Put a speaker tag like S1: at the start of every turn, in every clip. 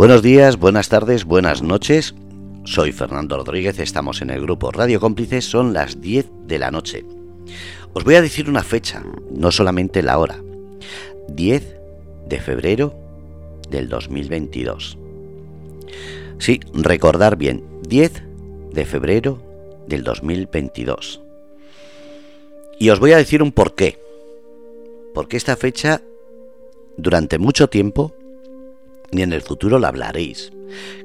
S1: Buenos días, buenas tardes, buenas noches. Soy Fernando Rodríguez, estamos en el grupo Radio Cómplices, son las 10 de la noche. Os voy a decir una fecha, no solamente la hora. 10 de febrero del 2022. Sí, recordar bien, 10 de febrero del 2022. Y os voy a decir un porqué. Porque esta fecha, durante mucho tiempo, ni en el futuro la hablaréis,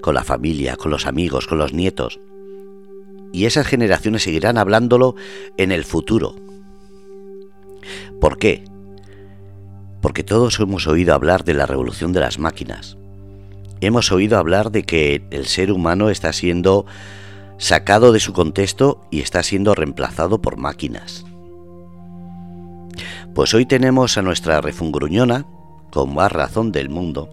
S1: con la familia, con los amigos, con los nietos. Y esas generaciones seguirán hablándolo en el futuro. ¿Por qué? Porque todos hemos oído hablar de la revolución de las máquinas. Hemos oído hablar de que el ser humano está siendo sacado de su contexto y está siendo reemplazado por máquinas. Pues hoy tenemos a nuestra refungruñona, con más razón del mundo,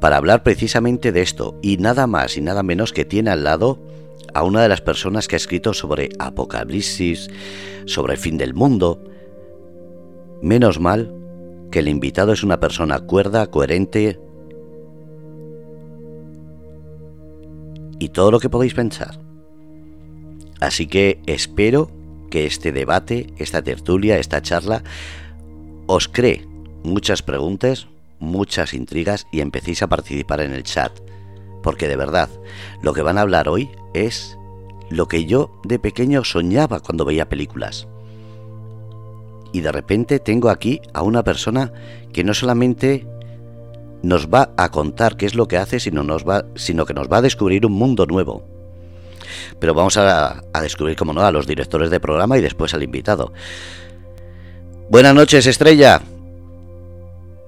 S1: para hablar precisamente de esto y nada más y nada menos que tiene al lado a una de las personas que ha escrito sobre Apocalipsis, sobre el fin del mundo. Menos mal que el invitado es una persona cuerda, coherente y todo lo que podéis pensar. Así que espero que este debate, esta tertulia, esta charla os cree muchas preguntas, muchas intrigas y empecéis a participar en el chat. Porque de verdad, lo que van a hablar hoy es lo que yo de pequeño soñaba cuando veía películas. Y de repente tengo aquí a una persona que no solamente nos va a contar qué es lo que hace, sino, nos va, sino que nos va a descubrir un mundo nuevo. Pero vamos a, a descubrir, como no, a los directores de programa y después al invitado. Buenas noches, Estrella.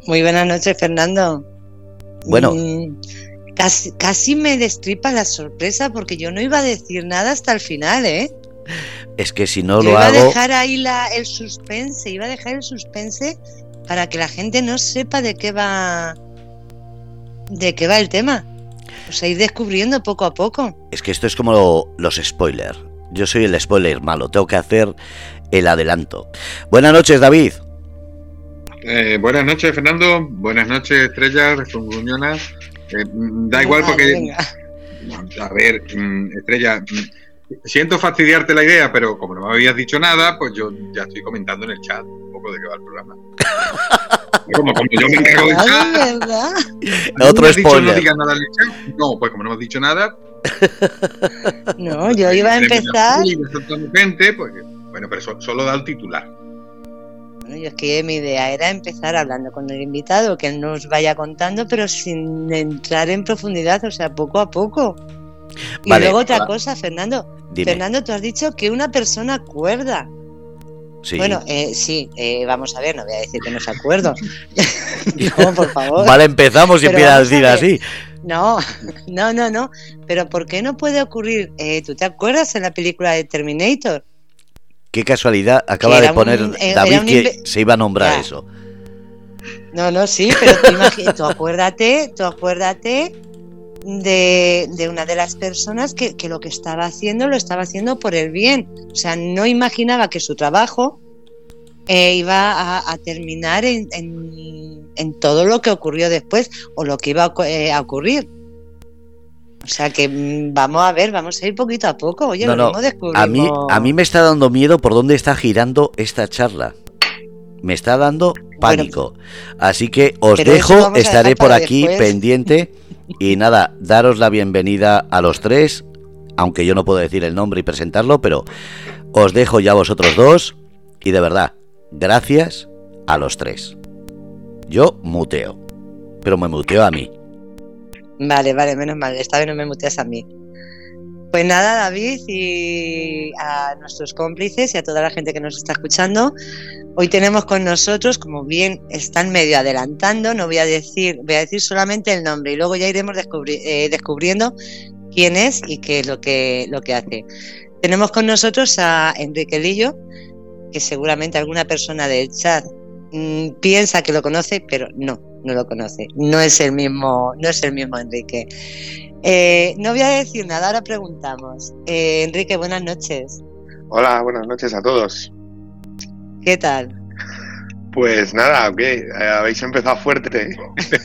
S2: Muy buenas noches, Fernando.
S1: Bueno.
S2: Mm, casi, casi me destripa la sorpresa porque yo no iba a decir nada hasta el final, ¿eh?
S1: Es que si no
S2: yo
S1: lo
S2: iba
S1: hago...
S2: a dejar ahí la, el suspense, iba a dejar el suspense para que la gente no sepa de qué va de qué va el tema. O sea, ir descubriendo poco a poco.
S1: Es que esto es como lo- los spoilers. Yo soy el spoiler malo, tengo que hacer el adelanto. Buenas noches, David.
S3: Eh, buenas noches, Fernando. Buenas noches, Estrella, Refungruñona. Eh, da igual porque,
S2: venga.
S3: a ver, mm, Estrella, mm, siento fastidiarte la idea, pero como no me habías dicho nada, pues yo ya estoy comentando en el chat un poco de qué va el programa. Como, como yo me encargo del
S2: Ay,
S3: chat,
S2: ¿verdad?
S3: ¿no
S1: Otro
S3: dicho
S1: spoiler.
S3: no digas nada en el chat? No, pues como no me has dicho nada,
S2: No, yo iba a empezar.
S3: gente, pues, bueno, pero so- solo da el titular.
S2: Bueno, yo es que mi idea era empezar hablando con el invitado, que él nos vaya contando, pero sin entrar en profundidad, o sea, poco a poco. Y luego otra cosa, Fernando.
S1: Dime.
S2: Fernando, tú has dicho que una persona cuerda.
S1: Sí.
S2: Bueno, eh, sí, eh, vamos a ver, no voy a decir que no se acuerdo. no, por favor.
S1: Vale, empezamos y empieza a decir así.
S2: No, no, no, no. Pero ¿por qué no puede ocurrir? Eh, ¿Tú te acuerdas en la película de Terminator?
S1: Qué casualidad acaba de poner
S2: un- eh,
S1: David que se iiba a nombrar
S2: Ya.
S1: eso.
S2: No, no, sí, pero tú, acuérdate, tú acuérdate de, de una de las personas que, que lo que estaba haciendo lo estaba haciendo por el bien. O sea, no imaginaba que su trabajo eh, iba a, a terminar en, en- en todo lo que ocurrió después o lo que iba a, eh, a ocurrir. O sea que mm, vamos a ver, vamos a ir poquito a poco. Oye,
S1: No,
S2: lo
S1: no,
S2: mismo descubrimos.
S1: A mí, a mí me está dando miedo por dónde está girando esta charla. Me está dando pánico. Así que os dejo,
S2: a
S1: estaré por aquí
S2: después.
S1: pendiente. Y nada, daros la bienvenida a los tres. Aunque yo no puedo decir el nombre y presentarlo, pero os dejo ya vosotros dos. Y de verdad, gracias a los tres. Yo muteo. Pero me muteo a mí.
S2: Vale, vale, menos mal. Esta vez no me muteas a mí. Pues nada, David, y a nuestros cómplices y a toda la gente que nos está escuchando. Hoy tenemos con nosotros, como bien están medio adelantando, no voy a decir, voy a decir solamente el nombre y luego ya iremos descubri- eh, descubriendo quién es y qué es lo que, lo que hace. Tenemos con nosotros a Enrique Lillo, que seguramente alguna persona del chat mm, piensa que lo conoce, pero no, no lo conoce. No es el mismo, no es el mismo Enrique. Eh, no voy a decir nada, ahora preguntamos. Eh, Enrique, buenas noches.
S4: Hola, buenas noches a todos.
S2: ¿Qué tal?
S4: Pues nada, ok, habéis empezado fuerte.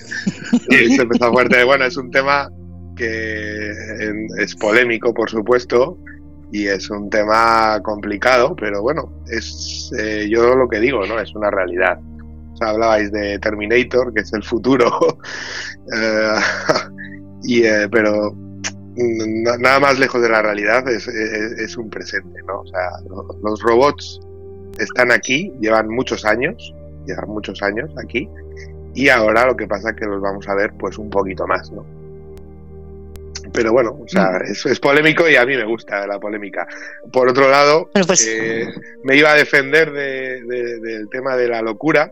S4: habéis empezado fuerte. Bueno, es un tema que es polémico, por supuesto, y es un tema complicado, pero bueno, es eh, yo lo que digo, ¿no? Es una realidad. O sea, hablabais de Terminator, que es el futuro, eh, y, eh, pero nada más lejos de la realidad es, es, un presente, ¿no? O sea, los robots están aquí, llevan muchos años, llevan muchos años aquí, y ahora lo que pasa es que los vamos a ver pues un poquito más, ¿no? Pero bueno, o sea, mm. es, polémico y a mí me gusta la polémica. Por otro lado, pues eh, me iba a defender del tema de la locura,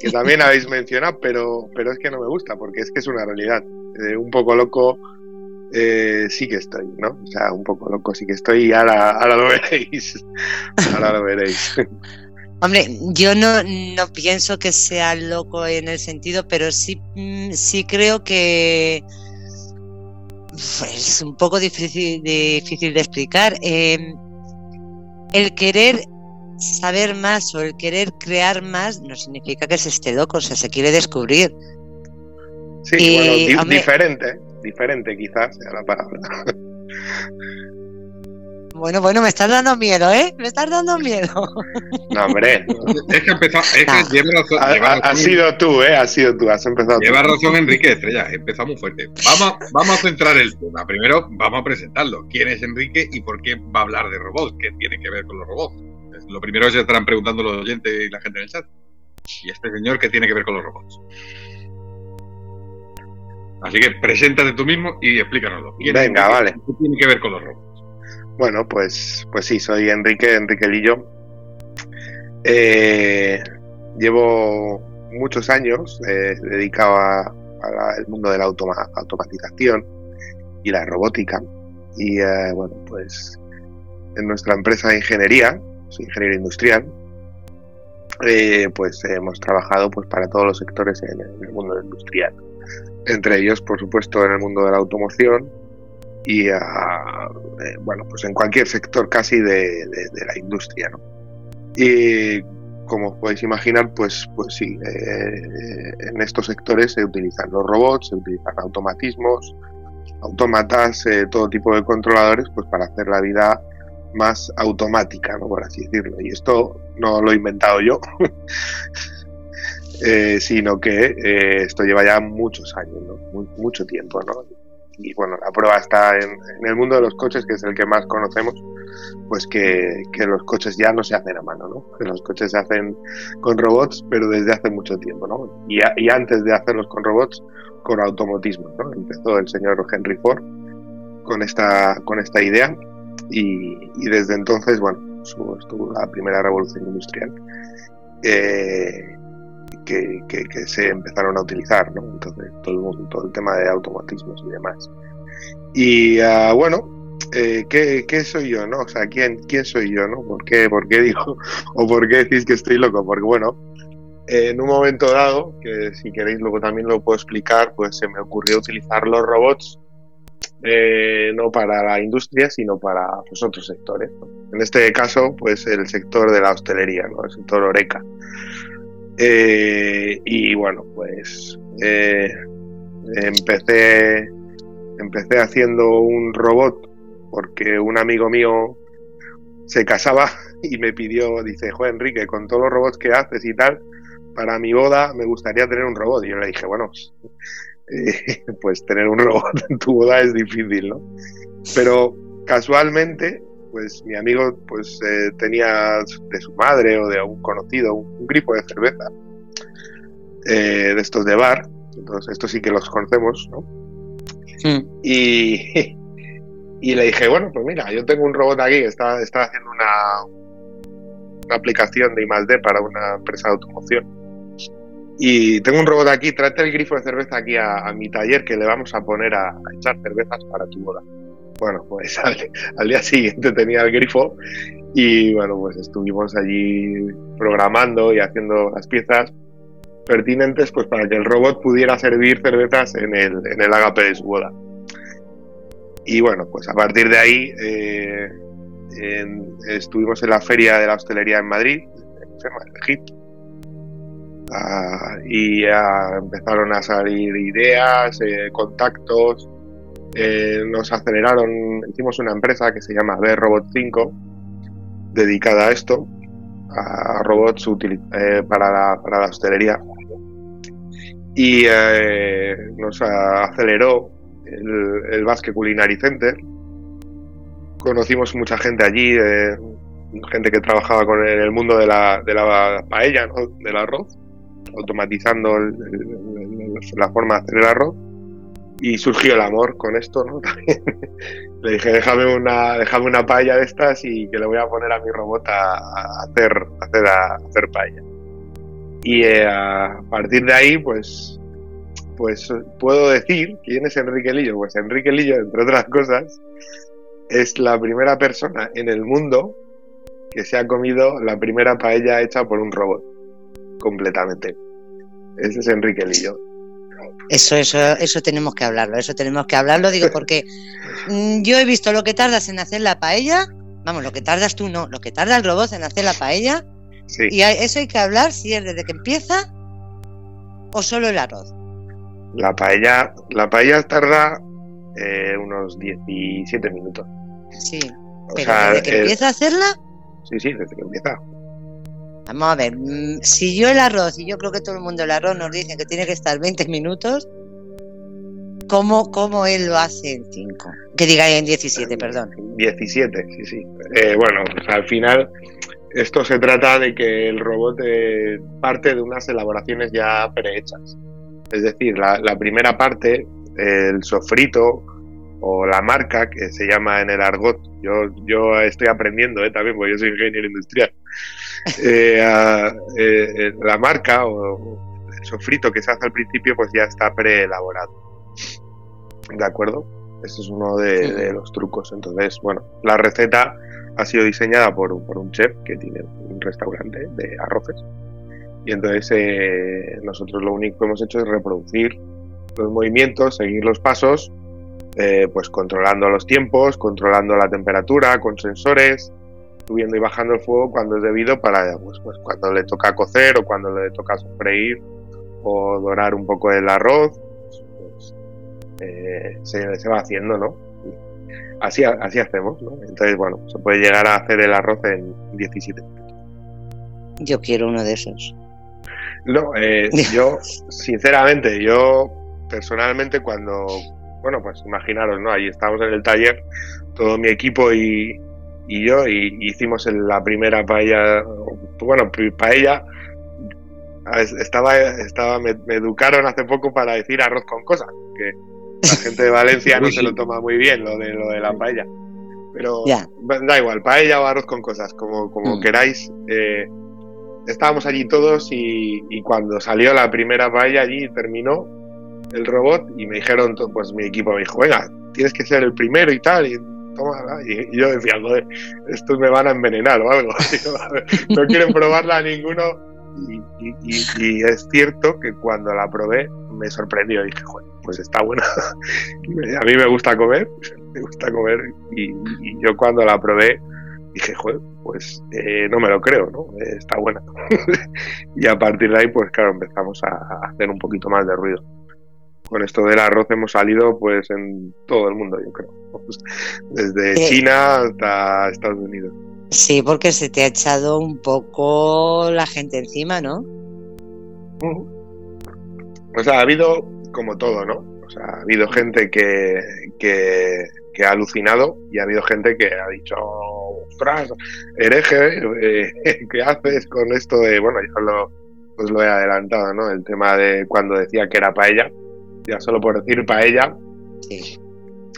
S4: que, también habéis mencionado, pero, pero es que no me gusta, porque es que es una realidad. Eh, un poco loco eh, sí que estoy, ¿no? O sea, un poco loco sí que estoy y ahora, ahora lo veréis. ahora lo veréis.
S2: Hombre, yo no, no pienso que sea loco en el sentido, pero sí, mm, sí creo que es un poco difícil, difícil de explicar. Em, el querer saber más o el querer crear más no significa que se esté loco, o sea, se quiere descubrir.
S4: Sí, bueno, diferente, diferente quizás sea la palabra.
S2: Bueno, bueno, me estás dando miedo, ¿eh? Me estás dando miedo.
S4: No, hombre.
S3: Es que empezó. Es que lleva razón.
S4: Ha, sido tú, ¿eh? Has sido tú, has empezado
S3: Lleva razón, Enrique Estrella. Empezamos fuerte. Vamos, vamos a centrar el tema. Primero, vamos a presentarlo. ¿Quién es Enrique y por qué va a hablar de robots? ¿Qué tiene que ver con los robots? Lo primero se estarán preguntando los oyentes y la gente en el chat. ¿Y este señor qué tiene que ver con los robots? Así que preséntate tú mismo y explícanoslo.
S4: Venga, vale.
S3: ¿Qué tiene que ver con los robots?
S4: Bueno, pues, pues sí, soy Enrique, Enrique Lillo. Eh, llevo muchos años eh, dedicado al mundo de la automatización y la robótica. Y eh, bueno, pues en nuestra empresa de ingeniería, soy ingeniero industrial, pues hemos trabajado pues para todos los sectores en el mundo industrial. Entre ellos, por supuesto, en el mundo de la automoción, y a, eh, bueno, pues en cualquier sector casi de, la industria. ¿no? Y como podéis imaginar, pues, pues sí, eh, en estos sectores se utilizan los robots, se utilizan automatismos, autómatas, eh, todo tipo de controladores, pues para hacer la vida más automática, ¿no? por así decirlo. Y esto no lo he inventado yo, sino que esto lleva ya muchos años, ¿no? mucho tiempo. ¿no? Y bueno, la prueba está en, el mundo de los coches, que es el que más conocemos, pues que, los coches ya no se hacen a mano, ¿no? Que los coches se hacen con robots, pero desde hace mucho tiempo, ¿no? Y, antes de hacerlos con robots, con automotismo, ¿no? Empezó el señor Henry Ford con esta, con esta idea y, desde entonces, bueno, estuvo la primera revolución industrial. Eh, que, se empezaron a utilizar, ¿no? Entonces, todo el, todo el tema de automatismos y demás. Y ah, bueno, eh, ¿qué, soy yo, no? O sea, ¿quién, quién soy yo, no? ¿Por qué, ¿Por qué digo, o por qué decís que estoy loco? Porque bueno, en un momento dado, que si queréis luego también lo puedo explicar, pues se me ocurrió utilizar los robots eh, no para la industria, sino para pues, otros sectores. En este caso, pues el sector de la hostelería, ¿no? el sector Oreca. Eh, y bueno, pues eh, empecé, empecé haciendo un robot porque un amigo mío se casaba y me pidió, dice, Juan Enrique, con todos los robots que haces y tal, para mi boda me gustaría tener un robot. Y yo le dije, bueno, eh, pues tener un robot en tu boda es difícil, ¿no? Pero casualmente pues mi amigo pues eh, tenía de su madre o de algún conocido un, grifo de cerveza eh, de estos de bar, entonces estos sí que los conocemos, ¿no? Y, y le dije, bueno, pues mira, yo tengo un robot aquí que está, está haciendo una, una aplicación de I+.D. para una empresa de automoción. Y tengo un robot aquí, tráete el grifo de cerveza aquí a, mi taller que le vamos a poner a echar cervezas para tu boda. Bueno, pues al, día siguiente tenía el grifo y bueno, pues estuvimos allí programando y haciendo las piezas pertinentes pues para que el robot pudiera servir cervezas en el, en el agape de su boda. Y bueno, pues a partir de ahí eh, estuvimos en la feria de la hostelería en Madrid, en Egipto, Ah, y empezaron a salir ideas, eh, contactos, eh, nos aceleraron, hicimos una empresa que se llama B-Robot 5, dedicada a esto, a robots eh, para, la, para la hostelería. Y nos aceleró el, el Culinary Center. Conocimos mucha gente allí, gente que trabajaba con el, el mundo de la, de la paella, ¿no? del arroz automatizando la forma de hacer el arroz y surgió el amor con esto, ¿no? Le dije, déjame una, déjame una paella de estas y que le voy a poner a mi robot a, hacer, hacer, hacer paella. Y eh, a partir de ahí, pues, pues puedo decir quién es Enrique Lillo. Pues Enrique Lillo, entre otras cosas, es la primera persona en el mundo que se ha comido la primera paella hecha por un robot completamente. Ese es Enrique Lillo.
S2: Eso, eso, eso tenemos que hablarlo, eso tenemos que hablarlo, digo, porque mm, yo he visto lo que tardas en hacer la paella, vamos, lo que tardas tú no, lo que tarda el robot en hacer la paella, y eso hay que hablar si es desde que empieza o solo el arroz.
S4: La paella, la paella tarda eh, unos 17 minutos.
S2: Sí, pero desde que empieza a hacerla.
S4: Sí, sí, desde que empieza.
S2: Vamos a ver, mm, si yo el arroz, y yo creo que todo el mundo el arroz nos dice que tiene que estar 20 minutos, ¿cómo, cómo él lo hace en 5? Que diga en 17, perdón.
S4: 17, sí, sí. Eh, bueno, al final esto se trata de que el robot eh, parte de unas elaboraciones ya prehechas. Es decir, la, la primera parte, el sofrito o la marca, que se llama en el argot, yo, yo estoy aprendiendo ¿eh? también, porque yo soy ingeniero industrial. Eh, eh, la marca o el sofrito que se hace al principio pues ya está preelaborado. ¿De acuerdo? Ese es uno de, los trucos. Entonces, bueno, la receta ha sido diseñada por, un chef que tiene un restaurante de arroces. Y entonces eh, nosotros lo único que hemos hecho es reproducir los movimientos, seguir los pasos, pues controlando los tiempos, controlando la temperatura con sensores, subiendo y bajando el fuego cuando es debido para pues, pues, cuando le toca cocer o cuando le toca sofreír o dorar un poco el arroz pues, eh, se, va haciendo no así así hacemos no entonces bueno se puede llegar a hacer el arroz en 17 minutos.
S2: Yo quiero uno de esos.
S4: No eh, yo sinceramente yo personalmente cuando bueno pues imaginaros no ahí estamos en el taller todo mi equipo y, y yo y hicimos la primera paella, bueno, paella, estaba, estaba me, educaron hace poco para decir arroz con cosas, que la gente de Valencia no se lo toma muy bien lo de lo de la paella. Pero da igual, paella o arroz con cosas, como, como mm. queráis. Eh, estábamos allí todos y, y, cuando salió la primera paella allí terminó el robot y me dijeron, pues mi equipo me dijo, venga, tienes que ser el primero y tal. Y y, yo decía, joder, estos me van a envenenar o algo. no quieren probarla a ninguno. Y, es cierto que cuando la probé me sorprendió. Dije, joder, pues está buena. a mí me gusta comer, me gusta comer. Y, yo cuando la probé dije, joder, pues eh, no me lo creo, ¿no? está buena. y a partir de ahí, pues claro, empezamos a hacer un poquito más de ruido con esto del arroz hemos salido pues en todo el mundo, yo creo. Desde China hasta Estados Unidos.
S2: Sí, porque se te ha echado un poco la gente encima, ¿no?
S4: O sea, ha habido como todo, ¿no? O sea, ha habido gente que, que, ha alucinado y ha habido gente que ha dicho, ostras, hereje, eh, ¿qué haces con esto de, bueno, yo lo, os lo he adelantado, ¿no? El tema de cuando decía que era paella ya solo por decir paella.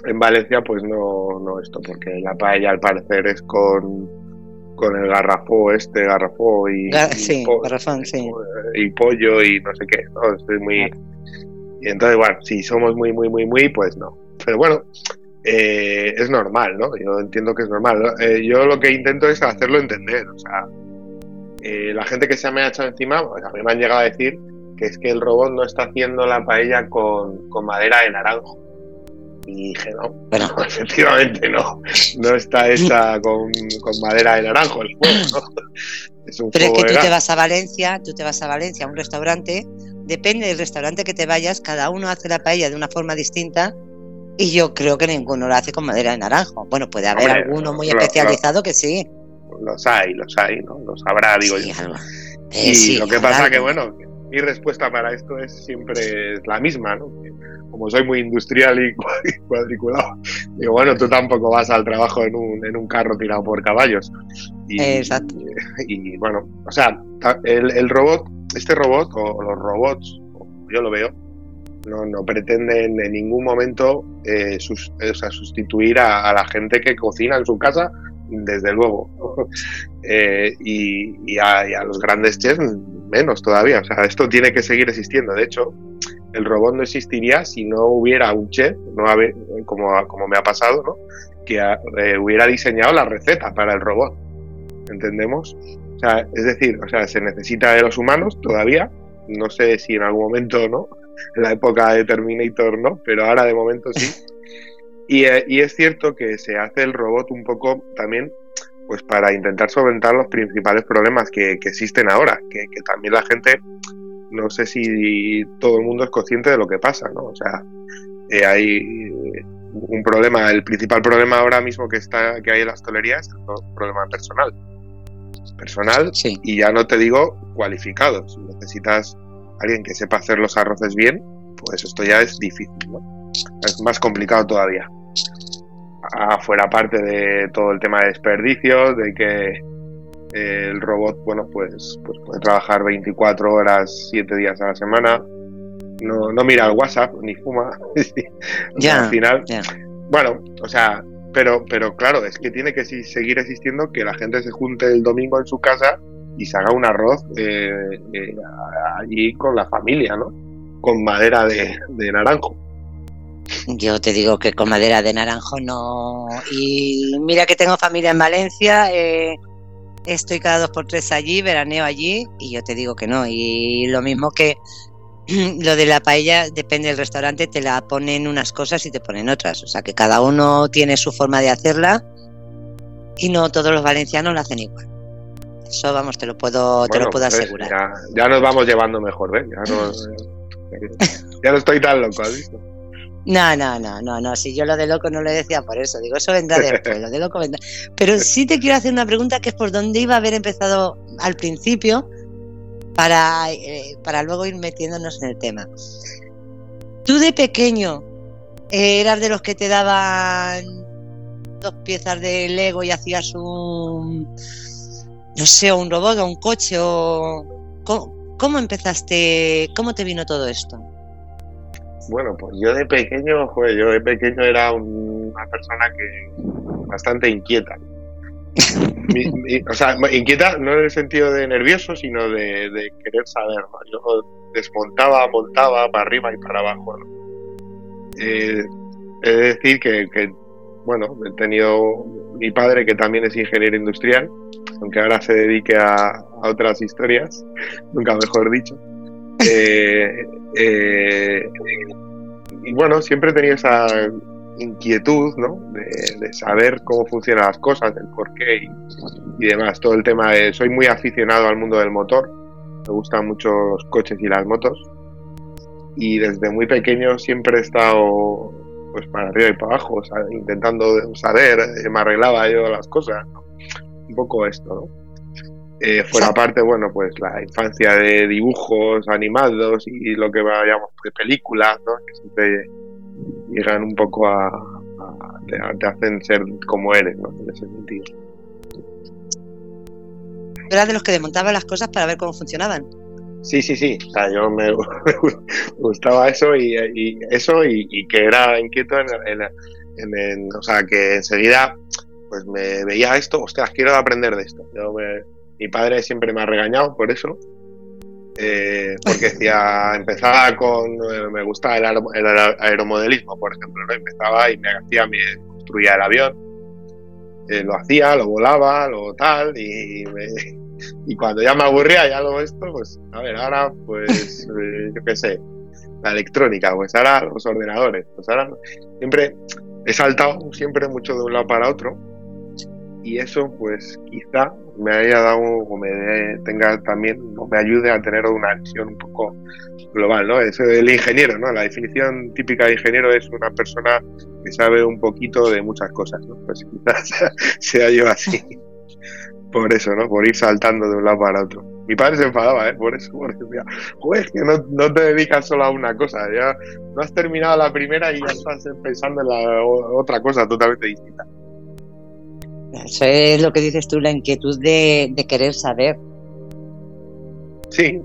S4: En Valencia, pues no, no esto, porque la paella al parecer es con, con el garrafó este, garrafó y,
S2: sí, garrafón, sí.
S4: y pollo y no sé qué, ¿no? Estoy muy... Y entonces, bueno, si somos muy, muy, muy, muy, pues no. Pero bueno, eh, es normal, ¿no? Yo entiendo que es normal. Eh, yo lo que intento es hacerlo entender, o sea, eh, la gente que se me ha echado encima, pues a mí me han llegado a decir que es que el robot no está haciendo la paella con, madera de naranjo. Y dije, no, bueno, efectivamente no, no está hecha con, madera de naranjo el fuego,
S2: Pero es que tú te vas a Valencia, tú te vas a Valencia a un restaurante, depende del restaurante que te vayas, cada uno hace la paella de una forma distinta y yo creo que ninguno lo hace con madera de naranjo. Bueno, puede haber alguno muy especializado que sí.
S4: Los hay, los hay, ¿no? Los habrá, digo yo. Eh, y lo que pasa que, bueno, mi respuesta para esto es siempre la misma, ¿no? Como soy muy industrial y cuadriculado, digo, bueno, tú tampoco vas al trabajo en un, en un carro tirado por caballos. Y,
S2: Exacto.
S4: Y, bueno, o sea, el, el robot, este robot o los robots, yo lo veo, no, no pretenden en ningún momento eh, sustituir a, la gente que cocina en su casa, desde luego. Eh, y, a, los grandes chefs menos todavía. O sea, esto tiene que seguir existiendo. De hecho, el robot no existiría si no hubiera un chef, no como, como me ha pasado, ¿no? que eh, hubiera diseñado la receta para el robot. ¿Entendemos? O sea, es decir, o sea, se necesita de los humanos todavía. No sé si en algún momento no, en la época de Terminator no, pero ahora de momento sí. Eh, y, es cierto que se hace el robot un poco también pues para intentar solventar los principales problemas que, existen ahora, que, también la gente, no sé si todo el mundo es consciente de lo que pasa, ¿no? O sea, eh, hay un problema, el principal problema ahora mismo que está que hay en las tolerías es un problema personal. Personal y ya no te digo cualificado. Si necesitas alguien que sepa hacer los arroces bien, pues esto ya es difícil, ¿no? Es más complicado todavía. Afuera parte de todo el tema de desperdicios, de que eh, el robot, bueno, pues, pues puede trabajar 24 horas, 7 días a la semana, no, no mira el WhatsApp, ni fuma.
S2: ya,
S4: al final, bueno, o sea, pero, pero claro, es que tiene que seguir existiendo que la gente se junte el domingo en su casa y se haga un arroz eh, eh, allí con la familia, ¿no? Con madera de, naranjo.
S2: Yo te digo que con madera de naranjo no. Y mira que tengo familia en Valencia, eh, estoy cada dos por tres allí, veraneo allí, y yo te digo que no. Y lo mismo que lo de la paella, depende del restaurante, te la ponen unas cosas y te ponen otras. O sea que cada uno tiene su forma de hacerla y no todos los valencianos la hacen igual. Eso, vamos, te lo puedo, te lo puedo pues, asegurar.
S4: Ya, nos vamos llevando mejor, ¿ves? Ya no, ya no estoy tan loco, ¿has visto?
S2: No, no, no, no, no. Si yo lo de loco no lo decía por eso, digo, eso vendrá después, lo de loco vendrá. Pero sí te quiero hacer una pregunta que es por dónde iba a haber empezado al principio para, eh, para luego ir metiéndonos en el tema. Tú de pequeño eh, eras de los que te daban dos piezas de Lego y hacías un no sé, un robot o un coche o... ¿Cómo, empezaste, cómo te vino todo esto?
S4: Bueno, pues yo de pequeño, joder, yo de pequeño era una persona que bastante inquieta. o sea, inquieta no en el sentido de nervioso, sino de, querer saber. Yo desmontaba, montaba para arriba y para abajo. Eh, es decir, que, que, bueno, he tenido mi padre que también es ingeniero industrial aunque ahora se dedique a, otras historias, nunca mejor dicho. Eh, eh, y bueno, siempre he tenido esa inquietud, ¿no? De, saber cómo funcionan las cosas, el porqué y, y, demás. Todo el tema de. Soy muy aficionado al mundo del motor, me gustan mucho los coches y las motos. Y desde muy pequeño siempre he estado pues para arriba y para abajo, intentando saber, eh, me arreglaba yo las cosas. ¿no? un poco esto, ¿no? Eh, fuera aparte, bueno, pues la infancia de dibujos animados y lo que vayamos de películas, ¿no? Que siempre llegan un poco a, te, hacen ser como eres, ¿no? En ese sentido.
S2: Era de los que desmontaban las cosas para ver cómo funcionaban.
S4: Sí, sí, sí. O sea, yo me, gustaba eso y, eso y, que era inquieto en, en, o sea, que enseguida pues me veía esto, ostras, quiero aprender de esto. Mi padre siempre me ha regañado por eso, eh, porque decía, empezaba con, eh, me gustaba el, aeromodelismo, por ejemplo, ¿no? empezaba y me hacía, me construía el avión, eh, lo hacía, lo volaba, lo tal, y, y cuando ya me aburría ya lo esto, pues, a ver, ahora, pues, yo qué sé, la electrónica, pues ahora los ordenadores, pues ahora siempre he saltado siempre mucho de un lado para otro y eso pues quizá me haya dado o me tenga también o me ayude a tener una visión un poco global, ¿no? Es el ingeniero, ¿no? La definición típica de ingeniero es una persona que sabe un poquito de muchas cosas, ¿no? Pues quizás sea yo así. Por eso, ¿no? Por ir saltando de un lado para otro. Mi padre se enfadaba, ¿eh? Por eso, porque decía, joder, que no, no, te dedicas solo a una cosa, ya no has terminado la primera y ya estás pensando en la otra cosa totalmente distinta.
S2: Eso es lo que dices tú, la inquietud de, de querer saber.
S4: Sí,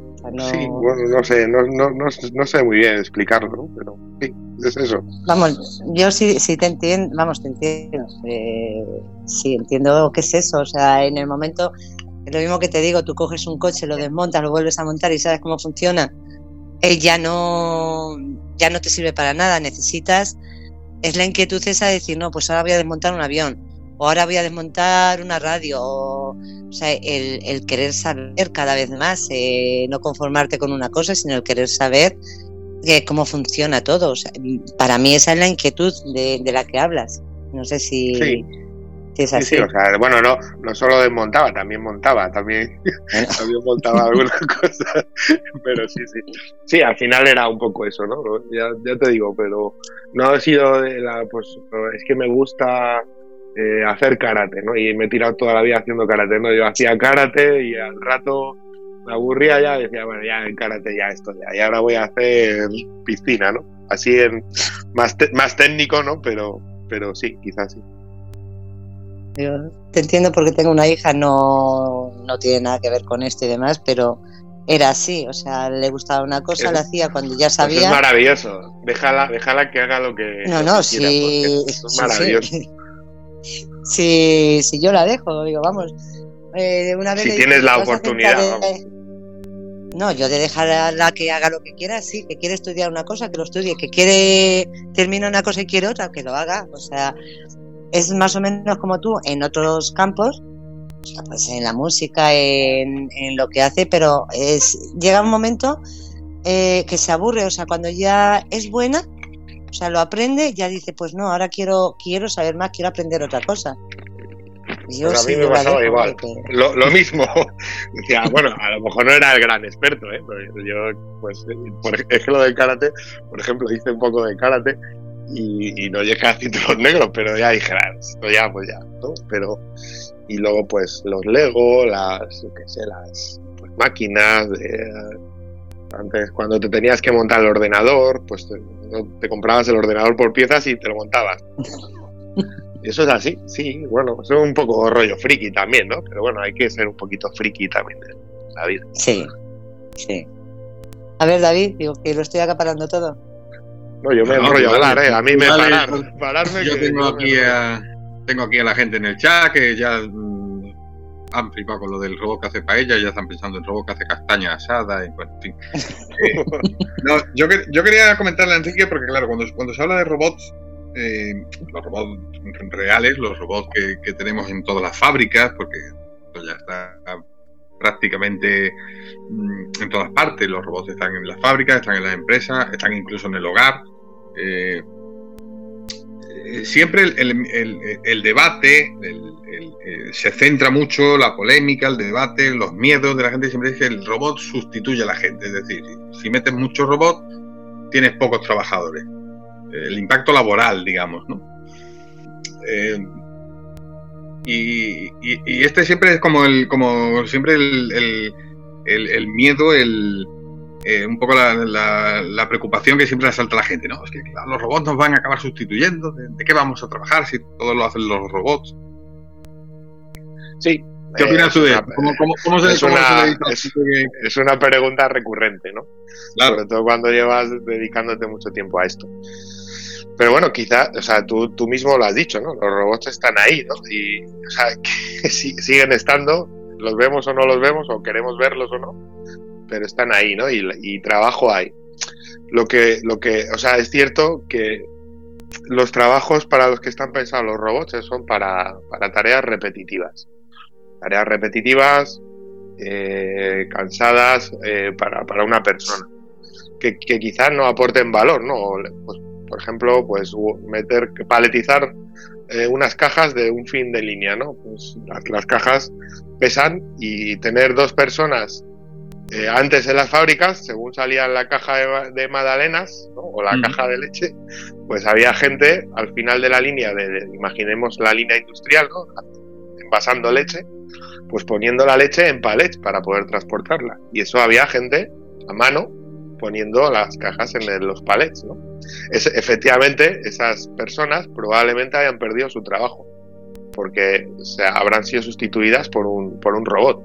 S4: sí, bueno, no sé, no, no, no, sé muy bien explicarlo, pero sí, es eso.
S2: Vamos, yo sí, sí te entiendo, vamos, te entiendo. Eh, sí, entiendo qué es eso. O sea, en el momento, es lo mismo que te digo, tú coges un coche, lo desmontas, lo vuelves a montar y sabes cómo funciona. Eh, ya no ya no te sirve para nada, necesitas, es la inquietud esa de decir, no, pues ahora voy a desmontar un avión, o ahora voy a desmontar una radio, o, sea, el, querer saber cada vez más, eh, no conformarte con una cosa, sino el querer saber eh, cómo funciona todo. para mí esa es la inquietud de, la que hablas. No sé si, es así.
S4: bueno, no, no solo desmontaba, también montaba, también, también montaba algunas cosas, pero sí, sí. Sí, al final era un poco eso, ¿no? Ya, ya te digo, pero no ha sido de la, pues, es que me gusta eh, hacer karate, ¿no? Y me he tirado toda la vida haciendo karate, ¿no? Yo hacía karate y al rato me aburría ya, decía, bueno, ya en karate ya esto ya, y ahora voy a hacer piscina, ¿no? Así en más, más técnico, ¿no? Pero, pero sí, quizás sí.
S2: Yo te entiendo porque tengo una hija, no, no tiene nada que ver con esto y demás, pero era así, o sea, le gustaba una cosa, la hacía cuando ya sabía.
S4: es maravilloso, déjala, déjala que haga lo que.
S2: No, no, sí,
S4: es maravilloso.
S2: si, si yo la dejo, digo, vamos.
S4: Eh, una vez si tienes la oportunidad.
S2: no, yo de dejar a la que haga lo que quiera, sí, que quiere estudiar una cosa, que lo estudie, que quiere terminar una cosa y quiere otra, que lo haga. O sea, es más o menos como tú en otros campos, pues en la música, en, en, lo que hace, pero es llega un momento eh, que se aburre, o sea, cuando ya es buena, o sea, lo aprende, ya dice, pues no, ahora quiero, quiero saber más, quiero aprender otra cosa.
S4: Yo pues a mí me pasaba igual. Lo, lo, mismo. Decía, bueno, a lo mejor no era el gran experto, ¿eh? Pero yo, pues, por ejemplo, del karate, por ejemplo, hice un poco de karate y, y no llegué a cinturos negros, pero ya dije, ah, esto ya, pues ya, ¿no? Pero, y luego, pues, los Lego, las, qué sé, las pues, máquinas, de, antes, cuando te tenías que montar el ordenador, pues te, comprabas el ordenador por piezas y te lo montabas. Y eso es así, sí, bueno, es un poco rollo friki también, ¿no? Pero bueno, hay que ser un poquito friki también en la vida.
S2: Sí, sí. A ver, David, digo que lo estoy acaparando todo.
S4: No, yo me no, enrollo a hablar, ¿eh? A mí me parar, pararme.
S3: Yo tengo, aquí a, tengo aquí a la gente en el chat que ya han flipado con lo del robot que hace paella, ya están pensando en robot que hace castaña asada, y bueno, en fin. Eh, no, yo, yo, quería comentarle a Enrique, porque claro, cuando, cuando se habla de robots, eh, los robots reales, los robots que, tenemos en todas las fábricas, porque esto ya está prácticamente mm, en todas partes, los robots están en las fábricas, están en las empresas, están incluso en el hogar. Eh, siempre el, debate se centra mucho, la polémica, el debate, los miedos de la gente. Siempre dice el robot sustituye a la gente. Es decir, si metes muchos robots, tienes pocos trabajadores. El impacto laboral, digamos, ¿no? Eh, y, este siempre es como el, como siempre el miedo, el, eh, un poco la, preocupación que siempre asalta a la gente, ¿no? Es que los robots nos van a acabar sustituyendo, ¿de, qué vamos a trabajar si todo lo hacen los robots?
S4: Sí.
S3: ¿Qué opinas tú de eso?
S4: ¿Cómo, se, es, una, es, una pregunta recurrente, ¿no? Claro. Sobre todo cuando llevas dedicándote mucho tiempo a esto. Pero bueno, quizá, o sea, tú, tú mismo lo has dicho, ¿no? Los robots están ahí, ¿no? Y, o sea, que siguen estando, los vemos o no los vemos, o queremos verlos o no, pero están ahí, ¿no? Y, trabajo hay. Lo que, lo que, o sea, es cierto que los trabajos para los que están pensados los robots son para, tareas repetitivas. Tareas repetitivas, eh, cansadas eh, para, una persona. Que, quizás no aporten valor, ¿no? Pues, por ejemplo, pues meter, paletizar eh, unas cajas de un fin de línea, ¿no? Pues las, cajas pesan y tener dos personas eh, antes en las fábricas, según salía la caja de, de magdalenas o la caja de leche, pues había gente al final de la línea, de, imaginemos la línea industrial, ¿no? envasando leche, pues poniendo la leche en palets para poder transportarla. Y eso había gente a mano poniendo las cajas en los palets. ¿no? Es, efectivamente, esas personas probablemente hayan perdido su trabajo porque se habrán sido sustituidas por un, por un robot.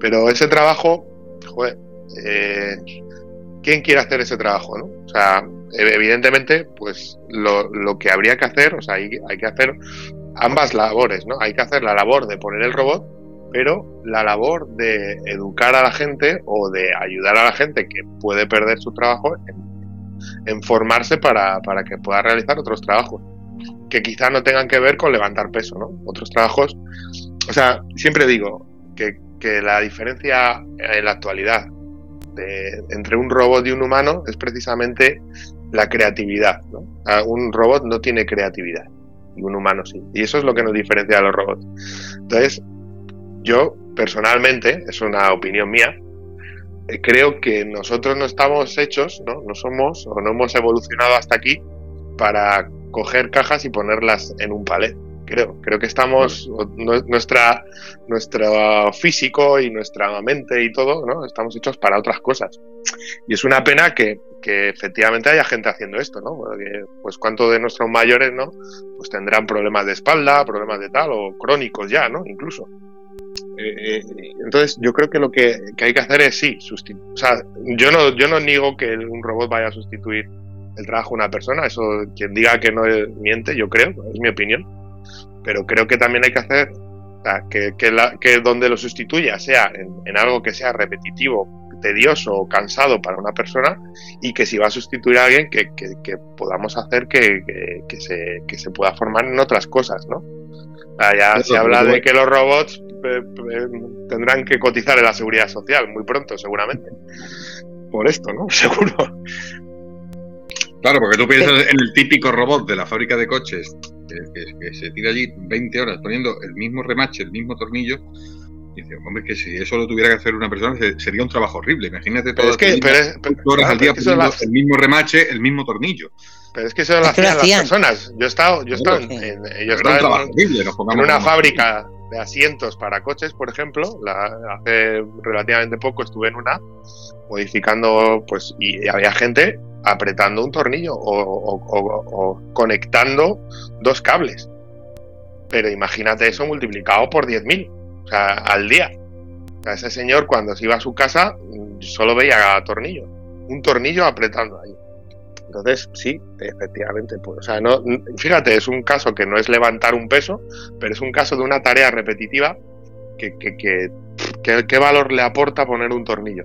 S4: Pero ese trabajo, joder, eh, ¿quién quiere hacer ese trabajo? ¿no? O sea, evidentemente, pues lo, lo, que habría que hacer, o sea, hay, hay que hacer ambas labores, ¿no? Hay que hacer la labor de poner el robot pero la labor de educar a la gente o de ayudar a la gente que puede perder su trabajo en, formarse para, que pueda realizar otros trabajos que quizá no tengan que ver con levantar peso, ¿no? Otros trabajos, o sea, siempre digo que, la diferencia en la actualidad entre un robot y un humano es precisamente la creatividad. Un robot no tiene creatividad y un humano sí. Y eso es lo que nos diferencia a los robots. Entonces, yo, personalmente, es una opinión mía, eh, creo que nosotros no estamos hechos, ¿no? No somos o no hemos evolucionado hasta aquí para coger cajas y ponerlas en un palet. Creo, creo que estamos, nuestra, nuestro físico y nuestra mente y todo, ¿no? Estamos hechos para otras cosas. Y es una pena que, que efectivamente haya gente haciendo esto, ¿no? Porque, pues cuánto de nuestros mayores, ¿no? Pues tendrán problemas de espalda, problemas de tal, o crónicos ya, ¿no? Incluso. Eh, entonces, yo creo que lo que, hay que hacer es sí, sustituir. O sea, yo no, yo no niego que un robot vaya a sustituir el trabajo de una persona. Eso, quien diga que no miente, yo creo, es mi opinión. Pero creo que también hay que hacer que, que, donde lo sustituya sea en, algo que sea repetitivo, tedioso o cansado para una persona y que si va a sustituir a alguien, que, podamos hacer que, se, que se pueda formar en otras cosas, ¿no? ya se habla de que los robots tendrán que cotizar en la seguridad social muy pronto, seguramente. Por esto, ¿no? Seguro.
S3: Claro, porque tú piensas en el típico robot de la fábrica de coches que, se tira allí 20 horas poniendo el mismo remache, el mismo tornillo. Y dice, hombre, que si eso lo tuviera que hacer una persona sería un trabajo horrible. Imagínate todas las horas al día poniendo el mismo remache, el mismo tornillo.
S4: Pero es que eso lo hacían, las personas. Yo he estado, yo he estado, en, yo en, una fábrica de asientos para coches, por ejemplo. hace relativamente poco estuve en una modificando, pues, y había gente apretando un tornillo o, conectando dos cables. Pero imagínate eso multiplicado por 10.000, o sea, al día. O ese señor cuando se iba a su casa solo veía tornillo, un tornillo apretando ahí. Entonces, sí, efectivamente, pues, o sea, no, fíjate, es un caso que no es levantar un peso, pero es un caso de una tarea repetitiva que, que, ¿qué valor le aporta poner un tornillo?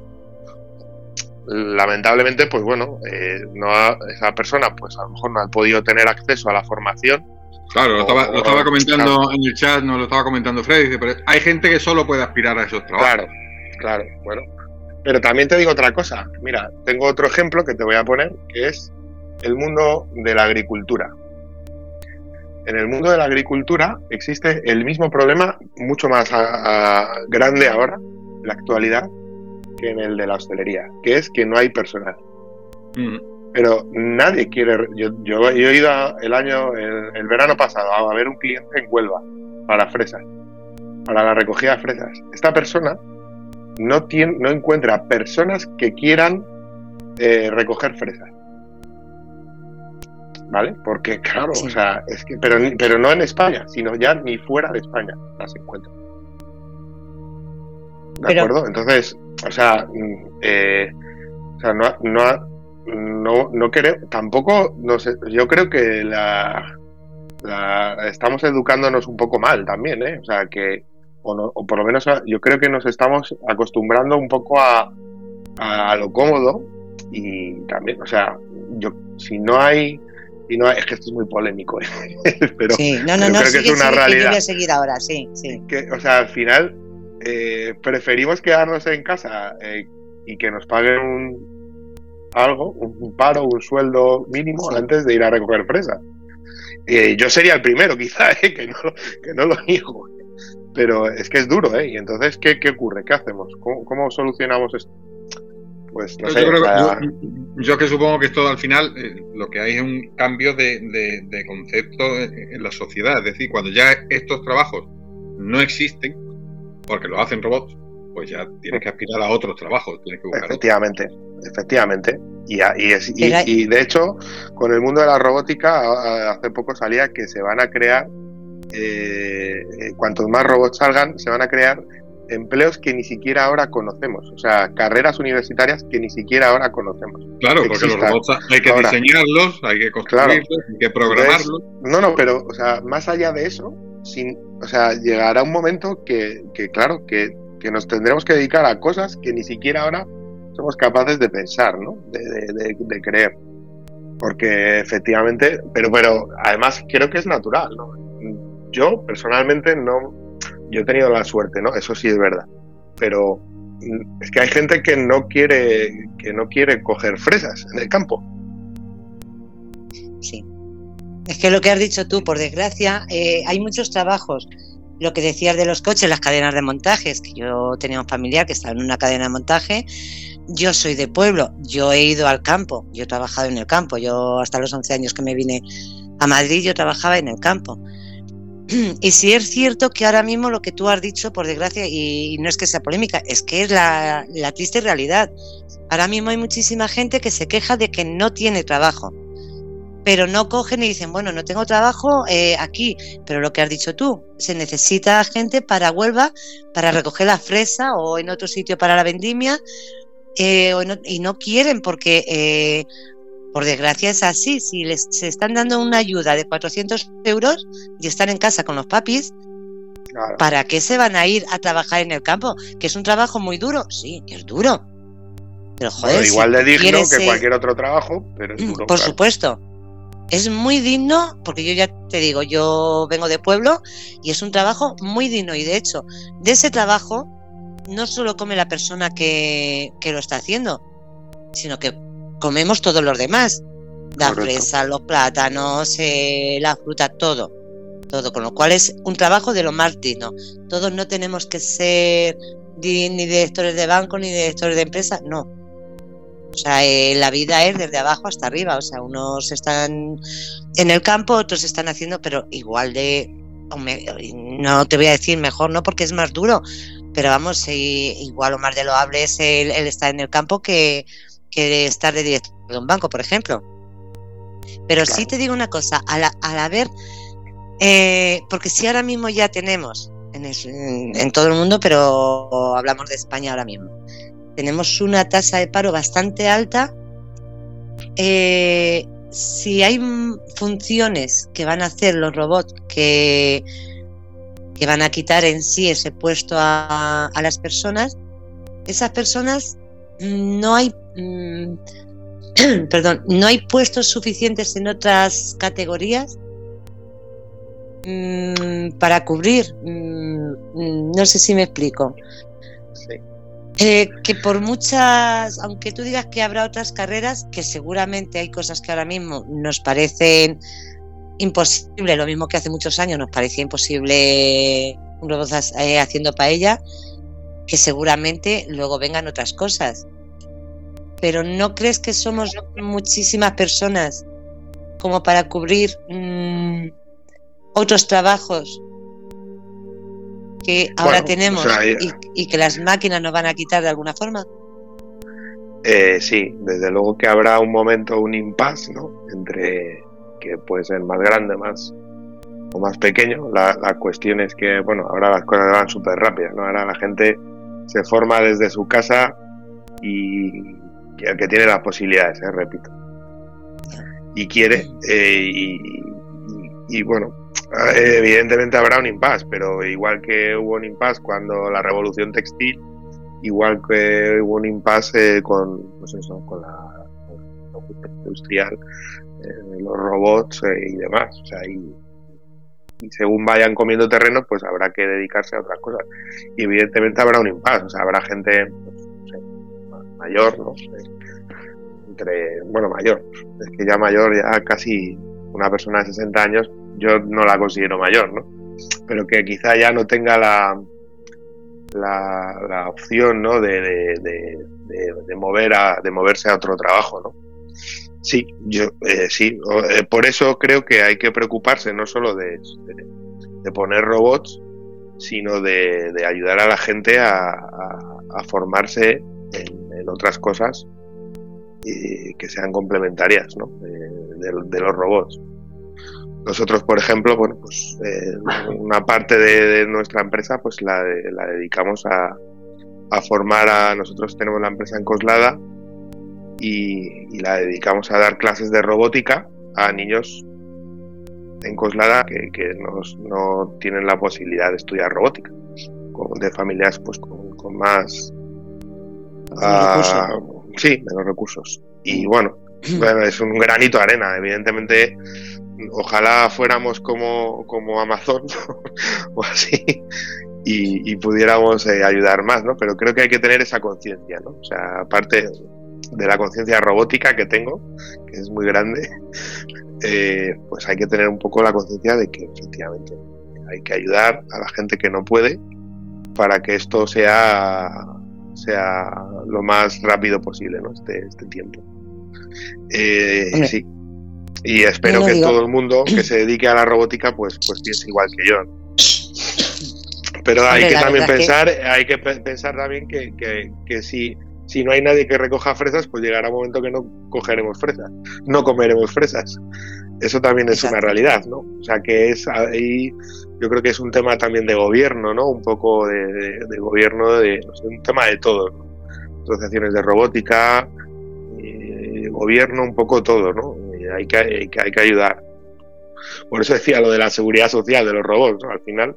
S4: Lamentablemente, pues bueno, eh, no esa persona, pues a lo mejor no ha podido tener acceso a la formación.
S3: Claro, lo estaba, lo estaba comentando en el chat, no lo estaba comentando Freddy, pero hay gente que solo puede aspirar a esos trabajos.
S4: Claro, claro, bueno. Pero también te digo otra cosa. Mira, tengo otro ejemplo que te voy a poner, que es el mundo de la agricultura. En el mundo de la agricultura existe el mismo problema, mucho más grande ahora, en la actualidad, que en el de la hostelería, que es que no hay personal. Mm. Pero nadie quiere. Yo, yo, he ido el año, el, verano pasado, a ver un cliente en Huelva para fresas, para la recogida de fresas. Esta persona no, tiene, no encuentra personas que quieran eh, recoger fresas. ¿vale? Porque, claro, o sea, es que, pero, pero no en España, sino ya ni fuera de España las encuentro. ¿De acuerdo? Entonces, o sea, mm, eh, o sea, no, no, no, no creo, tampoco, no sé, yo creo que la, estamos educándonos un poco mal también, ¿eh? O sea, que, o, no, o por lo menos yo creo que nos estamos acostumbrando un poco a, a lo cómodo y también, o sea, yo, si no hay y no es que esto es muy polémico, ¿eh? pero,
S2: sí, no, no, no, creo que es una realidad. voy a seguir ahora, sí, sí.
S4: Que, o sea, al final eh, preferimos quedarnos en casa eh, y que nos paguen un algo, un paro, un sueldo mínimo antes de ir a recoger fresas. Eh, yo sería el primero, quizá, que, no, que no lo niego. Pero es que es duro, ¿eh? Y entonces, ¿qué, qué ocurre? ¿Qué hacemos? ¿Cómo, cómo solucionamos esto?
S3: Pues no sé, yo, que supongo que esto al final eh, lo que hay es un cambio de, de, concepto en la sociedad. Es decir, cuando ya estos trabajos no existen, porque lo hacen robots, pues ya tienes que aspirar a otros trabajos. Tienes que buscar
S4: efectivamente, efectivamente. Y, y, de hecho, con el mundo de la robótica, hace poco salía que se van a crear, eh, eh, cuantos más robots salgan, se van a crear empleos que ni siquiera ahora conocemos, o sea, carreras universitarias que ni siquiera ahora conocemos.
S3: Claro, porque los robots hay que diseñarlos, hay que construirlos, hay que programarlos.
S4: no, no, pero, o sea, más allá de eso, sin, o sea, llegará un momento que, que claro, que, que, nos tendremos que dedicar a cosas que ni siquiera ahora somos capaces de pensar, ¿no? De, de, de, creer. Porque efectivamente, pero, pero además creo que es natural, ¿no? Yo personalmente no, yo he tenido la suerte, ¿no? Eso sí es verdad. Pero mm, es que hay gente que no quiere, que no quiere coger fresas en el campo.
S2: Sí. Es que lo que has dicho tú, por desgracia, eh, hay muchos trabajos. Lo que decías de los coches, las cadenas de montajes, que yo tenía un familiar que estaba en una cadena de montaje. Yo soy de pueblo, yo he ido al campo, yo he trabajado en el campo. Yo hasta los 11 años que me vine a Madrid, yo trabajaba en el campo. Y si es cierto que ahora mismo lo que tú has dicho, por desgracia, y no es que sea polémica, es que es la, triste realidad. Ahora mismo hay muchísima gente que se queja de que no tiene trabajo, pero no cogen y dicen, bueno, no tengo trabajo eh, aquí, pero lo que has dicho tú, se necesita gente para Huelva, para recoger la fresa o en otro sitio para la vendimia, eh, y no quieren porque eh, por desgracia es así. Si les se están dando una ayuda de 400 euros y están en casa con los papis, ¿para qué se van a ir a trabajar en el campo? Que es un trabajo muy duro. Sí, es duro. Pero joder.
S4: igual de digno que cualquier otro trabajo, pero es mm, duro.
S2: Por supuesto. Es muy digno, porque yo ya te digo, yo vengo de pueblo y es un trabajo muy digno. Y de hecho, de ese trabajo no solo come la persona que, que lo está haciendo, sino que comemos todos los demás. La fresa, los plátanos, eh, la fruta, todo. Todo, con lo cual es un trabajo de lo más digno. Todos no tenemos que ser ni directores de banco ni directores de empresa, no. O sea, eh, la vida es desde abajo hasta arriba. O sea, unos están en el campo, otros están haciendo, pero igual de. No te voy a decir mejor, no, porque es más duro. Pero vamos, igual o más de lo hable es el, el estar en el campo que, que estar de director de un banco, por ejemplo. Pero sí te digo una cosa, al, al haber, eh, porque si ahora mismo ya tenemos en, todo el mundo, pero hablamos de España ahora mismo, tenemos una tasa de paro bastante alta. Eh, si hay funciones que van a hacer los robots que, que van a quitar en sí ese puesto a, a las personas, esas personas no hay mm, perdón, no hay puestos suficientes en otras categorías mm, para cubrir. Mm, no sé si me explico. Eh, que por muchas, aunque tú digas que habrá otras carreras, que seguramente hay cosas que ahora mismo nos parecen imposible, lo mismo que hace muchos años nos parecía imposible un robot eh, haciendo paella, que seguramente luego vengan otras cosas. Pero ¿no crees que somos muchísimas personas como para cubrir mm, otros trabajos que ahora tenemos y, que las máquinas nos van a quitar de alguna forma?
S4: Eh, sí, desde luego que habrá un momento, un impasse, ¿no? Entre que puede ser más grande, más o más pequeño. La, la cuestión es que, bueno, ahora las cosas van súper rápidas, ¿no? Ahora la gente se forma desde su casa y el que tiene las posibilidades, ¿eh? repito. Y quiere, eh, y, bueno, evidentemente habrá un impasse, pero igual que hubo un impasse cuando la revolución textil, igual que hubo un impasse con, pues eso, con la, industrial, eh, los robots y demás. O sea, y, y según vayan comiendo terreno, pues habrá que dedicarse a otras cosas. Y evidentemente habrá un impasse, o sea, habrá gente pues, mayor, ¿no? Entre, bueno, mayor, es que ya mayor, ya casi una persona de 60 años, yo no la considero mayor, ¿no? Pero que quizá ya no tenga la, la, opción, ¿no? De, de, mover a, de moverse a otro trabajo, ¿no? Sí, yo eh, sí. Eh, por eso creo que hay que preocuparse no solo de, poner robots, sino de, ayudar a la gente a, formarse en, otras cosas y que sean complementarias ¿no? de, los robots. Nosotros, por ejemplo, bueno, pues eh, una parte de, nuestra empresa pues la, la dedicamos a, a formar a nosotros tenemos la empresa en Coslada y, la dedicamos a dar clases de robótica a niños en Coslada que, no tienen la posibilidad de estudiar robótica, de familias pues con, más... Uh, sí, menos recursos. Y bueno, bueno, es un granito de arena. Evidentemente, ojalá fuéramos como, como Amazon o así y, pudiéramos eh, ayudar más, ¿no? Pero creo que hay que tener esa conciencia, ¿no? O sea, aparte de la conciencia robótica que tengo, que es muy grande, eh, pues hay que tener un poco la conciencia de que efectivamente hay que ayudar a la gente que no puede para que esto sea, sea lo más rápido posible, ¿no? Este, este tiempo. Eh, sí. Y espero que todo el mundo que se dedique a la robótica pues, pues piense igual que yo. Pero hay que también pensar, hay que pensar también que, que, que si si no hay nadie que recoja fresas, pues llegará un momento que no cogeremos fresas, no comeremos fresas. Eso también es una realidad, ¿no? O sea que es ahí, yo creo que es un tema también de gobierno, ¿no? Un poco de, gobierno, de, un tema de todo, ¿no? Asociaciones de robótica, eh, gobierno, un poco todo, ¿no? hay, que, hay, que, hay que ayudar. Por eso decía lo de la seguridad social de los robots, ¿no? Al final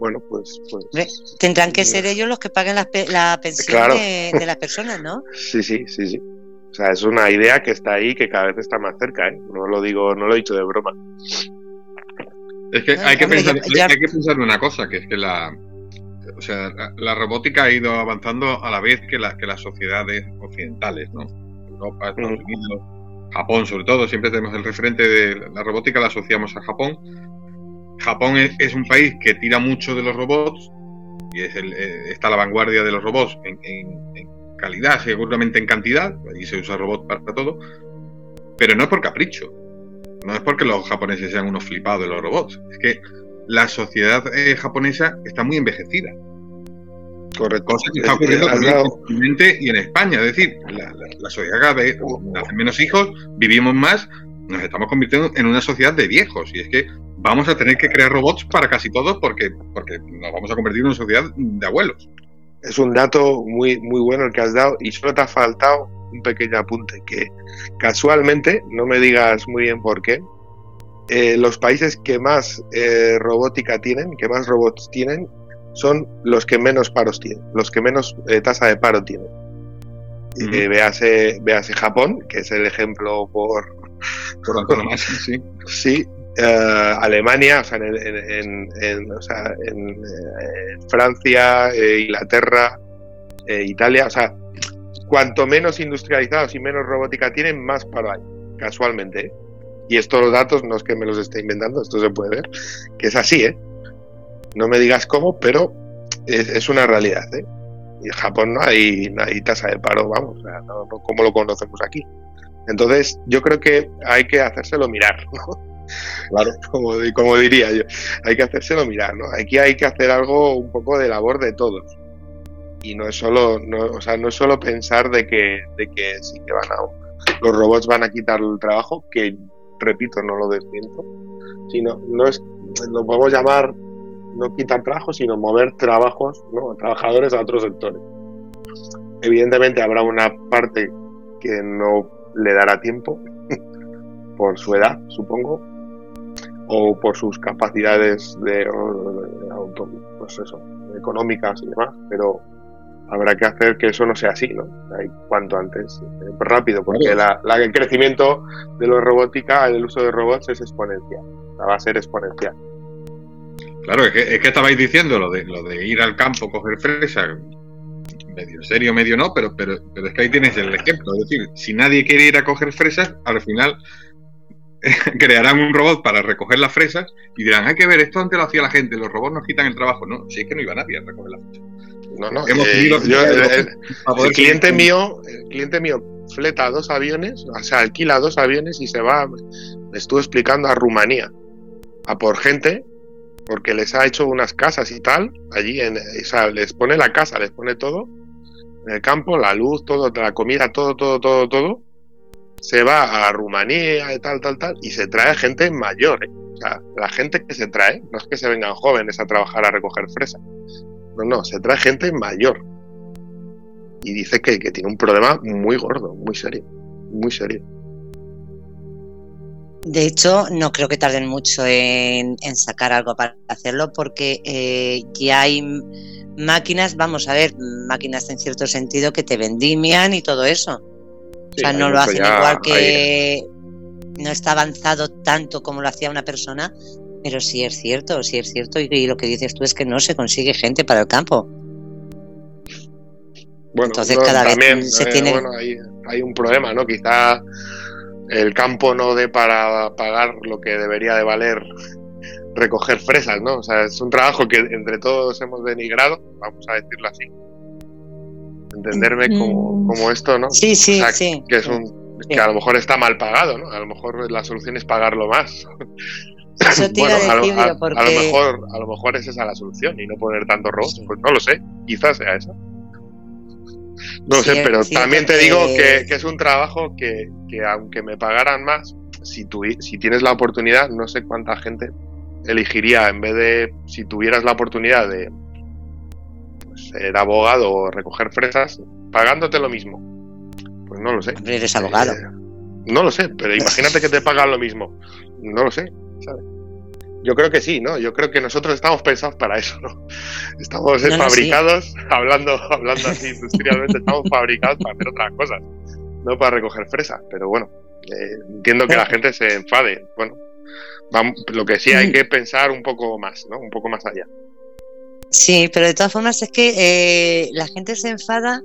S4: bueno, pues... pues
S2: Tendrán que ser ellos los que paguen la, la pensión de, las personas, ¿no?
S4: Sí, sí, sí, sí. O sea, es una idea que está ahí, que cada vez está más cerca, ¿eh? No lo digo, no lo he dicho de broma.
S3: Es que, hay, que pensar, hay que pensar una cosa, que es que la, o sea, la, robótica ha ido avanzando a la vez que, la, que las sociedades occidentales, ¿no? Europa, Estados Unidos, Japón sobre todo, siempre tenemos el referente de la robótica, la asociamos a Japón, Japón es, un país que tira mucho de los robots y es eh, está a la vanguardia de los robots en, calidad, seguramente en cantidad, allí se usa robot para todo, pero no es por capricho, no es porque los japoneses sean unos flipados de los robots, es que la sociedad eh, japonesa está muy envejecida. Correcto. Cosa que está ocurriendo continente y en España. Es decir, la, la sociedad cada vez hace menos hijos, vivimos más, nos estamos convirtiendo en una sociedad de viejos. Y es que vamos a tener que crear robots para casi todos porque, porque nos vamos a convertir en una sociedad de abuelos.
S4: Es un dato muy, muy bueno el que has dado y solo te ha faltado un pequeño apunte, que casualmente, no me digas muy bien por qué, eh, los países que más eh, robótica tienen, que más robots tienen, son los que menos paros tienen, los que menos eh, tasa de paro tienen. y véase, Japón, que es el ejemplo por...
S3: Por sí.
S4: Sí, eh, Alemania, o sea, en, eh, Francia, eh, Inglaterra, Italia, o sea, cuanto menos industrializados y menos robótica tienen, más para hay, casualmente. Y estos datos no es que me los esté inventando, esto se puede ver, que es así, ¿eh? No me digas cómo, pero es, una realidad, ¿eh? Y Japón no hay, tasa de paro, vamos, o sea, como lo conocemos aquí. Entonces, yo creo que hay que hacérselo mirar, ¿no? Claro, como, como diría yo, hay que hacérselo mirar, ¿no? Aquí hay que hacer algo un poco de labor de todos. Y no es solo, no, o sea, no es solo pensar de que, de que sí que van a, los robots van a quitar el trabajo, que repito, no lo desmiento, sino no es, lo podemos llamar no quitar trabajo, sino mover trabajos, ¿no? trabajadores a otros sectores. Evidentemente habrá una parte que no le dará tiempo por su edad, supongo, o por sus capacidades de, auto, pues eso, económicas y demás, pero habrá que hacer que eso no sea así, ¿no? cuanto antes, eh, rápido, porque la, el crecimiento de la robótica, el uso de robots es exponencial, va a ser exponencial.
S3: Claro, es que, es que estabais diciendo lo de, lo de ir al campo, coger fresa, medio serio, medio no, pero, pero, pero es que ahí tienes el ejemplo. Es decir, si nadie quiere ir a coger fresas, al final crearán un robot para recoger las fresas y dirán, hay que ver, esto antes lo hacía la gente, los robots nos quitan el trabajo. No, si es que no iba nadie a recoger las fresas.
S4: No, no, eh, el, cliente mío, el cliente mío fleta dos aviones, o sea, alquila dos aviones y se va, le estuve explicando a Rumanía, a por gente, porque les ha hecho unas casas y tal, allí, en, o sea, les pone la casa, les pone todo, en el campo, la luz, todo, la comida, todo, todo, todo, todo, se va a Rumanía y tal, tal, tal, y se trae gente mayor, ¿eh? o sea, la gente que se trae, no es que se vengan jóvenes a trabajar a recoger fresa, no, no, se trae gente mayor. Y dice que, tiene un problema muy gordo, muy serio, muy serio.
S2: De hecho, no creo que tarden mucho en, sacar algo para hacerlo porque eh, ya hay máquinas, vamos a ver, máquinas en cierto sentido que te vendimian y todo eso. o sea, no lo hacen igual que no está avanzado tanto como lo hacía una persona, pero sí es cierto, sí es cierto. Y, lo que dices tú es que no se consigue gente para el campo.
S4: Bueno, Entonces cada vez se eh, tiene... bueno, hay, hay, un problema, ¿no? Quizá el campo no dé para pagar lo que debería de valer recoger fresas, ¿no? O sea, es un trabajo que entre todos hemos denigrado, vamos a decirlo así. Entenderme como, mm. como esto, ¿no?
S2: Sí, sí, sí.
S4: Que es un que a lo mejor está mal pagado, ¿no? A lo mejor la solución es pagarlo más.
S2: Eso te a, lo,
S4: mejor, a lo mejor es esa la solución y no poner tantos robots. Pues no lo sé, quizás sea eso. No lo sé, pero también te digo que, es un trabajo que, aunque me pagaran más, si, tú, si tienes la oportunidad, no sé cuánta gente elegiría en vez de, si tuvieras la oportunidad de pues, ser abogado o recoger fresas, pagándote lo mismo. Pues no lo sé.
S2: Eres abogado.
S4: Eh, no lo sé, pero imagínate que te pagan lo mismo. No lo sé. Yo creo que sí, ¿no? Yo creo que nosotros estamos pensados para eso, ¿no? Estamos fabricados, hablando, hablando así industrialmente, estamos fabricados para hacer otras cosas, no para recoger fresas. Pero bueno, eh, entiendo que la gente se enfade. Bueno, lo que sí hay que pensar un poco más, ¿no? Un poco más allá.
S2: Sí, pero de todas formas es que eh, la gente se enfada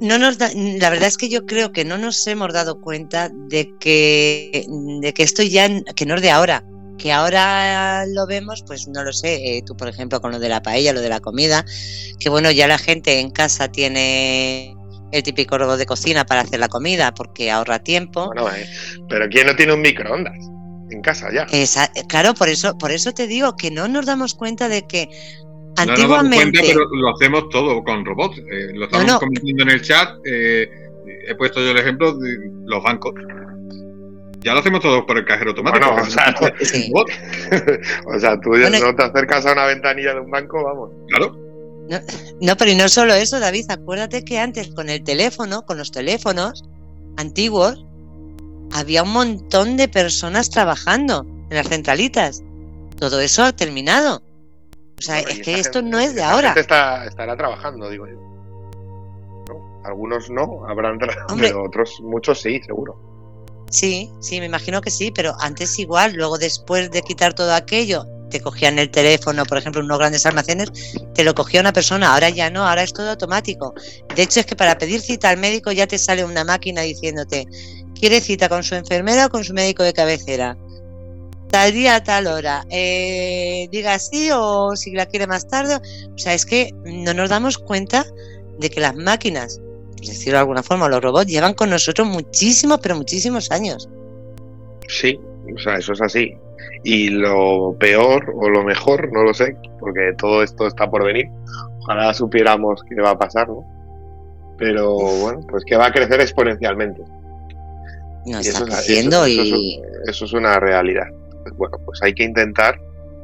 S2: no nos la verdad es que yo creo que no nos hemos dado cuenta de que, de que esto ya que no es de ahora, que ahora lo vemos, pues no lo sé, eh, tú por ejemplo con lo de la paella, lo de la comida, que bueno, ya la gente en casa tiene el típico robot de cocina para hacer la comida porque ahorra tiempo.
S4: Bueno, eh, pero ¿quién no tiene un microondas? En casa ya.
S2: claro, por eso, por eso te digo que no nos damos cuenta de que
S3: Antiguamente. pero lo hacemos todo con robots. Eh, lo estamos comentando en el chat. Eh, he puesto yo el ejemplo de los bancos. Ya lo hacemos todo por el cajero automático.
S4: o, sea, o, sea, tú no te acercas a una ventanilla de un banco, vamos.
S3: Claro.
S2: No, no, pero y no solo eso, David. Acuérdate que antes con el teléfono, con los teléfonos antiguos, había un montón de personas trabajando en las centralitas. Todo eso ha terminado. O sea, es que esto no es de ahora.
S4: Está, estará trabajando, digo yo. Algunos no, habrán pero otros, muchos sí, seguro.
S2: Sí, sí, me imagino que sí, pero antes igual, luego después de quitar todo aquello, te cogían el teléfono, por ejemplo, unos grandes almacenes, te lo cogía una persona, ahora ya no, ahora es todo automático. De hecho, es que para pedir cita al médico ya te sale una máquina diciéndote, ¿quiere cita con su enfermera o con su médico de cabecera? tal día tal hora, eh, diga sí o si la quiere más tarde. O sea, es que no nos damos cuenta de que las máquinas, por decirlo de alguna forma, los robots llevan con nosotros muchísimos, pero muchísimos años.
S4: Sí, o sea, eso es así. Y lo peor o lo mejor, no lo sé, porque todo esto está por venir. Ojalá supiéramos qué va a pasar, ¿no? Pero bueno, pues que va a crecer exponencialmente.
S2: No está creciendo y...
S4: eso es una realidad bueno, pues hay que intentar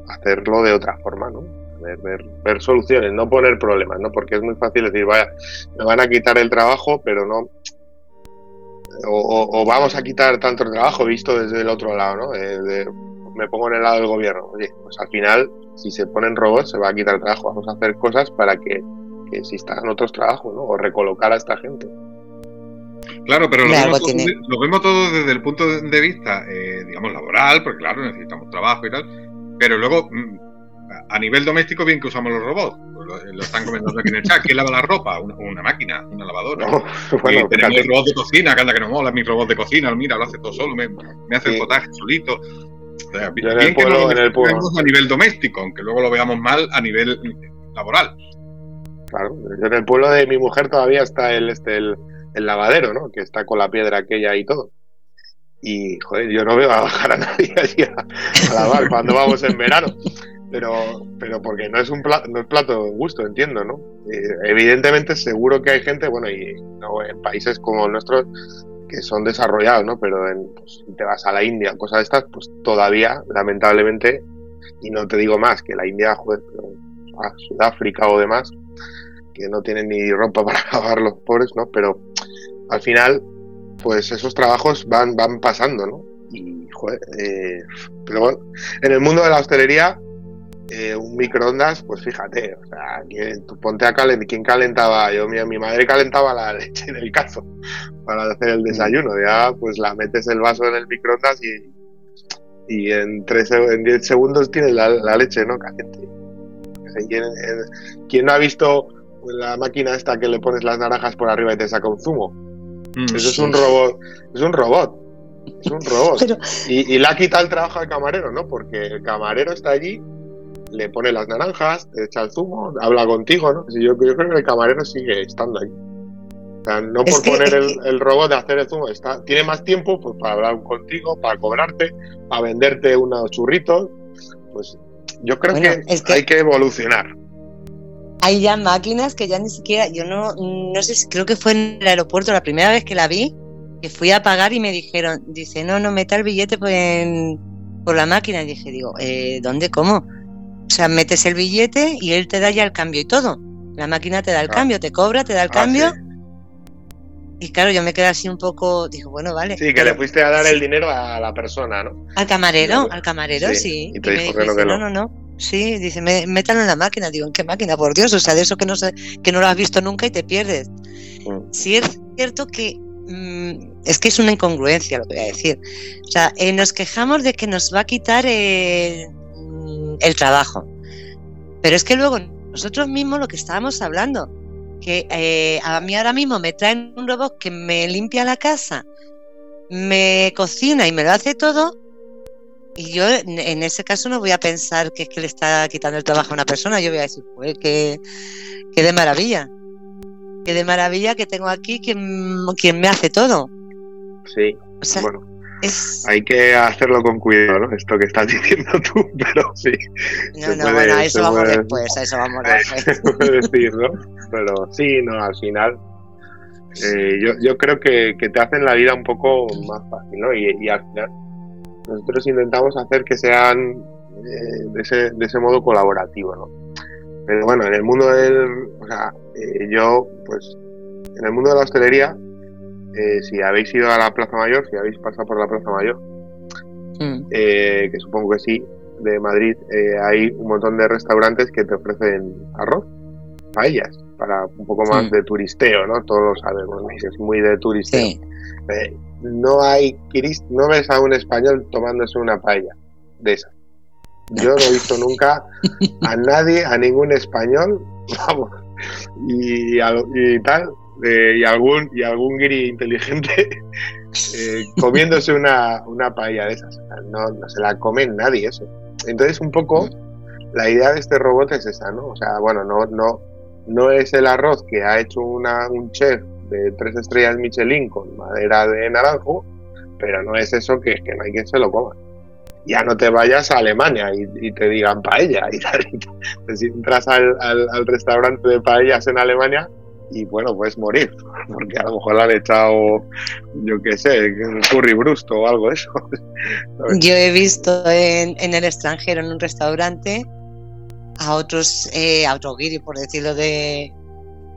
S4: hacerlo de otra forma, ¿no? Ver, ver, soluciones, no poner problemas, ¿no? Porque es muy fácil decir, vaya, me van a quitar el trabajo, pero no. O, vamos a quitar tanto el trabajo visto desde el otro lado, ¿no? Me pongo en el lado del gobierno. Oye, pues al final, si se ponen robots, se va a quitar el trabajo. Vamos a hacer cosas para que, que existan otros trabajos, ¿no? O recolocar a esta gente.
S3: Claro, pero lo, vemos todo, desde el punto de vista, eh, digamos, laboral, porque claro, necesitamos trabajo y tal, pero luego, mm, a nivel doméstico, bien que usamos los robots. lo, están comentando aquí en el chat. ¿Quién lava la ropa? Una, máquina, una lavadora. bueno, tenemos el robot de cocina, que anda que no mola, mi robot de cocina, mira, lo hace todo solo, me, hace el potaje solito. O sea, bien el que no lo a nivel doméstico, aunque luego lo veamos mal a nivel laboral.
S4: Claro, en el pueblo de mi mujer todavía está el, este, el, lavadero, ¿no? Que está con la piedra aquella y todo. Y, joder, yo no veo a bajar a nadie allí a, lavar cuando vamos en verano. Pero, pero porque no es un plato, no es plato de gusto, entiendo, ¿no? Eh, evidentemente seguro que hay gente, bueno, y ¿no? en países como el nuestro que son desarrollados, ¿no? Pero en, pues, te vas a la India, cosas de estas, pues todavía, lamentablemente, y no te digo más, que la India, joder, a Sudáfrica o demás, que no tienen ni ropa para lavar los pobres, ¿no? Pero al final, pues esos trabajos van, van pasando, ¿no? Y, joder, eh, pero bueno, en el mundo de la hostelería, eh, un microondas, pues fíjate, o sea, tú ponte a calentar, ¿quién calentaba? Yo, mi, mi madre calentaba la leche en el cazo para hacer el desayuno, ya pues la metes el vaso en el microondas y, y en, tres, en 10 segundos tienes la, la leche, ¿no? Caliente. ¿Quién, no ha visto la máquina esta que le pones las naranjas por arriba y te saca un zumo? Mm, Eso es un robot. Es un robot. Es un robot. Y, le ha quitado el trabajo al camarero, ¿no? Porque el camarero está allí, le pone las naranjas, te echa el zumo, habla contigo, ¿no? Yo, creo que el camarero sigue estando ahí. O sea, no por poner el, robot de hacer el zumo, está, tiene más tiempo pues, para hablar contigo, para cobrarte, para venderte unos churritos. Pues yo creo que, hay que evolucionar.
S2: Hay ya máquinas que ya ni siquiera, yo no, no sé si creo que fue en el aeropuerto la primera vez que la vi, que fui a pagar y me dijeron, dice, no, no, meta el billete por, por la máquina. Y dije, digo, eh, ¿dónde, cómo? O sea, metes el billete y él te da ya el cambio y todo. La máquina te da el ah. cambio, te cobra, te da el ah, cambio. Y claro, yo me quedé así un poco, digo, bueno, vale.
S4: Sí, que le fuiste a dar el dinero a la persona, ¿no?
S2: Al camarero, al camarero, sí. Y, te dijo que no, no, no, no. Sí, dice, métalo en la máquina. Digo, ¿en qué máquina? Por Dios, o sea, de eso que no, que no lo has visto nunca y te pierdes. Mm. Sí es cierto que mm, es que es una incongruencia lo que voy a decir. O sea, eh, nos quejamos de que nos va a quitar el, el trabajo. Pero es que luego nosotros mismos lo que estábamos hablando, que eh, a mí ahora mismo me traen un robot que me limpia la casa, me cocina y me lo hace todo, y yo en ese caso no voy a pensar que es que le está quitando el trabajo a una persona, yo voy a decir, pues que, que de maravilla, que de maravilla que tengo aquí quien, quien me hace todo.
S4: Sí, bueno. Hay que hacerlo con cuidado, ¿no? Esto que estás diciendo tú, pero sí.
S2: No, no, bueno, a eso vamos después, a eso vamos después.
S4: puede decir, ¿no? Pero sí, no, al final eh, yo, yo creo que, que, te hacen la vida un poco más fácil, ¿no? Y, y al final nosotros intentamos hacer que sean eh, de, ese, de ese modo colaborativo, ¿no? Pero bueno, en el mundo del, o sea, eh, yo, pues, en el mundo de la hostelería, eh, si habéis ido a la Plaza Mayor, si habéis pasado por la Plaza Mayor, mm. que supongo que sí, de Madrid, hay un montón de restaurantes que te ofrecen arroz, paellas, para un poco más de turisteo, ¿no? Todos lo sabemos, es muy de turisteo. Sí no hay, no ves a un español tomándose una paella de esa. Yo no he visto nunca a nadie, a ningún español, vamos, y, tal, eh, y algún y algún guiri inteligente eh, comiéndose una, una paella de esas. No, no se la come nadie eso. Entonces, un poco la idea de este robot es esa, ¿no? O sea, bueno, no, no, no es el arroz que ha hecho un chef de tres estrellas Michelin con madera de naranjo, pero no es eso que, que no hay quien se lo coma. Ya no te vayas a Alemania y, te digan paella y. Si entras al, al, restaurante de paellas en Alemania y bueno, puedes morir, porque a lo mejor le han echado, yo qué sé, curry brusto o algo de eso.
S2: Yo he visto en, en el extranjero, en un restaurante, a otros, eh, a otro guiri, por decirlo de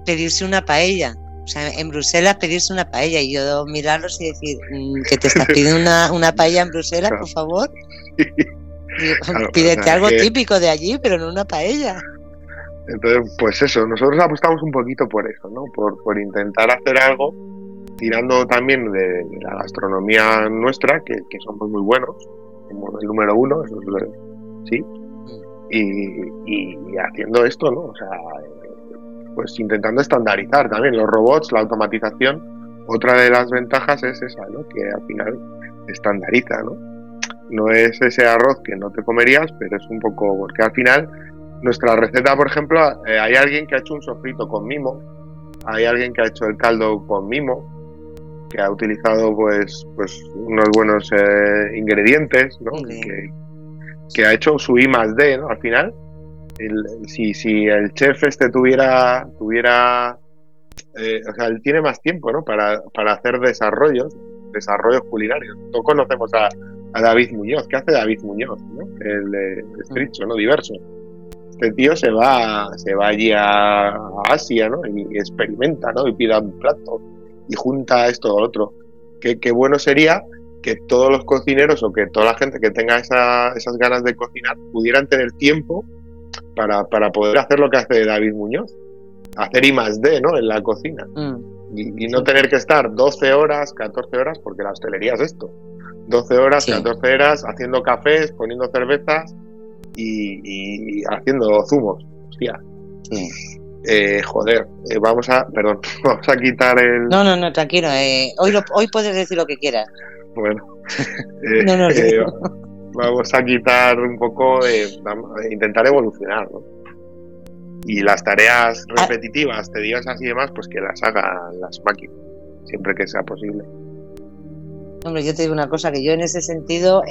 S2: pedirse una paella o sea, en Bruselas pedirse una paella y yo mirarlos y decir, mm, que te estás pidiendo una, una paella en Bruselas, por favor. pídete algo típico de allí, pero no una paella.
S4: Entonces, pues eso, nosotros apostamos un poquito por eso, ¿no? Por, intentar hacer algo tirando también de, la gastronomía nuestra, que, somos muy buenos, somos el número uno, eso es lo, sí, y, haciendo esto, ¿no? O sea, pues intentando estandarizar también los robots, la automatización. Otra de las ventajas es esa, ¿no? Que al final estandariza, ¿no? No es ese arroz que no te comerías, pero es un poco, porque al final nuestra receta, por ejemplo, eh, hay alguien que ha hecho un sofrito con mimo, hay alguien que ha hecho el caldo con mimo, que ha utilizado pues, pues unos buenos eh, ingredientes, ¿no? Que, ha hecho su I más D, ¿no? Al final, si, si el chef este tuviera, tuviera eh, o sea, él tiene más tiempo, ¿no? Para, para hacer desarrollos, desarrollos culinarios. Todos conocemos a, David Muñoz. ¿Qué hace David Muñoz? ¿no? El de Estricho, ¿no? Diverso. Este tío se va, se va allí a Asia, ¿no? Y experimenta, ¿no? Y pide un plato y junta esto o otro. Qué, qué bueno sería que todos los cocineros o que toda la gente que tenga esas ganas de cocinar pudieran tener tiempo para, para, poder hacer lo que hace David Muñoz, hacer I más D ¿no? en la cocina. Mm. Y, no tener que estar 12 horas, 14 horas, porque la hostelería es esto. 12 horas, 14 horas haciendo cafés, poniendo cervezas y, haciendo zumos. Hostia. Eh, joder, eh, vamos a, perdón, vamos a quitar el...
S2: No, no, no, tranquilo, eh, hoy, hoy puedes decir lo que quieras.
S4: Bueno, vamos a quitar un poco, intentar evolucionar, ¿no? Y las tareas ah. repetitivas, tediosas y demás, pues que las hagan las máquinas, siempre que sea posible.
S2: Hombre, yo te digo una cosa, que yo en ese sentido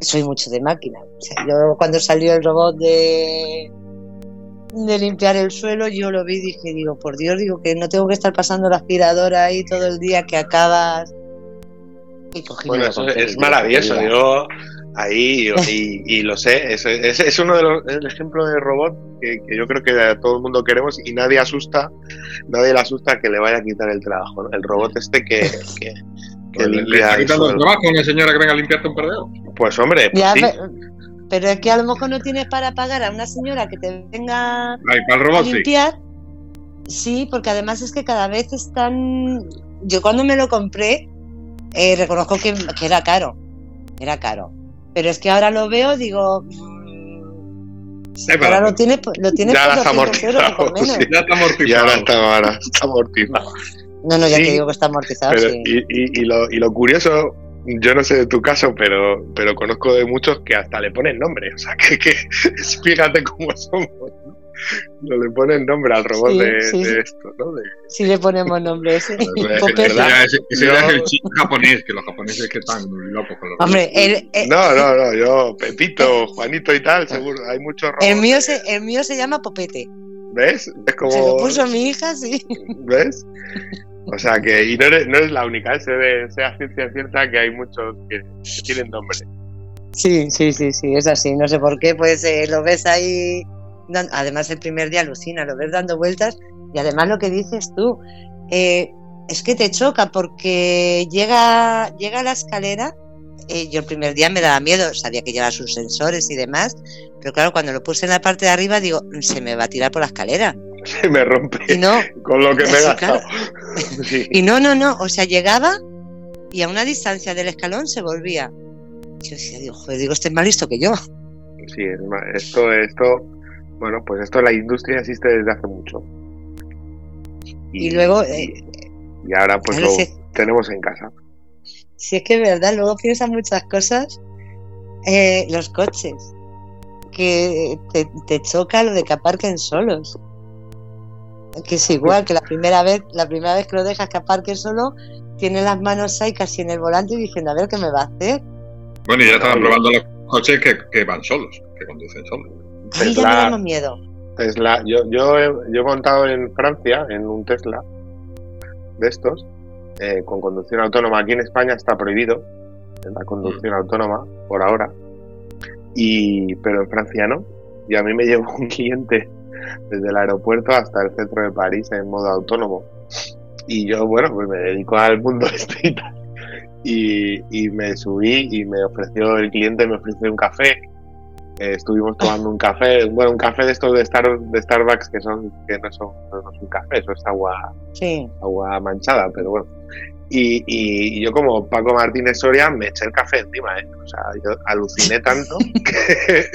S2: soy mucho de máquina. O sea, yo cuando salió el robot de, de limpiar el suelo, yo lo vi y dije, digo, por Dios, digo que no tengo que estar pasando la aspiradora ahí todo el día que acabas.
S4: Y bueno, eso es maravilloso. Yo ahí y, lo sé, es, es, uno de los el ejemplo de robot que, yo creo que todo el mundo queremos y nadie asusta, nadie le asusta que le vaya a quitar el trabajo. El robot este que, que,
S3: pues ¿Le está quitando el trabajo a una señora que venga a limpiarte un perdeo?
S4: Pues hombre, pues sí.
S2: pero, es que a lo mejor no tienes para pagar a una señora que te venga a limpiar. Sí. porque además es que cada vez están. Yo cuando me lo compré, eh, reconozco que, era caro. Era caro. Pero es que ahora lo veo, digo. Mm, ahora lo tienes, lo tienes
S4: ya por está amortizado.
S3: ya está amortizado.
S4: Ya está, ahora está amortizado.
S2: No, no, ya te digo que está amortizado.
S4: y, lo, curioso, yo no sé de tu caso, pero, pero conozco de muchos que hasta le ponen nombre. O sea, que, que fíjate cómo somos. ¿no? le ponen nombre al robot de, esto, ¿no?
S2: Sí, le ponemos nombre. Sí.
S3: ese, es el chico japonés, que los japoneses que están locos con los
S2: Hombre, el,
S4: No, no, no, yo, Pepito, Juanito y tal, seguro, hay muchos robots.
S2: El mío se, el mío se llama Popete.
S4: ¿Ves? Es como...
S2: Se lo puso mi hija, sí.
S4: ¿Ves? O sea que, y no eres, no es la única, ¿eh? se sea ciencia cierta que hay muchos que, tienen nombre.
S2: Sí, sí, sí, sí, es así. No sé por qué, pues eh, lo ves ahí. Además, el primer día alucina, lo ves dando vueltas. Y además, lo que dices tú, eh, es que te choca porque llega, llega a la escalera. Yo el primer día me daba miedo, sabía que llevaba sus sensores y demás, pero claro, cuando lo puse en la parte de arriba, digo, se me va a tirar por la escalera.
S4: Se me rompe con lo que me he gastado.
S2: Y no, no, no, o sea, llegaba y a una distancia del escalón se volvía. Yo decía, digo, joder, digo, este es más listo que yo.
S4: Sí, esto, esto, bueno, pues esto la industria existe desde hace mucho.
S2: Y, luego... Eh,
S4: y ahora pues lo tenemos en casa.
S2: Si es que es verdad, luego piensan muchas cosas. Eh, los coches, que te, te choca lo de que aparquen solos que es igual que la primera vez, la primera vez que lo dejas que aparque solo, tiene las manos ahí casi en el volante y diciendo a ver qué me va a hacer.
S3: Bueno, y ya estaban probando los coches que, van solos, que conducen solos.
S2: Ahí ya me miedo.
S4: Tesla, yo, yo, he, yo he montado en Francia en un Tesla de estos eh, con conducción autónoma. Aquí en España está prohibido la conducción mm. autónoma por ahora, y pero en Francia no. Y a mí me llevó un cliente desde el aeropuerto hasta el centro de París en modo autónomo. Y yo, bueno, pues me dedico al mundo este y Y, me subí y me ofreció, el cliente me ofreció un café. Eh, estuvimos tomando un café, bueno, un café de estos de, Star, de Starbucks que son que no son, no, es un café, eso es agua, agua manchada, pero bueno. Y, y yo como Paco Martínez Soria me eché el café encima, ¿eh? O sea, yo aluciné tanto que,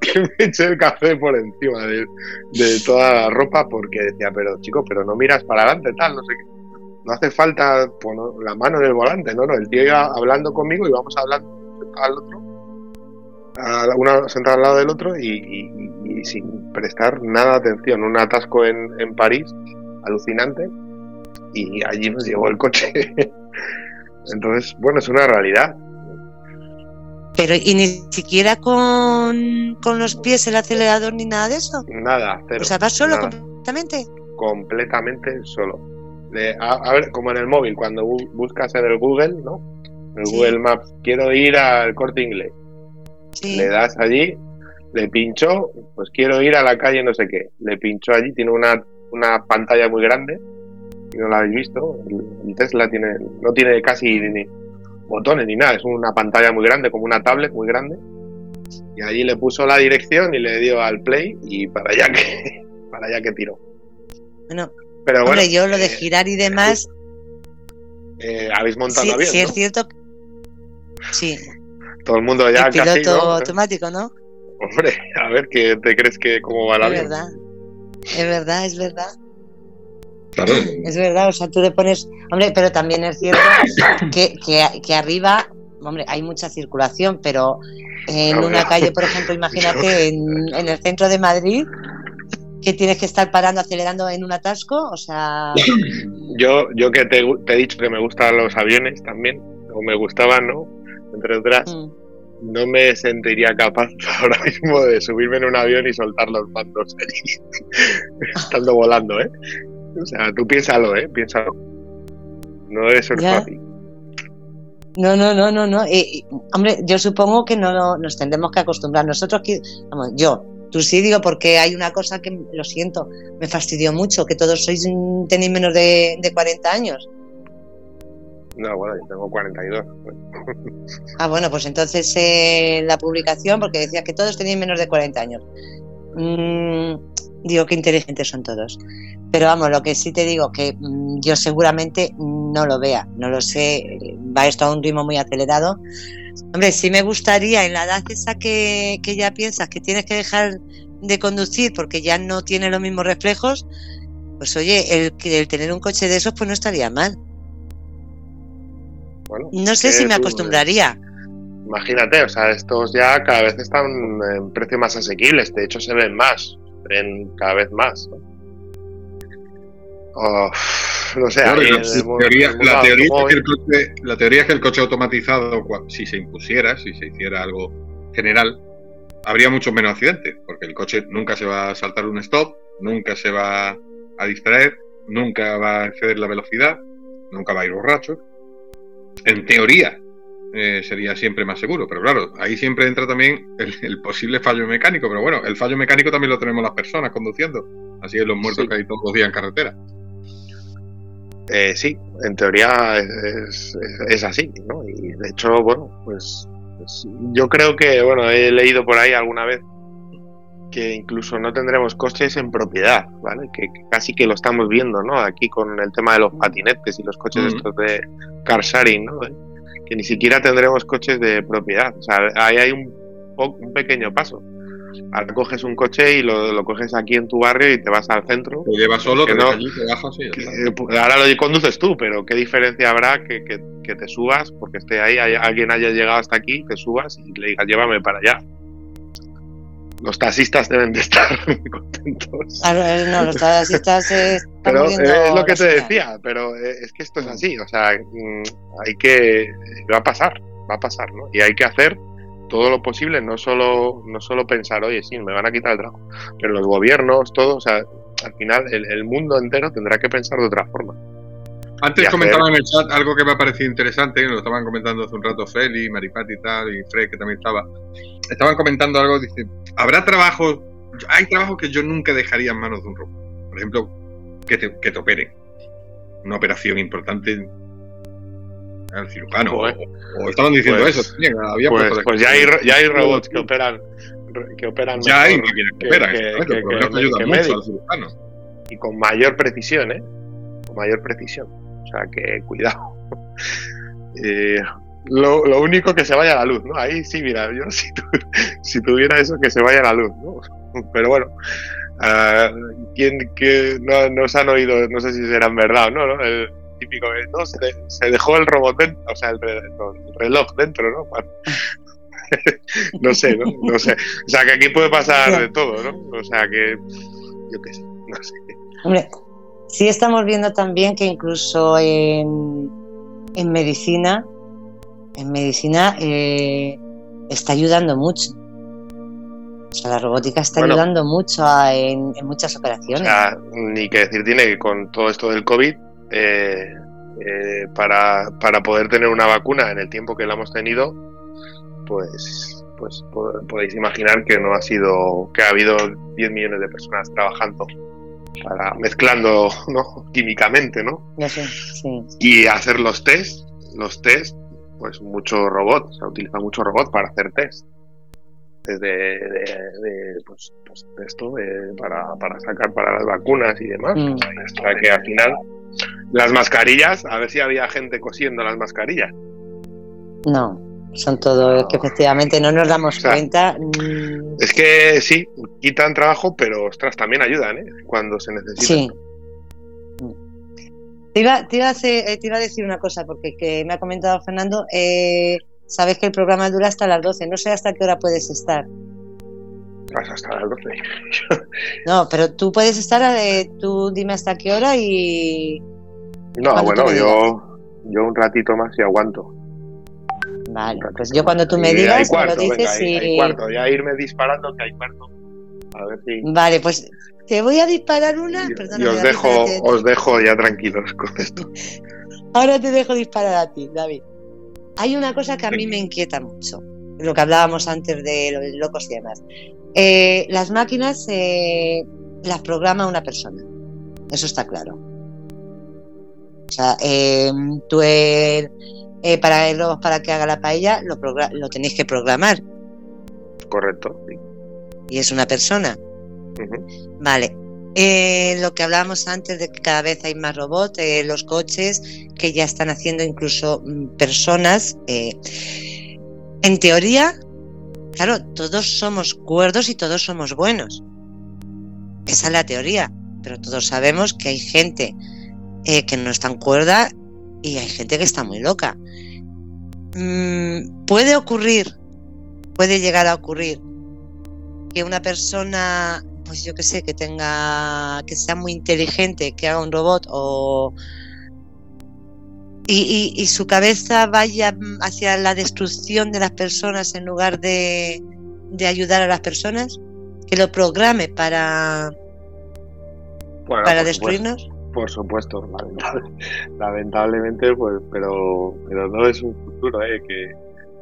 S4: que me eché el café por encima de, de toda la ropa porque decía, pero chico, pero no miras para adelante, tal, no sé qué. No hace falta poner la mano en el volante, no, no, el tío iba hablando conmigo y vamos hablando al otro, a uno sentado al lado del otro y, y- y sin prestar nada de atención. Un atasco en, en París, alucinante, y allí nos llegó el coche. Entonces, bueno, es una realidad.
S2: Pero y ni siquiera con, con los pies el acelerador ni nada de eso.
S4: Nada, cero.
S2: o sea, vas solo
S4: nada.
S2: completamente.
S4: completamente solo. De- a, a ver, como en el móvil, cuando bu- buscas en el Google, ¿no? En el
S2: Sí.
S4: Google Maps, quiero ir al corte inglés.
S2: Sí.
S4: Le das allí, le pinchó, pues quiero ir a la calle no sé qué. Le pinchó allí, tiene una, una pantalla muy grande, y no la habéis visto. El, Tesla tiene, no tiene casi ni, botones ni nada, es una pantalla muy grande, como una tablet muy grande. Y allí le puso la dirección y le dio al play y para allá que, para allá que tiró.
S2: Bueno,
S4: Pero bueno,
S2: hombre, yo lo de
S4: eh,
S2: girar y demás,
S4: eh, habéis montado
S2: sí,
S4: avión,
S2: sí
S4: ¿no?
S2: es cierto. Sí,
S4: Todo el mundo ya
S2: el
S4: casi,
S2: piloto
S4: ¿no?
S2: automático, ¿no?
S4: Hombre, a ver, ¿qué te crees que cómo va el
S2: Es
S4: avión?
S2: verdad. Es verdad, es verdad.
S3: Claro,
S2: Es verdad, o sea, tú le pones. Hombre, pero también es cierto que, que, que arriba, hombre, hay mucha circulación, pero en una calle, por ejemplo, imagínate en, en el centro de Madrid, que tienes que estar parando, acelerando en un atasco, o sea.
S4: Yo, yo que te, te he dicho que me gustan los aviones también, o me gustaban, ¿no? Entre otras,
S2: mm.
S4: no me sentiría capaz ahora mismo de subirme en un avión y soltar los mandos estando volando, ¿eh? O sea, tú piénsalo, ¿eh? Piénsalo. No debe ser
S2: Ya.
S4: fácil.
S2: No, no, no, no, no. Y- y, hombre, yo supongo que no no- nos tendremos que acostumbrar. Nosotros, que, vamos, yo, tú sí digo, porque hay una cosa que, lo siento, me fastidió mucho, que todos sois tenéis menos de, de 40 años.
S4: No, bueno, yo tengo 42.
S2: Ah, bueno, pues entonces eh, la publicación, porque decías que todos tenéis menos de 40 años. Mm, digo que inteligentes son todos. Pero vamos, lo que sí te digo, que mm, yo seguramente no lo vea, no lo sé, va esto a un ritmo muy acelerado. Hombre, sí me gustaría en la edad esa que, ya piensas que tienes que dejar de conducir porque ya no tiene los mismos reflejos, pues oye, el, el tener un coche de esos pues no estaría mal.
S4: Bueno,
S2: No sé si me
S4: tú,
S2: acostumbraría.
S4: Imagínate, o sea, estos ya cada vez están en precios más asequibles, de hecho se ven más, se ven cada vez más. ¿no? Oh, no sé,
S3: Claro, la, teoría, la es que el coche, la teoría es que el coche automatizado, si se impusiera, si se hiciera algo general, habría muchos menos accidentes, porque el coche nunca se va a saltar un stop, nunca se va a distraer, nunca va a exceder la velocidad, nunca va a ir borracho. En teoría eh, sería siempre más seguro, pero claro, ahí siempre entra también el, el posible fallo mecánico, pero bueno, el fallo mecánico también lo tenemos las personas conduciendo, así es los muertos
S4: Sí.
S3: que hay todos los días en carretera.
S4: Eh, sí, en teoría es, es- es así, ¿no? Y de hecho, bueno, pues, pues yo creo que, bueno, he leído por ahí alguna vez que incluso no tendremos coches en propiedad, ¿vale? Que, que casi que lo estamos viendo, ¿no? Aquí con el tema de los patinetes y los coches
S3: Mm.
S4: estos de car sharing, ¿no? Que ni siquiera tendremos coches de propiedad. O sea, ahí hay un, po- un pequeño paso. Ahora coges un coche y lo, lo coges aquí en tu barrio y te vas al centro
S3: Te llevas solo,
S4: Que
S3: te
S4: no-
S3: allí, te bajas y
S4: que, eh, pu- ahora lo conduces tú, pero ¿qué diferencia habrá que, que- que te subas porque esté ahí, alguien haya llegado hasta aquí, te subas y le digas llévame para allá? Los taxistas deben de estar muy contentos.
S2: Ah, no, los taxistas están
S4: Pero eh, es lo que te decía, pero eh, es que esto es así, o sea, mm, hay que, va a pasar, va a pasar, ¿no? Y hay que hacer todo lo posible, no solo, no solo pensar, oye, sí, me van a quitar el trabajo, pero los gobiernos, todo, o sea, al final el, el mundo entero tendrá que pensar de otra forma.
S3: Antes
S4: y
S3: comentaba en el chat algo que me ha parecido interesante, lo estaban comentando hace un rato Feli, Maripati y tal, y Fred que también estaba. Estaban comentando algo, dice, ¿habrá trabajos? Hay trabajos que yo nunca dejaría en manos de un robot. Por ejemplo, que te, que te operen. Una operación importante al cirujano.
S4: Joder.
S3: o, o estaban diciendo
S4: Pues-
S3: eso. también, había
S4: Pues, pues ya hay, ya hay robots que operan, que operan
S3: Ya hay máquinas que
S4: que-
S3: operan,
S4: que-
S3: exactamente,
S4: que-
S3: ayudan mucho al
S4: médicos.
S3: cirujano.
S4: y con mayor precisión, ¿eh? Con mayor precisión. O sea que cuidado. Eh, lo, único que se vaya la luz, ¿no? Ahí sí, mira, yo si, si tuviera eso, que se vaya la luz, ¿no? Pero bueno, uh, ¿quién que no, nos han oído? No sé si serán verdad o no, ¿no? El típico ¿no? Se, dejó el robot o sea, el, reloj dentro, ¿no? no sé, ¿no? No sé. O sea, que aquí puede pasar de todo, ¿no? O sea, que yo qué sé, no sé.
S2: Hombre, sí estamos viendo también que incluso en, en medicina, en medicina eh, está ayudando mucho. O sea, la robótica está ayudando mucho en, muchas operaciones. O
S4: sea, ni que decir tiene que con todo esto del COVID, eh, eh, para, para, poder tener una vacuna en el tiempo que la hemos tenido, pues, pues podéis imaginar que no ha sido, que ha habido 10 millones de personas trabajando para mezclando ¿no? químicamente, ¿no?
S2: sí.
S4: Y hacer los test, los test, pues mucho robot, se utiliza mucho robot para hacer test desde de, pues, pues esto para, para, sacar para las vacunas y demás. Mm. Hasta que al final las mascarillas, a ver si había gente cosiendo las mascarillas.
S2: No, son todo que efectivamente no nos damos cuenta. Mm.
S4: Es que sí, quitan trabajo, pero ostras, también ayudan ¿eh? cuando se necesita. Sí.
S2: Te iba, te, iba a eh, te iba, a decir una cosa, porque que me ha comentado Fernando, eh, Sabes que el programa dura hasta las 12, no sé hasta qué hora puedes estar.
S4: Pues hasta las 12.
S2: no, pero tú puedes estar, eh, tú dime hasta qué hora y...
S4: No, bueno, yo, yo un ratito más y aguanto.
S2: Vale, pues yo cuando tú me digas, me lo dices
S4: y... Hay, cuarto, ya irme disparando que hay cuarto. A ver si...
S2: Vale, pues te voy a disparar una.
S4: Y, os, dejo, os dejo ya tranquilos con esto.
S2: Ahora te dejo disparar a ti, David. Hay una cosa que a mí me inquieta mucho, lo que hablábamos antes de los locos y demás. Eh, las máquinas eh, las programa una persona, eso está claro. O sea, em, tú eh, para el para que haga la paella lo, lo tenéis que programar.
S4: Correcto.
S2: Y es una persona. Vale. Eh, lo que hablábamos antes de que cada vez hay más robots, eh, los coches que ya están haciendo incluso mm, personas. En teoría, claro, todos somos cuerdos y todos somos buenos. Esa es la teoría, pero todos sabemos que hay gente que no está en cuerda y hay gente que está muy loca. Mm, puede ocurrir, puede llegar a ocurrir que una persona pues yo que sé, que tenga, que sea muy inteligente, que haga un robot o y, su cabeza vaya hacia la destrucción de las personas en lugar de, ayudar a las personas, que lo programe para, para destruirnos.
S4: Por supuesto, lamentablemente, pues, pero, pero no es un futuro, ¿eh? que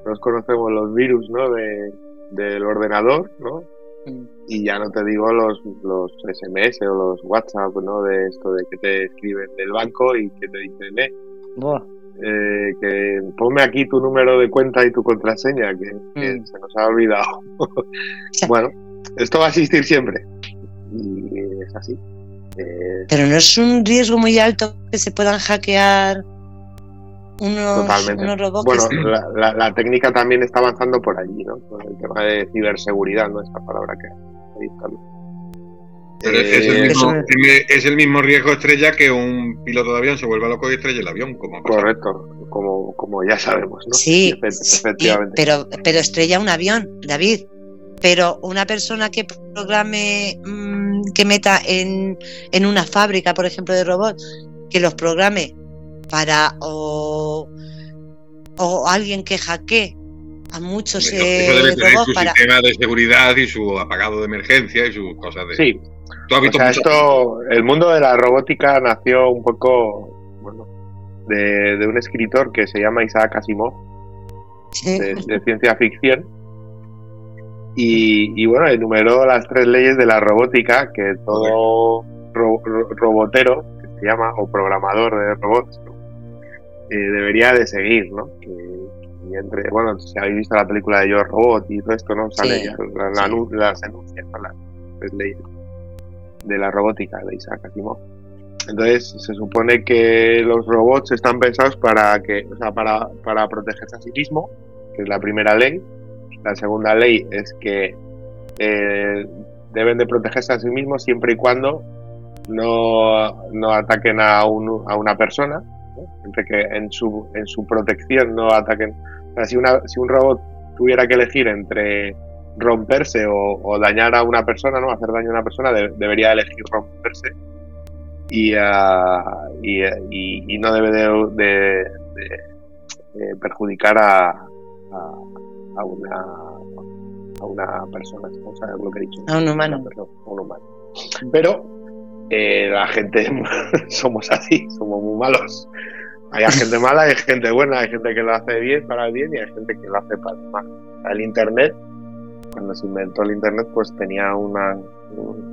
S4: nos conocemos los virus, ¿no? De, del ordenador, ¿no? Y ya no te digo los, los SMS o los WhatsApp, ¿no? De esto de que te escriben del banco y que te dicen, eh, eh que ponme aquí tu número de cuenta y tu contraseña, que, mm. se nos ha olvidado. bueno, esto va a existir siempre. Y es así.
S2: Eh, Pero no es un riesgo muy alto que se puedan hackear
S4: Totalmente. bueno, la, técnica también está avanzando por allí, ¿no? Con el tema de ciberseguridad, ¿no? Esta palabra que
S3: Pero es, el mismo, es, el mismo, riesgo estrella que un piloto de avión se vuelva loco y estrella el avión. Como
S4: Correcto, como, como ya sabemos, ¿no?
S2: Sí, efectivamente. pero, pero estrella un avión, David. Pero una persona que programe, mm, que meta en, en una fábrica, por ejemplo, de robots, que los programe para o, o alguien que hackee a muchos
S3: eh, eso debe tener su sistema de seguridad y su apagado de emergencia y sus cosas de
S4: sí. Esto el mundo de la robótica nació un poco bueno de, un escritor que se llama Isaac Asimov de, ciencia ficción y, bueno enumeró las tres leyes de la robótica que todo robotero que se llama o programador de robots debería de seguir, ¿no? Que, entre, bueno, si habéis visto la película de Yo Robot y todo esto, ¿no? Sale ya las enuncias, las leyes de la robótica de Isaac Asimov. entonces se supone que los robots están pensados para que, o sea, para, para protegerse a sí mismo, que es la primera ley. La segunda ley es que eh, deben de protegerse a sí mismos siempre y cuando no, no ataquen a, un, a una persona, entre que en su, en su protección no ataquen. si, una, si un robot tuviera que elegir entre romperse o, dañar a una persona, no hacer daño a una persona, debería elegir romperse. Y, ah, y, y, no debe de, perjudicar a, a, una a una persona, lo que he dicho.
S2: A un humano.
S4: un humano. Pero eh, la gente somos así, somos muy malos. Hay gente mala, hay gente buena, hay gente que lo hace bien para el bien y hay gente que lo hace para el mal. El Internet, cuando se inventó el Internet, pues tenía una...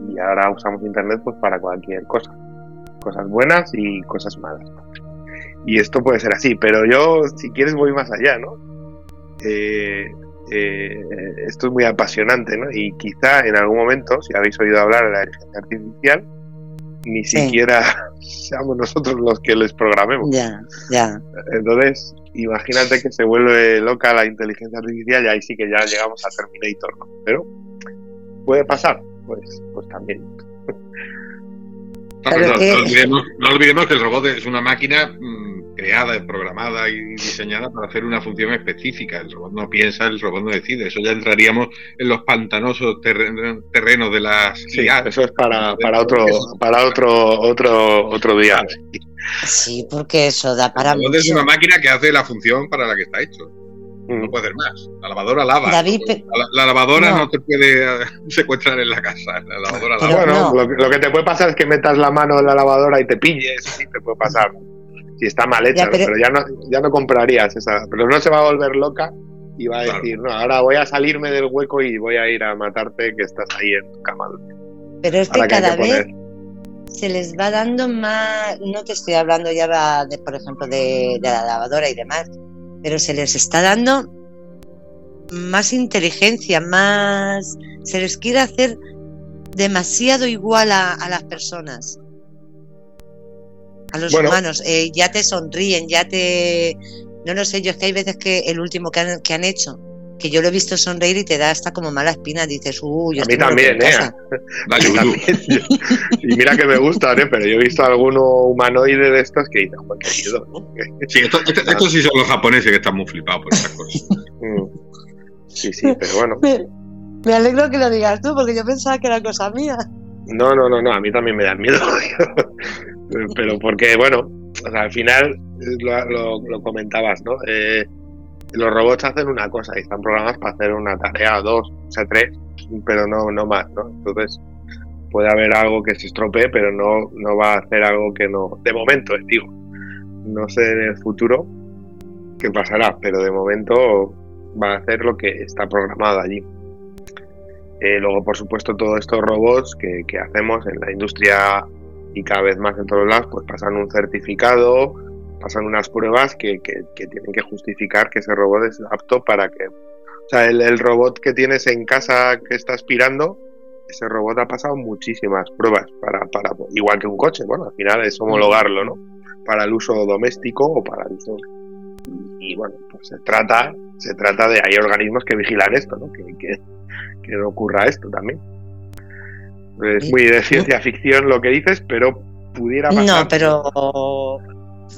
S4: Y ahora usamos Internet pues para cualquier cosa. Cosas buenas y cosas malas. Y esto puede ser así, pero yo, si quieres, voy más allá, ¿no? Eh, eh, esto es muy apasionante, ¿no? Y quizá en algún momento, si habéis oído hablar de la inteligencia artificial, ni siquiera seamos nosotros los que les programemos.
S2: Ya, ya.
S4: Entonces, imagínate que se vuelve loca la inteligencia artificial y ahí sí que ya llegamos a Terminator, ¿no? Pero, ¿puede pasar? Pues, pues también.
S3: No, no, olvidemos, que el robot es una máquina mm, creada, programada y diseñada para hacer una función específica. El robot no piensa, el robot no decide. Eso ya entraríamos en los pantanosos terrenos de las
S4: sí, Eso es para, para otro para otro otro otro día.
S2: Sí, porque eso da para.
S3: El robot es una máquina que hace la función para la que está hecho no mm. puede hacer más. La lavadora lava. la, lavadora no. te puede eh, secuestrar en la casa. La lavadora
S4: lava. Bueno, lo, que te puede pasar es que metas la mano en la lavadora y te pilles. Sí, te puede pasar. Si está mal hecha, pero... ya, no, ya no comprarías esa. Pero no se va a volver loca y va a decir, no, ahora voy a salirme del hueco y voy a ir a matarte que estás ahí en tu cama.
S2: Pero es que cada vez se les va dando más, no te estoy hablando ya de, por ejemplo, de la lavadora y demás, pero se les está dando más inteligencia, más... Se les quiere hacer demasiado igual a, las personas, a los humanos. Eh, ya te sonríen, ya te... No lo sé, yo es que hay veces que el último que han, que han hecho que yo lo he visto sonreír y te da hasta como mala espina, dices, uy,
S4: yo A mí también, ¿eh? y mira que me gusta, ¿eh? Pero yo he visto alguno humanoide de estos que dicen, qué miedo, ¿no?
S3: Sí, estos esto, sí son los japoneses que están muy flipados por estas cosas. Mm.
S4: Sí, sí, pero bueno.
S2: Me, alegro que lo digas tú, porque yo pensaba que era cosa mía.
S4: No, no, no, no, a mí también me da miedo. pero porque, bueno, o sea, al final lo, lo, comentabas, ¿no? Eh, los robots hacen una cosa y están programados para hacer una tarea, dos, o sea, tres, pero no, no más, ¿no? Entonces puede haber algo que se estropee, pero no, no va a hacer algo que no, de momento, digo, no sé en el futuro qué pasará, pero de momento va a hacer lo que está programado allí. Eh, luego, por supuesto, todos estos robots que hacemos en la industria y cada vez más en todos lados, pues pasan un certificado, pasan unas pruebas que, tienen que justificar que ese robot es apto para que... O sea, el, robot que tienes en casa que está aspirando, ese robot ha pasado muchísimas pruebas para, para igual que un coche, bueno, al final es homologarlo, ¿no? Para el uso doméstico o para el uso... Y, bueno, pues se trata, se trata de, hay organismos que vigilan esto, ¿no? Que, que, que no ocurra esto también. Es muy de ciencia ficción lo que dices, pero pudiera pasar.
S2: No, pero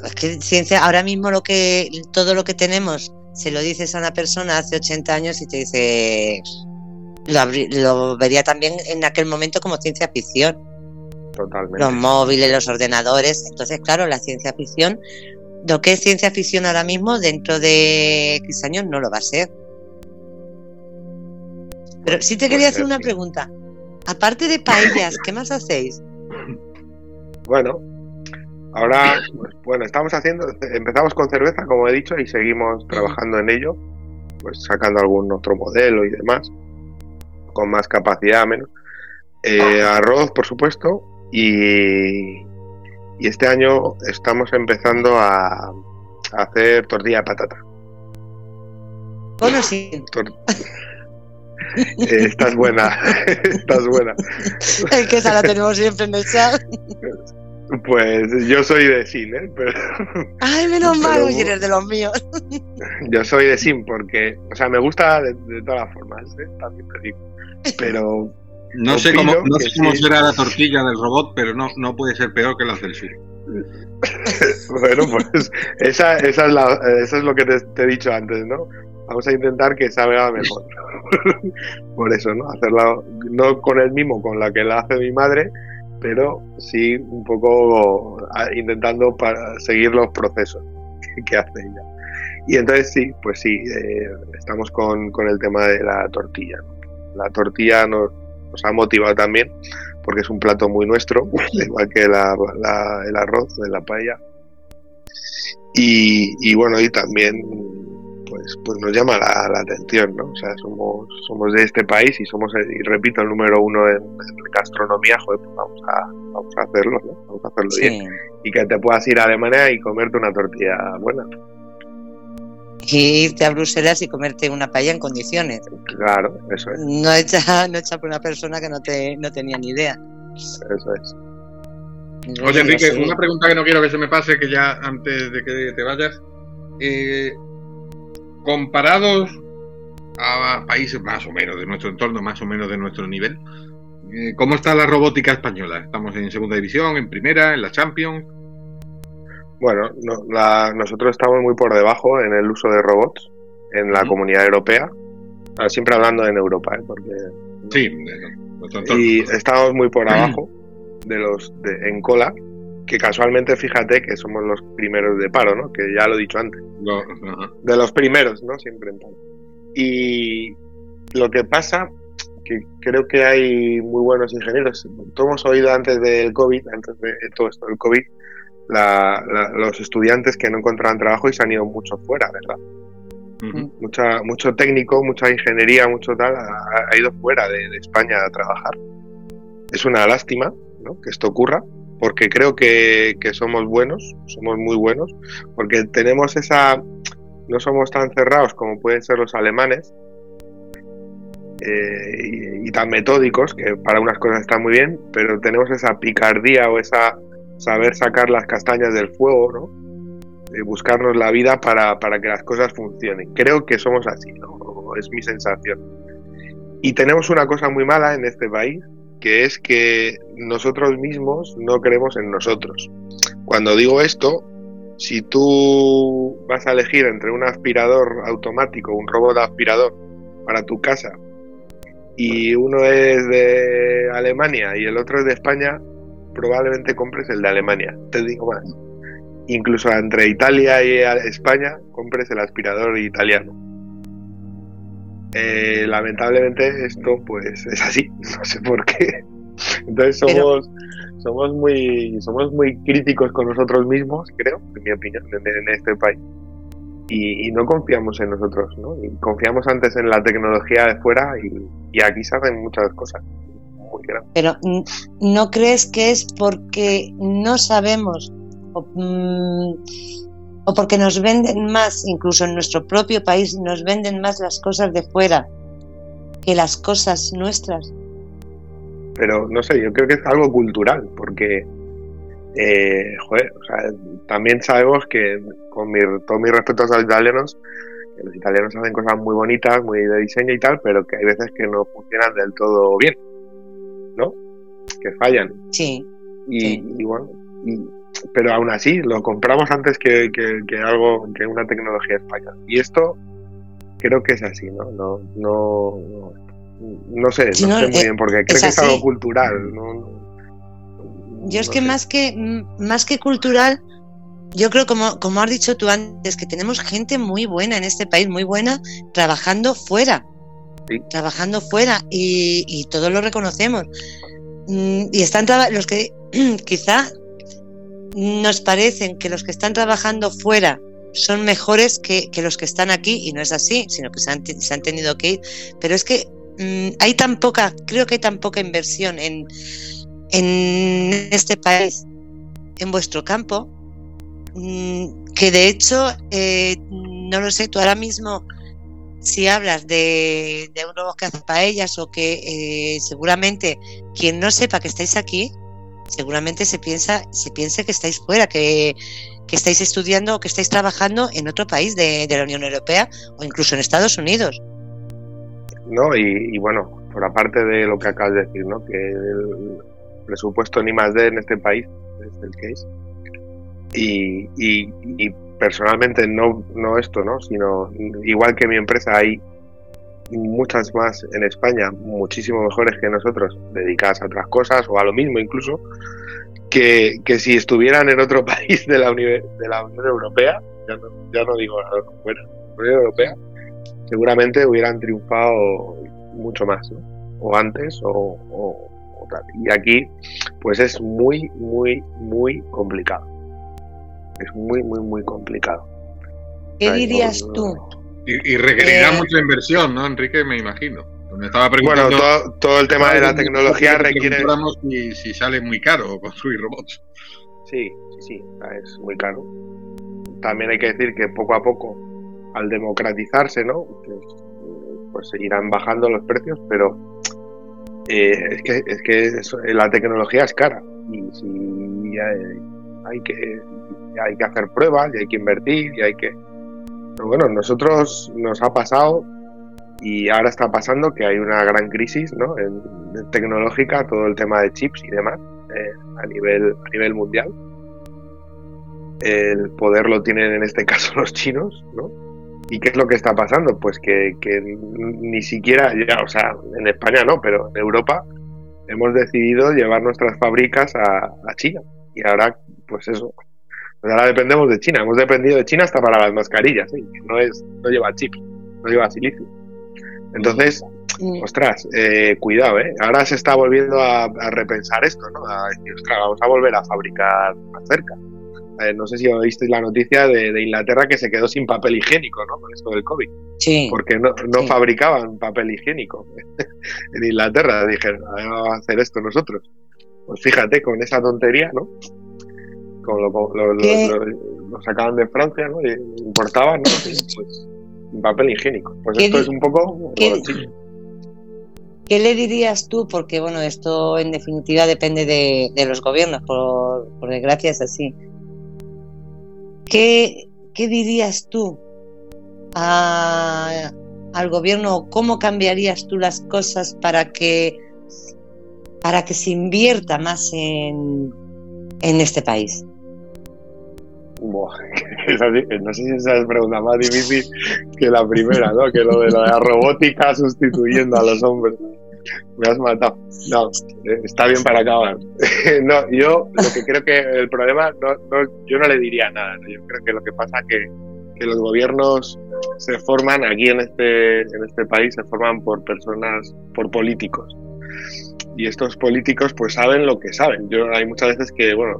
S2: es que ciencia, ahora mismo lo que todo lo que tenemos se lo dices a una persona hace 80 años y te dice lo, vería también en aquel momento como ciencia ficción.
S4: Totalmente.
S2: Los móviles, los ordenadores. Entonces, claro, la ciencia ficción, lo que es ciencia ficción ahora mismo, dentro de X años no lo va a ser. Pero sí te quería hacer una pregunta. Aparte de paellas, ¿qué más hacéis?
S4: Bueno, Ahora, pues, bueno, estamos haciendo, empezamos con cerveza, como he dicho, y seguimos trabajando en ello, pues sacando algún otro modelo y demás, con más capacidad, menos. Eh, arroz, por supuesto, y, y, este año estamos empezando a, hacer tortilla de patata.
S2: Bueno, sí.
S4: Eh, estás buena, estás buena.
S2: Es que esa la tenemos siempre en el chat.
S4: Pues yo soy de Sin, ¿eh? Pero,
S2: Ay, menos mal, eres de los míos.
S4: yo soy de Sin porque, o sea, me gusta de, de todas las formas, ¿eh? También te digo. Pero
S3: No sé cómo, no sé cómo
S4: sí.
S3: será la tortilla del robot, pero no, no puede ser peor que la del sur.
S4: Bueno, pues esa, esa, es, la, eso es lo que te, te he dicho antes, ¿no? Vamos a intentar que salga mejor. Por eso, ¿no? Hacerla no con el mismo con la que la hace mi madre, pero sí un poco a- intentando para seguir los procesos que, hace ella. Y entonces sí, pues sí, eh, estamos con, con el tema de la tortilla. La tortilla nos, ha motivado también porque es un plato muy nuestro, igual que la- el arroz de la paella. Y bueno, y también pues, pues nos llama la, la atención, ¿no? O sea, somos, somos de este país y somos, el- y repito, el número uno en, en gastronomía, joder, pues vamos a, vamos a hacerlo, ¿no? Vamos a hacerlo bien. Y que te puedas ir a Alemania y comerte una tortilla buena.
S2: Y irte a Bruselas y comerte una paella en condiciones.
S4: Claro, eso es,
S2: No hecha, no hecha por una persona que no, te, no tenía ni idea.
S4: eso es.
S3: Oye, Enrique, una pregunta que no quiero que se me pase, que ya antes de que te vayas. Eh, comparados a países más o menos de nuestro entorno, más o menos de nuestro nivel, eh, ¿cómo está la robótica española? ¿Estamos en segunda división, en primera, en la Champions?
S4: Bueno, no- la- nosotros estamos muy por debajo en el uso de robots en la comunidad europea. Ah, Siempre hablando en Europa, ¿eh? porque
S3: Sí,
S4: y estamos muy por abajo de los de, en cola, que casualmente fíjate que somos los primeros de paro, ¿no? Que ya lo he dicho antes, de los primeros, ¿no? Siempre en paro. Y lo que pasa que creo que hay muy buenos ingenieros. Todos hemos oído antes del COVID, antes de todo esto del COVID, la- la- los estudiantes que no encontraban trabajo y se han ido mucho fuera, ¿verdad?
S3: Ujú.
S4: mucha, mucho técnico, mucha ingeniería, mucho tal, ha, ha ido fuera de, de España a trabajar. Es una lástima ¿no? que esto ocurra, porque creo que, que somos buenos, somos muy buenos, porque tenemos esa, no somos tan cerrados como pueden ser los alemanes, eh, y, tan metódicos, que para unas cosas están muy bien, pero tenemos esa picardía o esa saber sacar las castañas del fuego, ¿no? de buscarnos la vida para, para que las cosas funcionen. Creo que somos así, ¿no? Es mi sensación. Y tenemos una cosa muy mala en este país, que es que nosotros mismos no creemos en nosotros. Cuando digo esto, si tú vas a elegir entre un aspirador automático, un robot aspirador para tu casa, y uno es de Alemania y el otro es de España, probablemente compres el de Alemania. Te digo más incluso entre Italia y España, compres el aspirador italiano. Eh, lamentablemente esto pues es así, no sé por qué. Entonces somos, somos muy somos muy críticos con nosotros mismos, creo, en mi opinión, en, este país. Y, y no confiamos en nosotros, ¿no? Y confiamos antes en la tecnología de fuera y, y aquí se hacen muchas cosas muy grandes.
S2: Pero mm, ¿no crees que es porque no sabemos o, mm, o porque nos venden más, incluso en nuestro propio país, nos venden más las cosas de fuera que las cosas nuestras?
S4: pero no sé, yo creo que es algo cultural, porque, eh, joder, o sea, también sabemos que, con mi, todos mis respetos a los italianos, que los italianos hacen cosas muy bonitas, muy de diseño y tal, pero que hay veces que no funcionan del todo bien, ¿no? Que fallan.
S2: Sí,
S4: Y,
S2: Sí.
S4: y bueno, y- pero aún así lo compramos antes que, que- que algo, que una tecnología española. Y esto creo que es así, ¿no? No, no, no, no sé, no,
S2: no,
S4: sé muy
S2: eh,
S4: bien, porque creo
S2: es
S4: que es algo cultural. No, no-
S2: Yo es que
S4: sé.
S2: más que más que cultural, yo creo como como has dicho tú antes que tenemos gente muy buena en este país, muy buena trabajando fuera,
S4: Sí.
S2: trabajando fuera y, y todos lo reconocemos. Mm, Y están los que quizá nos parecen que los que están trabajando fuera son mejores que, los que están aquí y no es así, sino que se han, se han tenido que ir. Pero es que mm, hay tan poca, creo que hay tan poca inversión en, en este país, en vuestro campo, mm, que de hecho, eh, no lo sé, tú ahora mismo, si hablas de, de un robot que hace paellas o que eh, seguramente quien no sepa que estáis aquí, seguramente se piensa, se piense que estáis fuera, que, estáis estudiando o que estáis trabajando en otro país de, la Unión Europea o incluso en Estados Unidos.
S4: No, y, bueno, por aparte de lo que acabas de decir, ¿no? Que el presupuesto ni más de en este país es el que es. Y, y, personalmente no, no esto, ¿no? Sino igual que mi empresa hay muchas más en España, muchísimo mejores que nosotros, dedicadas a otras cosas o a lo mismo incluso, que, que si estuvieran en otro país de la, Unión, de la Unión Europea, ya no, ya no digo fuera, Unión Europea, seguramente hubieran triunfado mucho más, ¿no? o antes o, o tal. Y aquí, pues es muy, muy, muy complicado. Es muy, muy, muy complicado.
S2: ¿Qué dirías tú?
S3: Y, requerirá eh, mucha inversión, ¿no, Enrique? Me imagino. Me estaba preguntando.
S4: Bueno, todo, el tema de la tecnología requiere.
S3: Si, si sale muy caro construir robots.
S4: Sí, sí, sí, es muy caro. También hay que decir que poco a poco, al democratizarse, ¿no? Pues, pues se irán bajando los precios, pero eh, es que, es que la tecnología es cara y si hay, que, hay que hacer pruebas y hay que invertir y hay que bueno, nosotros nos ha pasado y ahora está pasando que hay una gran crisis ¿no? en, tecnológica, todo el tema de chips y demás eh, a, nivel, a nivel mundial. El poder lo tienen en este caso los chinos, ¿no? ¿Y qué es lo que está pasando? Pues que, ni siquiera, ya, o sea, en España no, pero en Europa hemos decidido llevar nuestras fábricas a China. Y ahora, pues eso, pues ahora dependemos de China. Hemos dependido de China hasta para las mascarillas. No, es, no lleva chips, no lleva silicio. Entonces, mm. ostras, eh, cuidado, ¿eh? Ahora se está volviendo a, repensar esto, ¿no? A decir, ostras, vamos a volver a fabricar más cerca. Eh, no sé si oísteis la noticia de, Inglaterra que se quedó sin papel higiénico, ¿no? Con esto del COVID.
S2: Sí.
S4: Porque no, no fabricaban papel higiénico en Inglaterra. Dijeron, vamos a hacer esto nosotros. Pues fíjate, con esa tontería, ¿no? Como lo, sacaban de Francia, ¿no? Y importaban, ¿no? Pues, papel higiénico. Pues esto es un poco...
S2: ¿qué, ¿Qué le dirías tú? Porque, bueno, esto en definitiva depende de, los gobiernos, por, por, desgracia es así. ¿Qué, qué dirías tú a, al gobierno? ¿Cómo cambiarías tú las cosas para que, para que se invierta más en, en este país?
S4: no sé si esa es pregunta más difícil que la primera, ¿no? Que lo de la robótica sustituyendo a los hombres. Me has matado. No, está bien para acabar. no, yo lo que creo que el problema, no, yo no le diría nada. Yo creo que lo que pasa es que, que los gobiernos se forman aquí en este, en este país, se forman por personas, por políticos. Y estos políticos pues saben lo que saben. Yo hay muchas veces que, bueno,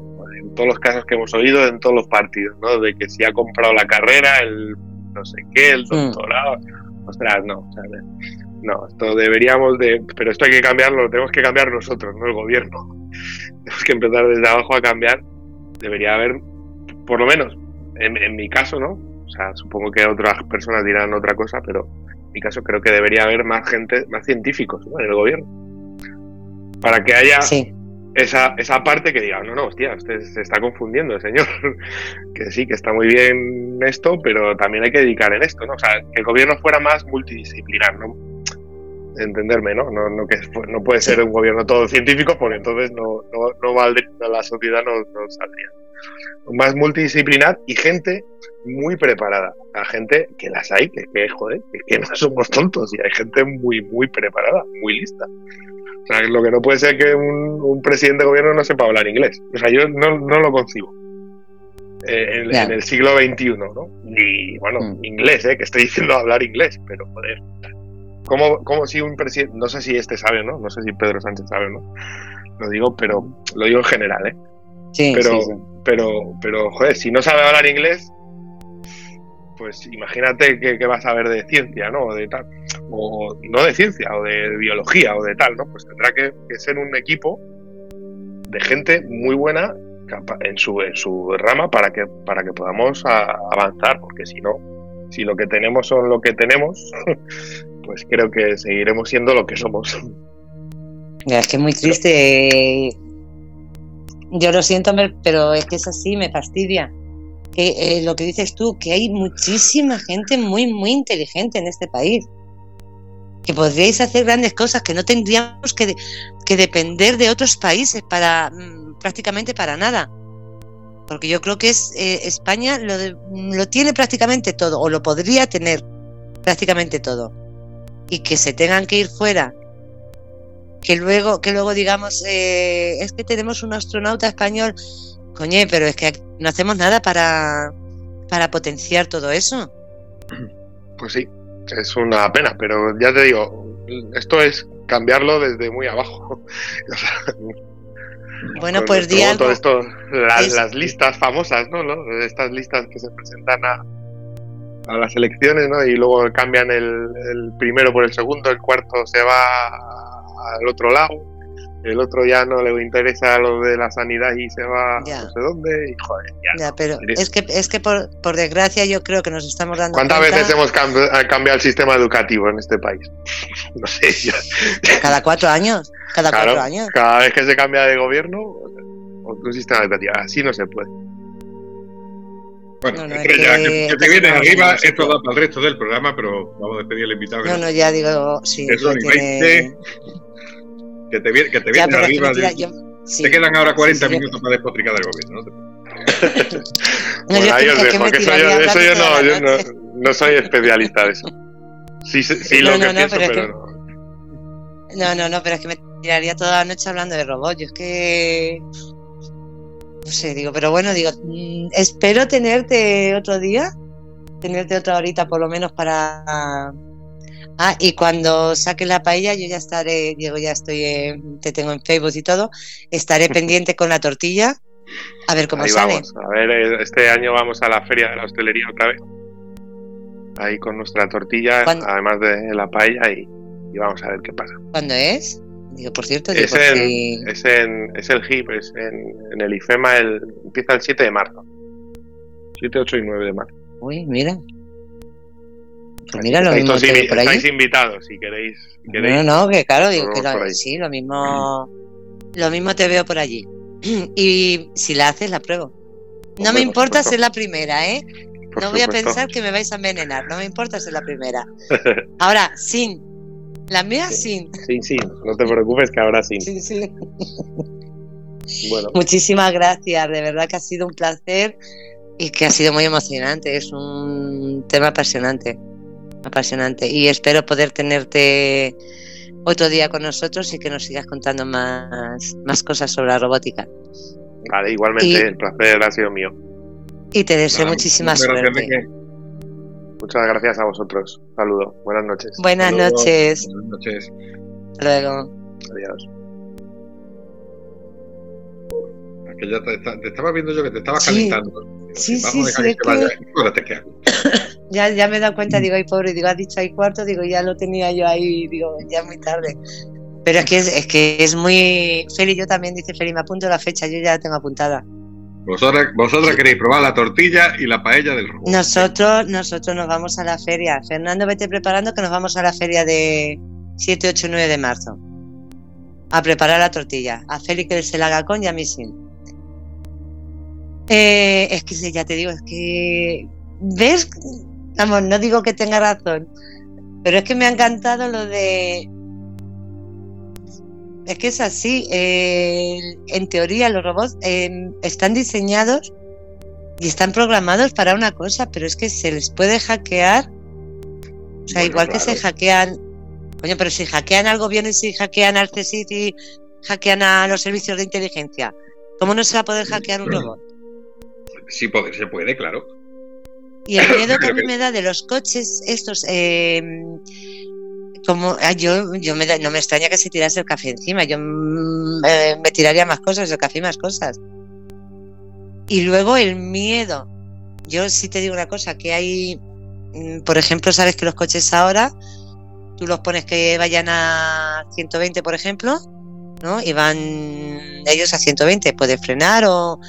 S4: todos los casos que hemos oído en todos los partidos, ¿no? De que si ha comprado la carrera, el no sé qué, el hmm. doctorado. Ostras, no. no, esto deberíamos de. Pero esto hay que cambiarlo, lo tenemos que cambiar nosotros, no el gobierno. Tenemos que empezar desde abajo a cambiar. Debería haber, por lo menos, en, mi caso, ¿no? O sea, supongo que otras personas dirán otra cosa, pero en mi caso creo que debería haber más gente, más científicos en el gobierno. Para que haya esa, esa parte que diga, no, no, hostia, usted se está confundiendo, señor. que sí, que está muy bien esto, pero también hay que dedicar en esto, ¿no? O sea, que el gobierno fuera más multidisciplinar, ¿no? Entenderme, ¿no? No, no, que, no puede ser un gobierno todo científico porque entonces no, no, no valdría, la sociedad no, no saldría. Más multidisciplinar y gente muy preparada. La gente que las hay, que, que joder, que no somos tontos y hay gente muy, muy preparada, muy lista. O sea, lo que no puede ser que un, presidente de gobierno no sepa hablar inglés. O sea, yo no, lo concibo. Eh, en, el siglo XXI, ¿no? Ni, bueno, mm. inglés, ¿eh? Que estoy diciendo hablar inglés, pero joder. ¿Cómo, ¿Cómo, si un presidente, no sé si este sabe, ¿no? No sé si Pedro Sánchez sabe, ¿no? Lo digo, pero lo digo en general, ¿eh?
S2: Sí,
S4: pero, pero, pero, joder, si no sabe hablar inglés, pues imagínate que, vas a ver de ciencia, ¿no? O de tal, o no de ciencia, o de biología, o de tal, ¿no? Pues tendrá que, ser un equipo de gente muy buena en su, en su rama para que, para que podamos avanzar, porque si no, si lo que tenemos son lo que tenemos, pues creo que seguiremos siendo lo que somos.
S2: Es que es muy triste Yo lo siento, pero es que es así, me fastidia. Que eh, lo que dices tú, que hay muchísima gente muy, muy inteligente en este país. Que podríais hacer grandes cosas, que no tendríamos que, que depender de otros países para mm, prácticamente para nada. Porque yo creo que es eh, España lo, lo tiene prácticamente todo, o lo podría tener prácticamente todo. Y que se tengan que ir fuera que luego, que luego digamos, eh, es que tenemos un astronauta español, coñe, pero es que no hacemos nada para, para potenciar todo eso.
S4: Pues sí, es una pena, pero ya te digo, esto es cambiarlo desde muy abajo.
S2: bueno, pues di
S4: esto, las, listas famosas, ¿no? Estas listas que se presentan a, a las elecciones, ¿no? Y luego cambian el, el primero por el segundo, el cuarto se va al otro lado, el otro ya no le interesa lo de la sanidad y se va no sé dónde y joder,
S2: ya. pero es que, es que por, por, desgracia yo creo que nos estamos dando
S4: ¿Cuántas veces hemos cambiado el sistema educativo en este país? No sé.
S2: Cada cuatro años, cada cuatro años.
S4: Cada vez que se cambia de gobierno, otro sistema educativo, así no se puede.
S3: Bueno, que, te vienes arriba, esto va para el resto del programa, pero vamos a despedir al invitado.
S2: No, no, ya digo, sí.
S3: Eso, tiene que te, que te vienes arriba. te quedan ahora 40 minutos para despotricar del gobierno. ¿no?
S4: bueno, ahí os dejo, que eso, yo, eso yo, no, yo no, no, soy especialista de eso. Sí, sí lo que pienso, pero, no.
S2: No, no, no, pero es que me tiraría toda la noche hablando de robots. Yo es que. No sé, digo, pero bueno, digo, mm, espero tenerte otro día, tenerte otra horita por lo menos para Ah, y cuando saque la paella, yo ya estaré, Diego, ya estoy, te tengo en Facebook y todo, estaré pendiente con la tortilla, a ver cómo sale.
S4: Vamos. A ver, eh, este año vamos a la feria de la hostelería otra vez. Ahí con nuestra tortilla, además de la paella, y, vamos a ver qué pasa.
S2: ¿Cuándo es? Digo, por cierto,
S4: es, en, es, en, es, el HIP, es en, el IFEMA, el, empieza el 7 de marzo. 7, 8 y 9 de marzo.
S2: Uy, mira, pues mira, lo mismo
S4: te por Estáis invitados si queréis.
S2: no, no, que claro, digo que sí, lo mismo, lo mismo te veo por allí. y si la haces, la pruebo. No me importa ser la primera, ¿eh? no voy a pensar que me vais a envenenar, no me importa ser la primera. Ahora, sin. La mía sin.
S4: Sin, sin. No te preocupes que ahora sin.
S2: Sí, sí. Bueno. Muchísimas gracias, de verdad que ha sido un placer y que ha sido muy emocionante. Es un tema apasionante apasionante. Y espero poder tenerte otro día con nosotros y que nos sigas contando más, más cosas sobre la robótica.
S4: Vale, igualmente, el placer ha sido mío.
S2: Y te deseo muchísima suerte.
S4: Muchas gracias a vosotros. Saludo. Buenas noches.
S2: Buenas noches.
S3: Buenas noches.
S2: luego.
S4: Adiós.
S3: Que ya te, estaba viendo yo que te estaba calentando.
S2: Sí, sí, sí. ya, ya me he dado cuenta, digo, ay, pobre, digo, ha dicho ahí cuarto, digo, ya lo tenía yo ahí, digo, ya es muy tarde. Pero es que es, que es muy. Feli, yo también, dice Feli, me apunto la fecha, yo ya la tengo apuntada.
S3: Vosotras, vosotras queréis probar la tortilla y la paella del robot.
S2: Nosotros, nosotros nos vamos a la feria. Fernando, vete preparando que nos vamos a la feria de 7, 8, 9 de marzo. A preparar la tortilla. A Feli que se la haga con y a mí sin. Eh, es que ya te digo, es que. ¿Ves? Vamos, no digo que tenga razón, pero es que me ha encantado lo de. Es que es así. Eh, en teoría, los robots em, están diseñados y están programados para una cosa, pero es que se les puede hackear. O sea, igual que se hackean. Coño, pero si hackean al gobierno y si hackean al CSIC y hackean a los servicios de inteligencia, ¿cómo no se va a poder hackear un robot?
S3: Sí, se puede, claro.
S2: Y el miedo que a mí me da de los coches estos, eh, como ah, yo, yo me no me extraña que se tirase el café encima, yo mm, eh, me tiraría más cosas, el café más cosas. Y luego el miedo. Yo sí te digo una cosa, que hay, mm, por ejemplo, sabes que los coches ahora, tú los pones que vayan a 120, por ejemplo, ¿no? Y van ellos a 120, puedes frenar o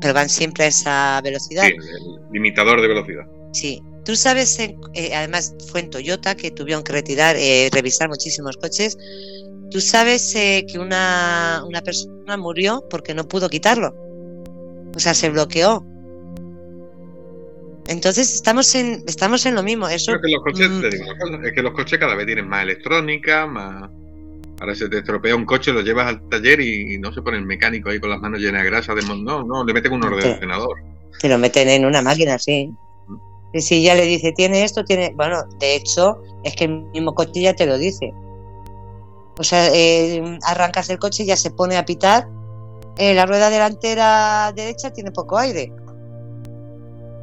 S2: pero van siempre a esa velocidad. Sí,
S3: el limitador de velocidad.
S2: Sí. Tú sabes, eh, además fue en Toyota que tuvieron que retirar, eh, revisar muchísimos coches Tú sabes eh, que una, una persona murió porque no pudo quitarlo. O sea, se bloqueó. Entonces estamos en, estamos en lo mismo. Eso,
S3: Creo que los coches,
S2: mm,
S3: digo es que los coches cada vez tienen más electrónica, más. Ahora se te estropea un coche, lo llevas al taller y, y no se pone el mecánico ahí con las manos llenas de grasa. De, no, no, le meten un ordenador.
S2: te lo meten en una máquina, sí. Y si ya le dice, tiene esto, tiene. Bueno, de hecho, es que el mismo coche ya te lo dice. O sea, eh, arrancas el coche y ya se pone a pitar. Eh, la rueda delantera derecha tiene poco aire.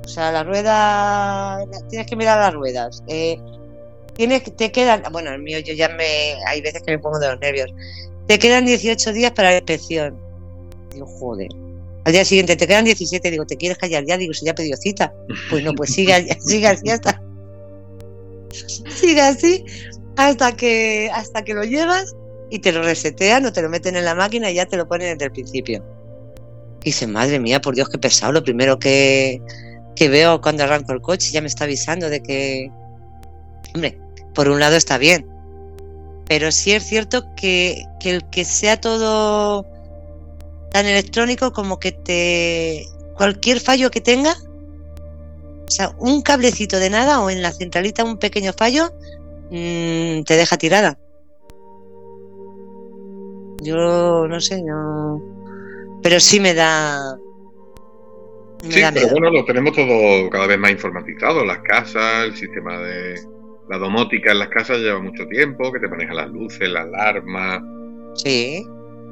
S2: O sea, la rueda. Tienes que mirar las ruedas. Eh, tienes, te quedan. Bueno, el mío, yo ya me. Hay veces que me pongo de los nervios. Te quedan 18 días para la inspección. Digo, joder. Al día siguiente te quedan 17, digo, ¿te quieres callar ya? Digo, si ya pedido cita. Pues no, pues sigue, sigue así hasta. Sigue así hasta que, hasta que lo llevas y te lo resetean o te lo meten en la máquina y ya te lo ponen desde el principio. Y dices, madre mía, por Dios, qué pesado. Lo primero que, que veo cuando arranco el coche ya me está avisando de que. Hombre, por un lado está bien. Pero sí es cierto que, que el que sea todo tan electrónico como que te cualquier fallo que tenga o sea un cablecito de nada o en la centralita un pequeño fallo mm, te deja tirada yo no sé no pero sí me da me
S3: Sí,
S2: da
S3: pero
S2: miedo.
S3: bueno, lo tenemos todo cada vez más informatizado. Las casas, el sistema de. La domótica en las casas lleva mucho tiempo, que te maneja las luces, la alarma.
S2: sí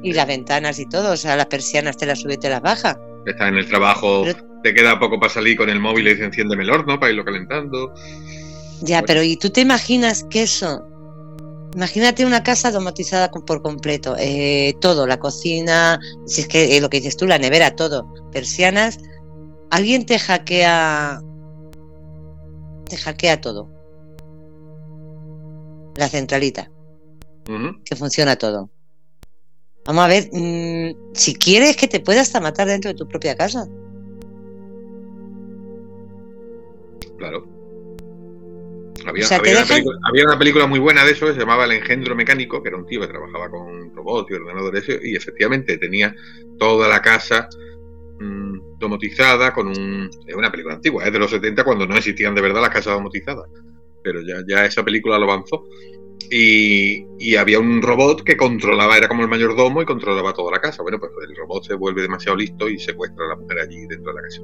S2: y las ventanas y todo o sea las persianas te las sube y te las baja
S3: Estás en el trabajo,
S2: Pero-
S3: te queda poco para salir con el móvil y dice enciéndeme el horno para irlo calentando.
S2: Ya,
S3: Bueno.
S2: pero ¿y tú te imaginas que eso? Imagínate una casa con- por completo, eh, todo, la cocina, si es que eh, lo que dices tú, la nevera, todo, persianas, alguien te hackea, te hackea todo, la centralita, que funciona todo. Vamos a ver, mm, si quieres que te pueda hasta matar dentro de tu propia casa.
S3: Claro. Había,
S2: O sea, te
S3: había una
S2: dejan-
S3: película, había una película muy buena de eso que se llamaba El engendro mecánico, que era un tío que trabajaba con robots y ordenadores y efectivamente tenía toda la casa mm, domotizada con un... Es una película antigua, es de los 70 cuando no existían de verdad las casas domotizadas. Pero ya, ya esa película lo avanzó. Y, y había un robot que controlaba, era como el mayordomo y controlaba toda la casa. Bueno, pues el robot se vuelve demasiado listo y secuestra a la mujer allí dentro de la casa.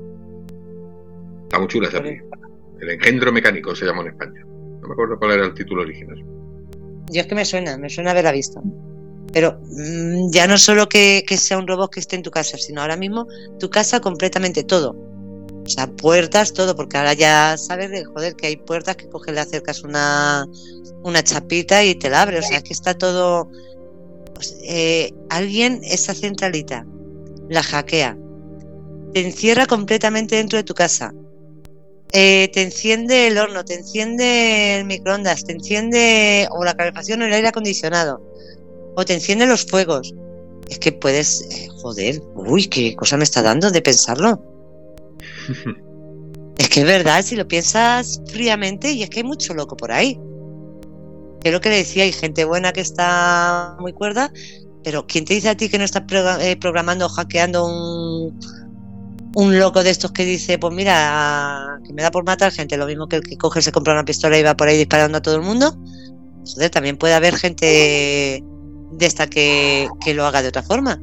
S3: Está muy chula esa película. El engendro mecánico se llamó en España. No me acuerdo cuál era el título original.
S2: Yo es que me suena, me suena haberla visto. Pero mm, ya no solo que, que sea un robot que esté en tu casa, sino ahora mismo tu casa completamente todo. O sea, puertas, todo, porque ahora ya sabes de joder que hay puertas que coges, le acercas una, una chapita y te la abre. O sea, que está todo. pues, eh, alguien, esa centralita, la hackea, te encierra completamente dentro de tu casa. Eh, te enciende el horno, te enciende el microondas, te enciende o la calefacción o el aire acondicionado, o te enciende los fuegos. Es que puedes, eh, joder, uy, qué cosa me está dando de pensarlo. Es que es verdad, si lo piensas fríamente, y es que hay mucho loco por ahí. Es lo que le decía, hay gente buena que está muy cuerda, pero ¿quién te dice a ti que no estás eh, programando o hackeando un, un loco de estos que dice, pues mira, que me da por matar gente, lo mismo que el que coge, se compra una pistola y va por ahí disparando a todo el mundo? Joder, también puede haber gente de esta que, que lo haga de otra forma.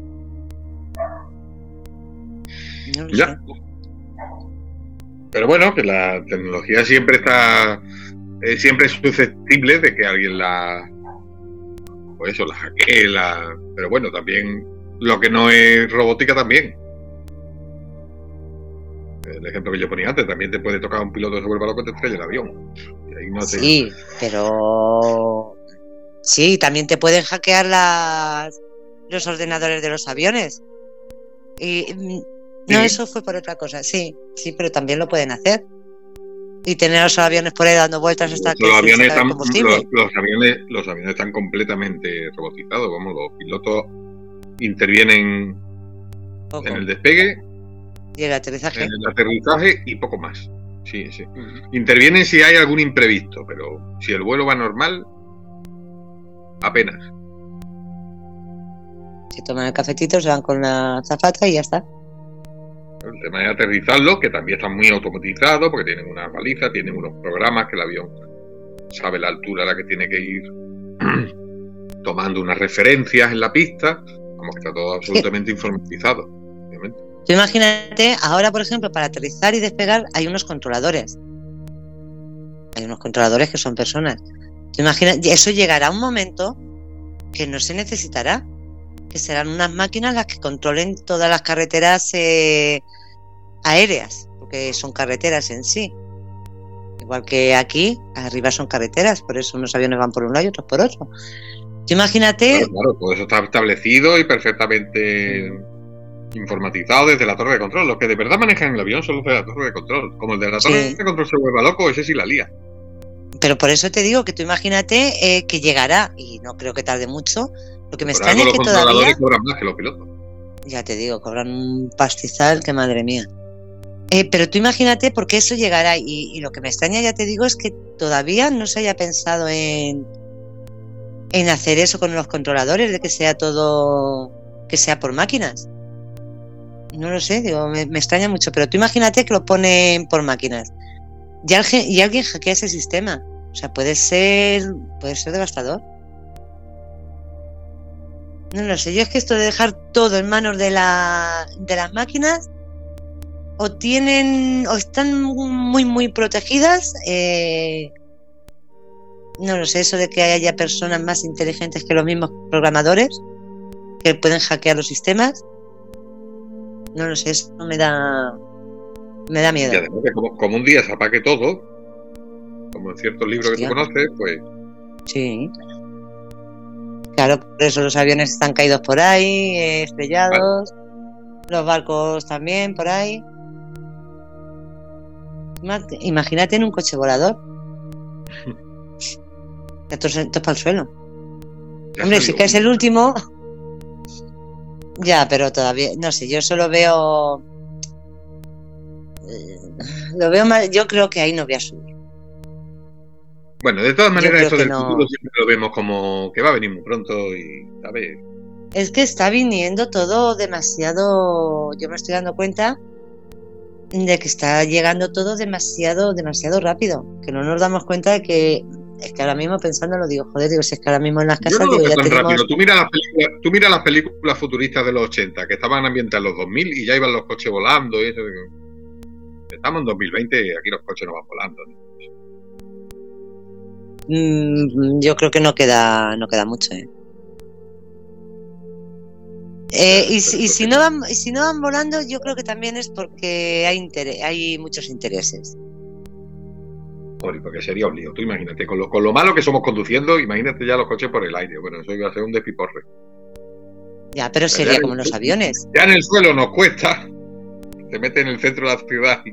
S2: No
S3: Ya.
S2: sé.
S3: Pero bueno, que la tecnología siempre está. eh, siempre es susceptible de que alguien la. Pues eso, la hackee, la. Pero bueno, también. Lo que no es robótica también. El ejemplo que yo ponía antes, también te puede tocar un piloto que se vuelva loco y te estrella el avión. Y no
S2: Sí, pero sí, también te pueden hackear las los ordenadores de los aviones. Y mm, no, eso fue por otra cosa, sí, sí, pero también lo pueden hacer. Y tener los aviones por ahí dando vueltas hasta que
S3: los
S2: se
S3: aviones,
S2: el
S3: están,
S2: combustible.
S3: los, los aviones, los aviones están completamente robotizados. Vamos, los pilotos intervienen
S2: Poco.
S3: en el despegue,
S2: Y el aterrizaje.
S3: en el aterrizaje y poco más. Sí, sí. Intervienen si hay algún imprevisto, pero si el vuelo va normal, apenas.
S2: Se toman el cafetito, se van con la zafata y ya está.
S3: El tema de aterrizarlo, que también está muy automatizado, porque tienen una baliza, tienen unos programas que el avión sabe la altura a la que tiene que ir tomando unas referencias en la pista, como que está todo absolutamente informatizado, obviamente.
S2: imagínate, ahora por ejemplo, para aterrizar y despegar hay unos controladores. Hay unos controladores que son personas. Tú imaginas, eso llegará a un momento que no se necesitará, que serán unas máquinas las que controlen todas las carreteras eh, aéreas, porque son carreteras en sí. Igual que aquí, arriba son carreteras, por eso unos aviones van por un lado y otros por otro. imagínate.
S3: Claro, todo eso está establecido y perfectamente informatizado desde la torre de control. Los que de verdad manejan el avión son los de la torre de control. Como el de la torre de control se vuelva loco, ese sí la lía.
S2: Pero por eso te digo que tú imagínate eh, que llegará, y no creo que tarde mucho, lo que me extraña es que todavía...
S3: cobran más que los pilotos.
S2: Ya te digo, cobran un pastizal que madre mía. Eh, pero tú imagínate porque eso llegará y, lo que me extraña, ya te digo, es que todavía no se haya pensado en, en hacer eso con los controladores, de que sea todo, que sea por máquinas. No lo sé, digo, me, extraña mucho, pero tú imagínate que lo ponen por máquinas y alguien, y alguien hackea ese sistema. O sea, puede ser, puede ser devastador. No lo sé, yo es que esto de dejar todo en manos de, la, de las máquinas o tienen o están muy muy protegidas eh, no lo sé eso de que haya personas más inteligentes que los mismos programadores que pueden hackear los sistemas no lo sé eso me da me da miedo.
S3: Como, un día se apague todo como en ciertos libros que tú conoces pues
S2: sí. Claro por eso los aviones están caídos por ahí eh, estrellados los barcos también por ahí Imagínate en un coche volador. Esto es, para el suelo. Hombre, si que es el último. Ya, pero todavía. No sé, yo solo veo. Eh, lo veo mal. Yo creo que ahí no voy a subir.
S3: Bueno, de todas maneras, eso del futuro siempre lo vemos como que va a venir muy pronto y. A ver.
S2: Es que está viniendo todo demasiado. Yo me estoy dando cuenta de que está llegando todo demasiado, demasiado rápido, que no nos damos cuenta de que es que ahora mismo pensando lo digo, joder, digo, si es que ahora mismo en las casas digo, ya
S3: rápido. Tú miras las películas, tú mira las películas futuristas de los 80, que estaban ambientadas en los 2000 y ya iban los coches volando y eso. Estamos en 2020 y aquí los coches no van volando.
S2: Mm, yo creo que no queda, no queda mucho, ¿eh? Eh, y, si no van, si no van volando, yo creo que también es porque hay, hay muchos intereses.
S3: porque sería un lío. Tú imagínate, con lo, con lo malo que somos conduciendo, imagínate ya los coches por el aire. Bueno, eso iba a ser un despiporre.
S2: Ya, pero sería como los aviones.
S3: Ya en el suelo nos cuesta. Se mete en el centro de la ciudad y,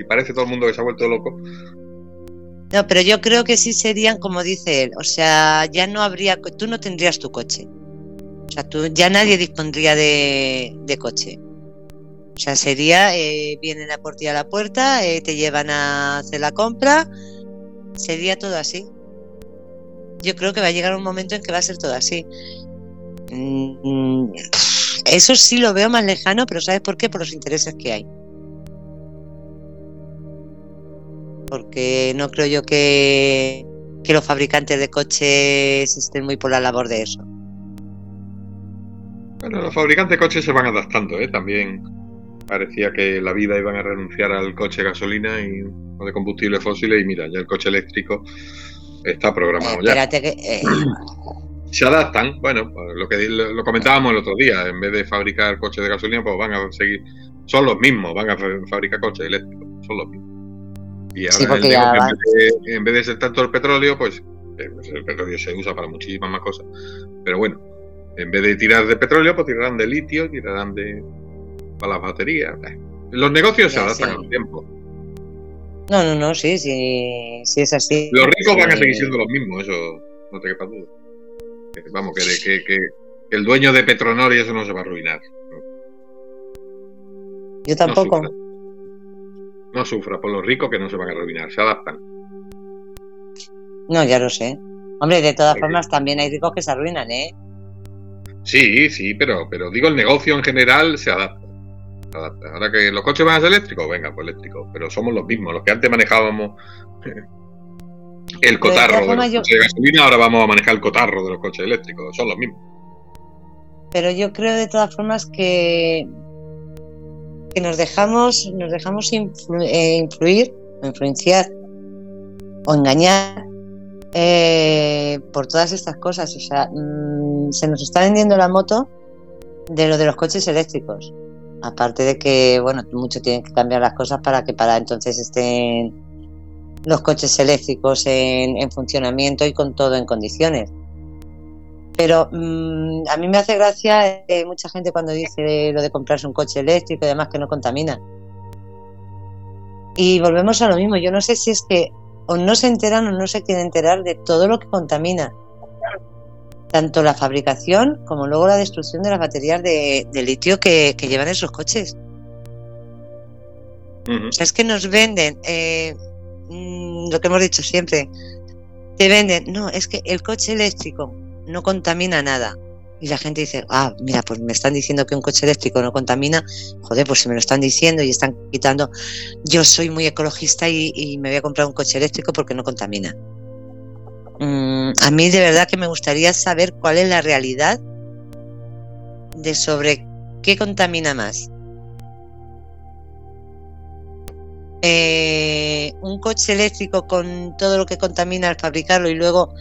S3: y parece todo el mundo que se ha vuelto loco.
S2: No, pero yo creo que sí serían como dice él. O sea, ya no habría. Tú no tendrías tu coche. O sea, tú, ya nadie dispondría de, coche. O sea, sería, eh, vienen a por ti a la puerta, eh, te llevan a hacer la compra, sería todo así. Yo creo que va a llegar un momento en que va a ser todo así. Mm, eso sí lo veo más lejano, pero ¿sabes por qué? Por los intereses que hay. Porque no creo yo que, que los fabricantes de coches estén muy por la labor de eso.
S3: Bueno, los fabricantes de coches se van adaptando, ¿eh? También parecía que la vida iban a renunciar al coche de gasolina y, o de combustibles fósiles y mira, ya el coche eléctrico está programado ya. Eh, se adaptan, bueno, lo que lo comentábamos el otro día, en vez de fabricar coches de gasolina, pues van a seguir, son los mismos, van a fabricar coches eléctricos, son los mismos. Y ahora en, vez de, ser tanto el petróleo, pues, eh, pues el petróleo se usa para muchísimas más cosas. Pero bueno, en vez de tirar de petróleo, pues tirarán de litio, tirarán de para las baterías. Los negocios se adaptan al tiempo.
S2: No, no, no, sí, sí, sí es así.
S3: Los ricos van a seguir siendo los mismos, eso no te quepa duda. Vamos, que, que, el dueño de Petronor y eso no se va a arruinar.
S2: Yo tampoco.
S3: No sufra. por los ricos que no se van a arruinar, se adaptan.
S2: No, ya lo sé. Hombre, de todas formas también hay ricos que se arruinan, ¿eh?
S3: Sí, sí, pero, pero digo, el negocio en general se adapta. se adapta. Ahora que los coches van a ser eléctricos, venga, pues eléctricos. Pero somos los mismos, los que antes manejábamos el cotarro de, los coches de gasolina, ahora vamos a manejar el cotarro de los coches eléctricos, son los mismos.
S2: Pero yo creo de todas formas que, que nos dejamos, nos dejamos influ eh, influir, influenciar o engañar eh, por todas estas cosas. O sea, mmm, se nos está vendiendo la moto de lo de los coches eléctricos. Aparte de que, bueno, mucho tienen que cambiar las cosas para que para entonces estén los coches eléctricos en, en funcionamiento y con todo en condiciones. Pero mmm, a mí me hace gracia eh, mucha gente cuando dice lo de comprarse un coche eléctrico y demás que no contamina. Y volvemos a lo mismo. Yo no sé si es que o no se enteran o no se quieren enterar de todo lo que contamina. Tanto la fabricación como luego la destrucción de las baterías de, de litio que, que, llevan esos coches. Uh -huh. O sea, es que nos venden eh, mmm, lo que hemos dicho siempre. Te venden, no, es que el coche eléctrico no contamina nada. Y la gente dice, ah, mira, pues me están diciendo que un coche eléctrico no contamina. Joder, pues si me lo están diciendo y están quitando. Yo soy muy ecologista y, y me voy a comprar un coche eléctrico porque no contamina. Mm, a mí de verdad que me gustaría saber cuál es la realidad de sobre qué contamina más. Eh, un coche eléctrico con todo lo que contamina al fabricarlo y luego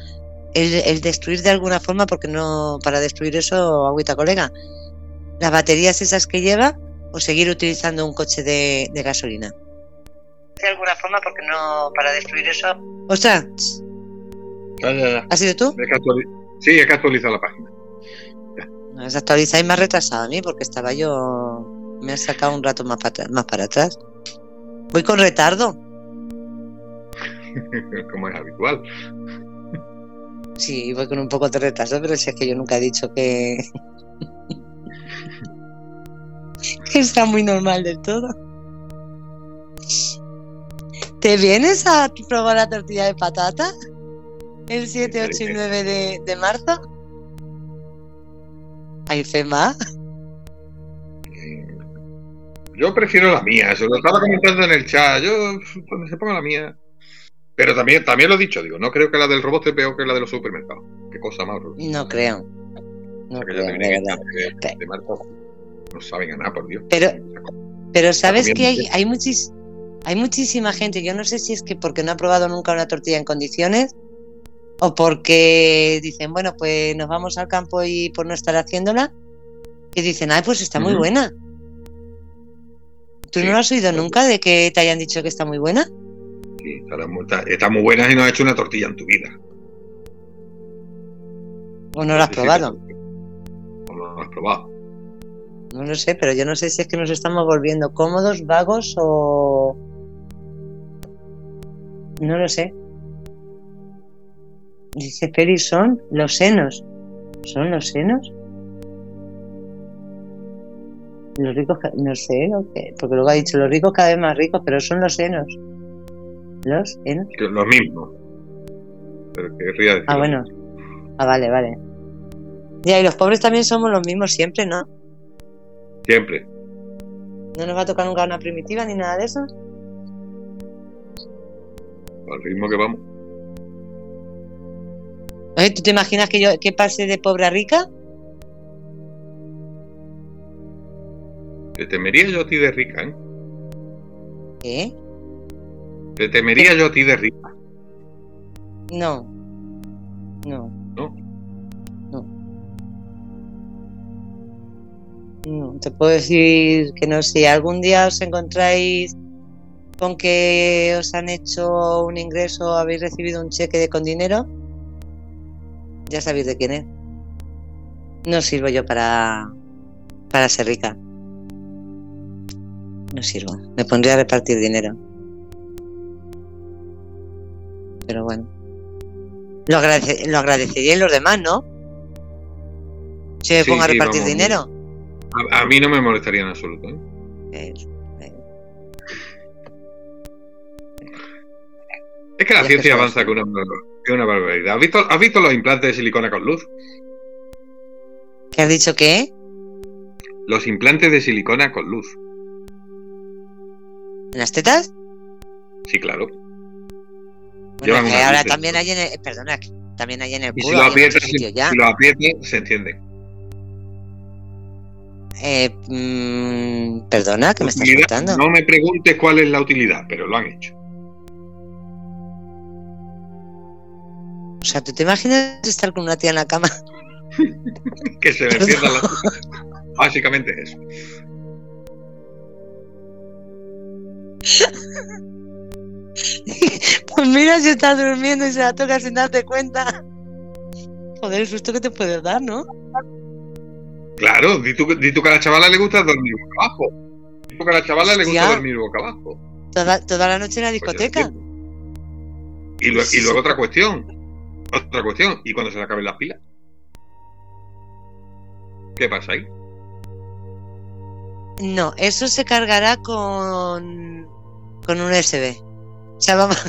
S2: el, el, destruir de alguna forma, porque no, para destruir eso, agüita colega, las baterías esas que lleva o seguir utilizando un coche de, de gasolina. De alguna forma, porque no, para destruir eso. Ostras.
S3: Ya, ya, ya.
S2: ¿Has sido tú?
S3: Sí, he que actualizar la página.
S2: No, es actualizar y más retrasado a mí, porque estaba yo. Me ha sacado un rato más para, más para atrás. Voy con retardo.
S3: Como es habitual.
S2: Sí, voy con un poco de retraso, pero si es que yo nunca he dicho que. que está muy normal del todo. ¿Te vienes a probar la tortilla de patata? El 7, 8 y 9 de, de marzo. ¿Hay FEMA?
S3: Yo prefiero la mía, se lo estaba comentando en el chat. Yo, cuando se ponga la mía. Pero también, también lo he dicho, digo, no creo que la del robot esté peor que la de los supermercados. Qué cosa más. Bro.
S2: No creo. No
S3: o sea,
S2: creo,
S3: de, de, de marca, no saben a nada, por Dios.
S2: Pero, pero sabes que hay, hay, muchis, hay muchísima gente, yo no sé si es que porque no ha probado nunca una tortilla en condiciones o porque dicen, bueno, pues nos vamos al campo y por no estar haciéndola, y dicen, ay, pues está muy uh -huh. buena. ¿Tú sí, no lo has oído nunca de que te hayan dicho que está muy buena?
S3: Sí, está muy, está muy buena y no has hecho una tortilla en tu vida.
S2: ¿O no la has sí, probado?
S3: Sí, ¿O no la has probado?
S2: No lo sé, pero yo no sé si es que nos estamos volviendo cómodos, vagos o... No lo sé. Dice Feli, son los senos. ¿Son los senos? Los ricos, no sé, porque luego ha dicho los ricos cada vez más ricos, pero son los senos. ¿Los senos?
S3: Que lo mismo. Pero querría decir.
S2: Ah, bueno. Ah, vale, vale. Ya, y los pobres también somos los mismos siempre, ¿no?
S3: Siempre.
S2: ¿No nos va a tocar nunca una primitiva ni nada de eso?
S3: Al ritmo que vamos.
S2: Oye, ¿tú te imaginas que yo que pase de pobre a rica?
S3: Te temería yo a ti de rica, ¿eh?
S2: ¿Qué?
S3: Te temería ¿Qué? yo a ti de rica.
S2: No. No.
S3: ¿No?
S2: No. No, te puedo decir que no sé, algún día os encontráis con que os han hecho un ingreso, habéis recibido un cheque de con dinero, ya sabéis de quién es. No sirvo yo para, para ser rica. No sirvo. Me pondría a repartir dinero. Pero bueno. Lo, agradece, lo agradecerían los demás, ¿no? Si me sí, pongo a repartir dinero.
S3: A, a, mí no me molestaría en absoluto. ¿eh?
S2: Es, es,
S3: es que la ciencia avanza con una, una barbaridad. ¿Has visto, ¿Has visto los implantes de silicona con luz?
S2: ¿Qué has dicho qué?
S3: Los implantes de silicona con luz.
S2: ¿En las tetas?
S3: Sí, claro.
S2: Bueno, que ahora también hay en el, perdona, también hay en el
S3: Y si
S2: culo,
S3: lo aprietas, si lo aprietas, se enciende.
S2: Eh, mm, perdona, que me estás contando.
S3: No me preguntes cuál es la utilidad, pero lo han hecho.
S2: O sea, ¿tú te imaginas estar con una tía en la cama?
S3: Que se le enciendan las Básicamente eso.
S2: Pues mira si estás durmiendo y se la toca sin darte cuenta. Joder, el susto que te puedes dar, ¿no?
S3: Claro, di tú, di tú que a la chavala le gusta dormir boca abajo. Di tú que a la chavala le gusta
S2: Hostia.
S3: dormir boca abajo.
S2: Toda, toda la noche en la
S3: Pues
S2: discoteca.
S3: y luego otra cuestión. Otra cuestión. ¿Y cuando se le acaben las pilas? ¿Qué pasa ahí?
S2: No, eso se cargará con, con un USB. O sea, vamos.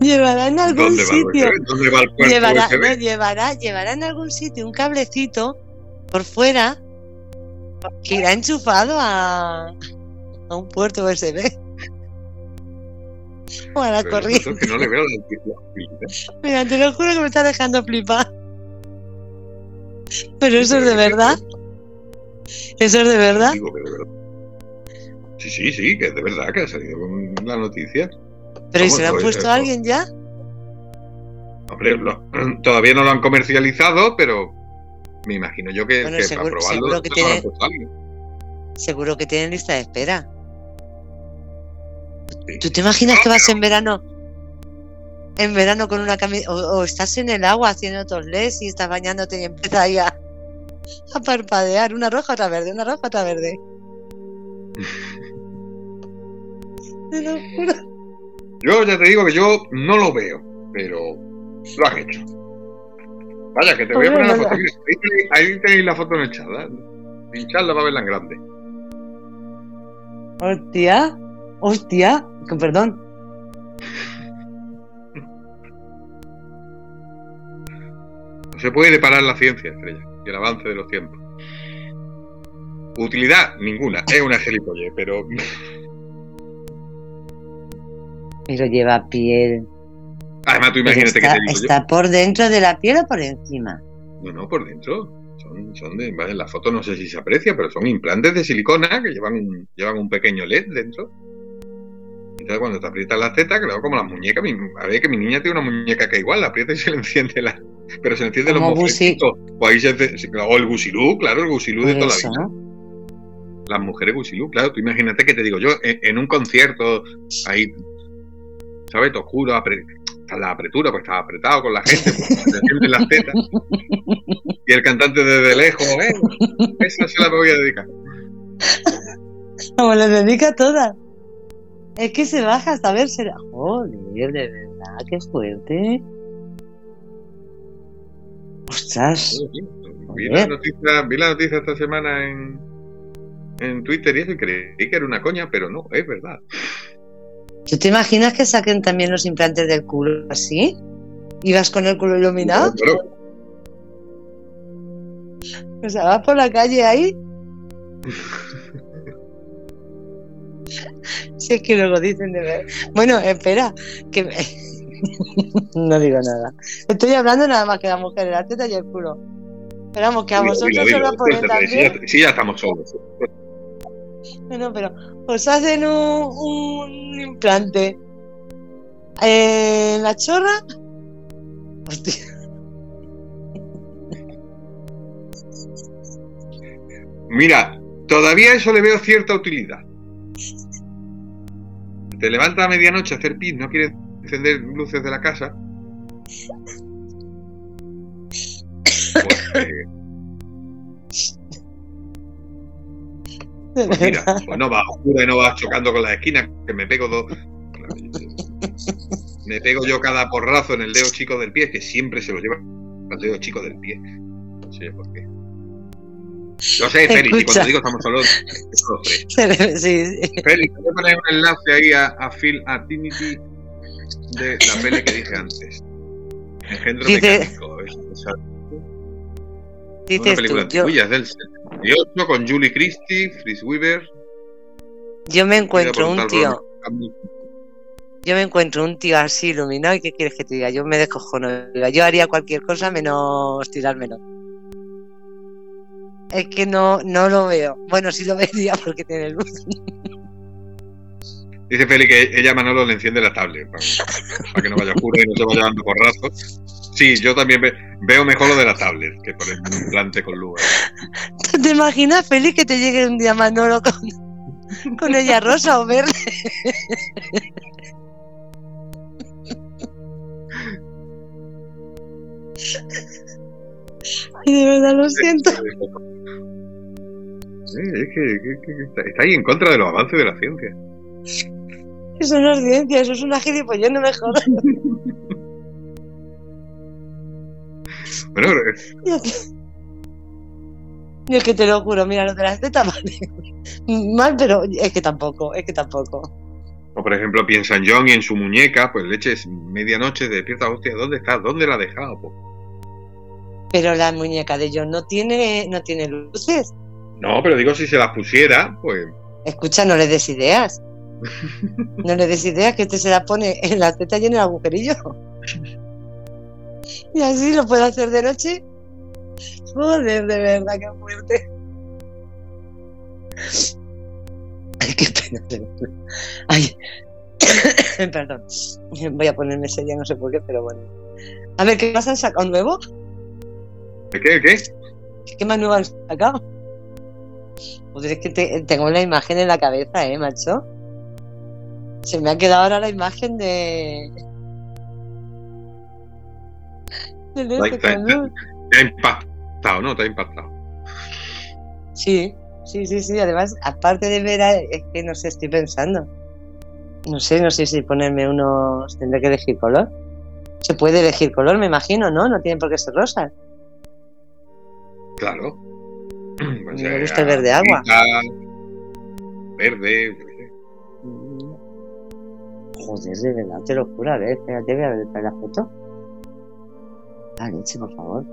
S2: llevará en algún
S3: ¿Dónde va, el
S2: sitio.
S3: Va el
S2: Llevará, no, llevará, llevará en algún sitio un cablecito por fuera que irá enchufado a, a un puerto USB. O a la
S3: Pero
S2: corriente.
S3: es que no le veo la utilidad.
S2: Mira, te lo juro que me está dejando flipar. Pero eso es de verdad. Eso es de verdad.
S3: Digo que de verdad. Sí, sí, sí, que es de verdad que ha salido con la noticia.
S2: Pero ¿y se lo ha
S3: pues,
S2: puesto a alguien ya?
S3: Hombre, lo- todavía no lo han comercializado, pero me imagino yo que,
S2: Bueno,
S3: que
S2: seguro-
S3: para probarlo
S2: seguro que tiene-
S3: puesto a alguien.
S2: Seguro que tienen lista de espera. ¿Tú te imaginas que vas en verano? En verano con una camisa. O, o estás en el agua haciendo tos les y estás bañándote y empieza ahí a, a parpadear. Una roja, otra verde, una roja, otra verde. Te lo juro.
S3: Yo ya te digo que yo no lo veo, pero lo han hecho. Vaya, que te voy a poner la foto. Mira, Ahí tenéis, ahí tenéis la foto en el chat. ¿eh? Pincharla para verla en grande.
S2: Hostia, hostia, con perdón.
S3: No se puede parar la ciencia, estrella, y el avance de los tiempos. Utilidad, ninguna. Es una gilipollez, pero
S2: Pero lleva piel.
S3: además tú imagínate
S2: está,
S3: que te digo
S2: está por dentro de la piel o por encima.
S3: No, no, por dentro. Son, son de, en la foto no sé si se aprecia, pero son implantes de silicona que llevan un, llevan un pequeño LED dentro. Entonces cuando te aprietas las tetas, claro, como las muñecas, mi- a ver que mi niña tiene una muñeca que igual, la aprieta y se le enciende la, pero se le enciende los
S2: Como gusi-
S3: mofletitos. O ahí se, o el gusilú, claro, el gusilú de toda la vida.
S2: ¿no?
S3: las mujeres Gusilú, claro, tú imagínate que te digo yo, en, en un concierto, ahí, ¿sabes? Todo oscuro, apre- está la apretura, pues estaba apretado con la gente, pues, se encienden las tetas, y el cantante desde lejos, ¿eh? Esa se la voy a dedicar.
S2: Como le dedica todas. Es que se baja hasta verse. Joder, de verdad, qué fuerte. Ostras.
S3: Vi la noticia, vi la noticia esta semana en, en Twitter y eso, y creí que era una coña, pero no, es verdad.
S2: ¿Tú te imaginas que saquen también los implantes del culo así? ¿Y vas con el culo iluminado?
S3: Pero,
S2: O sea, vas por la calle ahí. Si es que luego dicen de ver. Bueno, espera, que me- no digo nada. Estoy hablando nada más que la mujer, la teta y el culo. Esperamos que a vosotros os lo ponen también.
S3: ya, si ya estamos solos.
S2: Bueno, pero os hacen un, un implante la chorra. Hostia.
S3: Mira, todavía eso le veo cierta utilidad. Te levantas a medianoche a hacer pis, no quieres encender luces de la casa. Pues, eh, pues mira, pues no vas oscura y no vas chocando con las esquinas, que me pego dos. Me pego yo cada porrazo en el dedo chico del pie, que siempre se lo lleva al dedo chico del pie. No sé por qué. Yo sé, Félix, y cuando digo estamos solos, solo tres.
S2: Sí, sí.
S3: Félix, voy a poner un enlace ahí a, a Phil Affinity de la peli que dije antes. Engendro
S2: Dice-
S3: mecánico. Es, es una
S2: Dices
S3: película
S2: tú, yo,
S3: tuya, es del 78 con Julie Christie, Fritz Weaver.
S2: yo me encuentro un tío,
S3: Ron
S2: yo me encuentro un tío así iluminado y ¿qué quieres que te diga? Yo me descojono. Yo haría cualquier cosa menos tirármelo. Es que no, no lo veo. Bueno, sí lo vería porque tiene luz.
S3: Dice Feli que ella Manolo le enciende la tablet para, para que no vaya oscuro y no se vaya dando porrazos. Sí, yo también ve- veo mejor lo de la tablet que por el implante con luz.
S2: ¿Tú te imaginas, Félix, que te llegue un día Manolo con, con ella rosa o verde? Ay, de verdad lo siento.
S3: Sí, es que, que- está, está ahí en contra de los avances de la ciencia.
S2: Eso no es ciencia, eso es una gilipollez, no me jodas.
S3: Bueno,
S2: Yo es que te lo juro, mira, lo de las tetas vale. Mal, pero es que tampoco, es que tampoco.
S3: o por ejemplo piensa en John y en su muñeca, pues leche es medianoche, despierta, hostia, ¿dónde está? ¿Dónde la ha dejado?
S2: Pero la muñeca de John no tiene, no tiene luces.
S3: no, pero digo, si se las pusiera, pues
S2: Escucha, no le des ideas. No le des ideas que este se la pone en la teta y en el agujerillo. Y así lo puede hacer de noche. Joder, de verdad, qué fuerte. Ay, qué pena. Ay, perdón. Voy a ponerme seria, no sé por qué, pero bueno. A ver, ¿qué más han sacado nuevo?
S3: ¿Qué? ¿Qué? ¿Qué?
S2: ¿Qué más nuevo han sacado? Es que te- tengo la imagen en la cabeza, ¿eh, macho? Se me ha quedado ahora la imagen de... del este con luz.
S3: Te ha impactado, ¿no? Te ha impactado.
S2: Sí, sí, sí, sí. Además, aparte de ver, a- es que no sé, estoy pensando. No sé, no sé si ponerme unos... Tendré que elegir color. Se puede elegir color, me imagino, ¿no? No tienen por qué ser rosas.
S3: Claro. Pues,
S2: Me
S3: eh,
S2: gusta el verde agua.
S3: Verde, qué sé.
S2: Joder, de verdad, te lo juro. A ver, espérate, voy a ver la foto. Ah, leche, por favor.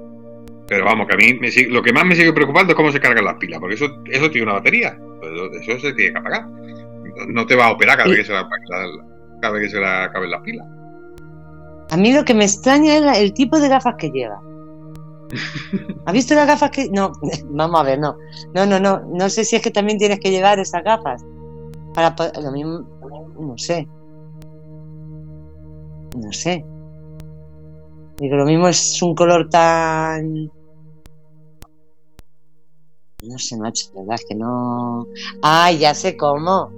S3: Pero vamos, que a mí me sigue- lo que más me sigue preocupando es cómo se cargan las pilas, porque eso, eso tiene una batería. Pues Eso se tiene que apagar. No te va a operar cada vez que se, la, cada vez que se le acaben las pilas.
S2: A mí lo que me extraña es la- el tipo de gafas que lleva. ¿Has visto las gafas que.? No, vamos a ver, no. No, no, no. No sé si es que también tienes que llevar esas gafas. Para po- lo mismo. No sé. No sé. Digo, lo mismo es un color tan. No sé, macho, la verdad es que no. ¡Ay, ya sé cómo!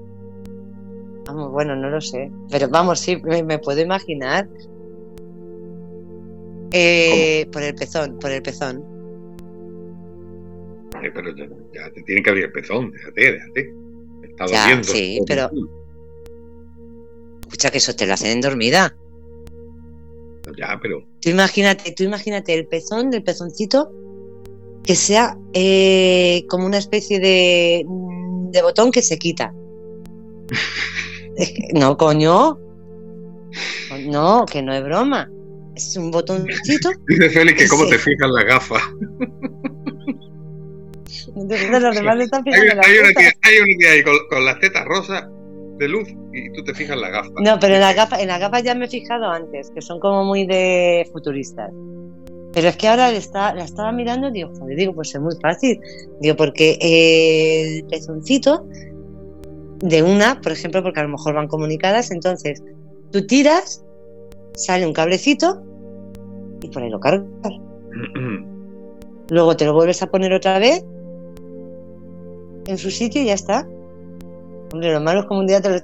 S2: Vamos, bueno, no lo sé. Pero vamos, sí, me puedo imaginar. Eh, por el pezón, por el pezón.
S3: Ay, pero ya, ya te tienen que abrir el pezón, déjate, déjate. Está
S2: Ya,
S3: doliendo.
S2: sí, pero- Escucha que eso te lo hacen en dormida.
S3: Ya, pero.
S2: Tú imagínate, tú imagínate el pezón, el pezoncito, que sea eh, como una especie de, mm, de botón que se quita. No, coño. No, que no es broma. Es un botoncito.
S3: Dice Félix que cómo
S2: Sí.
S3: te fijas las gafas.
S2: Entonces los demás están
S3: Hay,
S2: fijando en las
S3: hay una tía, hay una tía ahí con, con las tetas rosas de luz y tú te fijas las gafas.
S2: No, pero en las gafas, en las gafas ya me he fijado antes, que son como muy de futuristas. Pero es que ahora está, la estaba mirando y digo, joder, digo, pues es muy fácil. Digo, porque el pezoncito de una, por ejemplo, porque a lo mejor van comunicadas, entonces tú tiras, sale un cablecito y por ahí lo cargas. Luego te lo vuelves a poner otra vez en su sitio y ya está. Hombre, lo malo es como un día te lo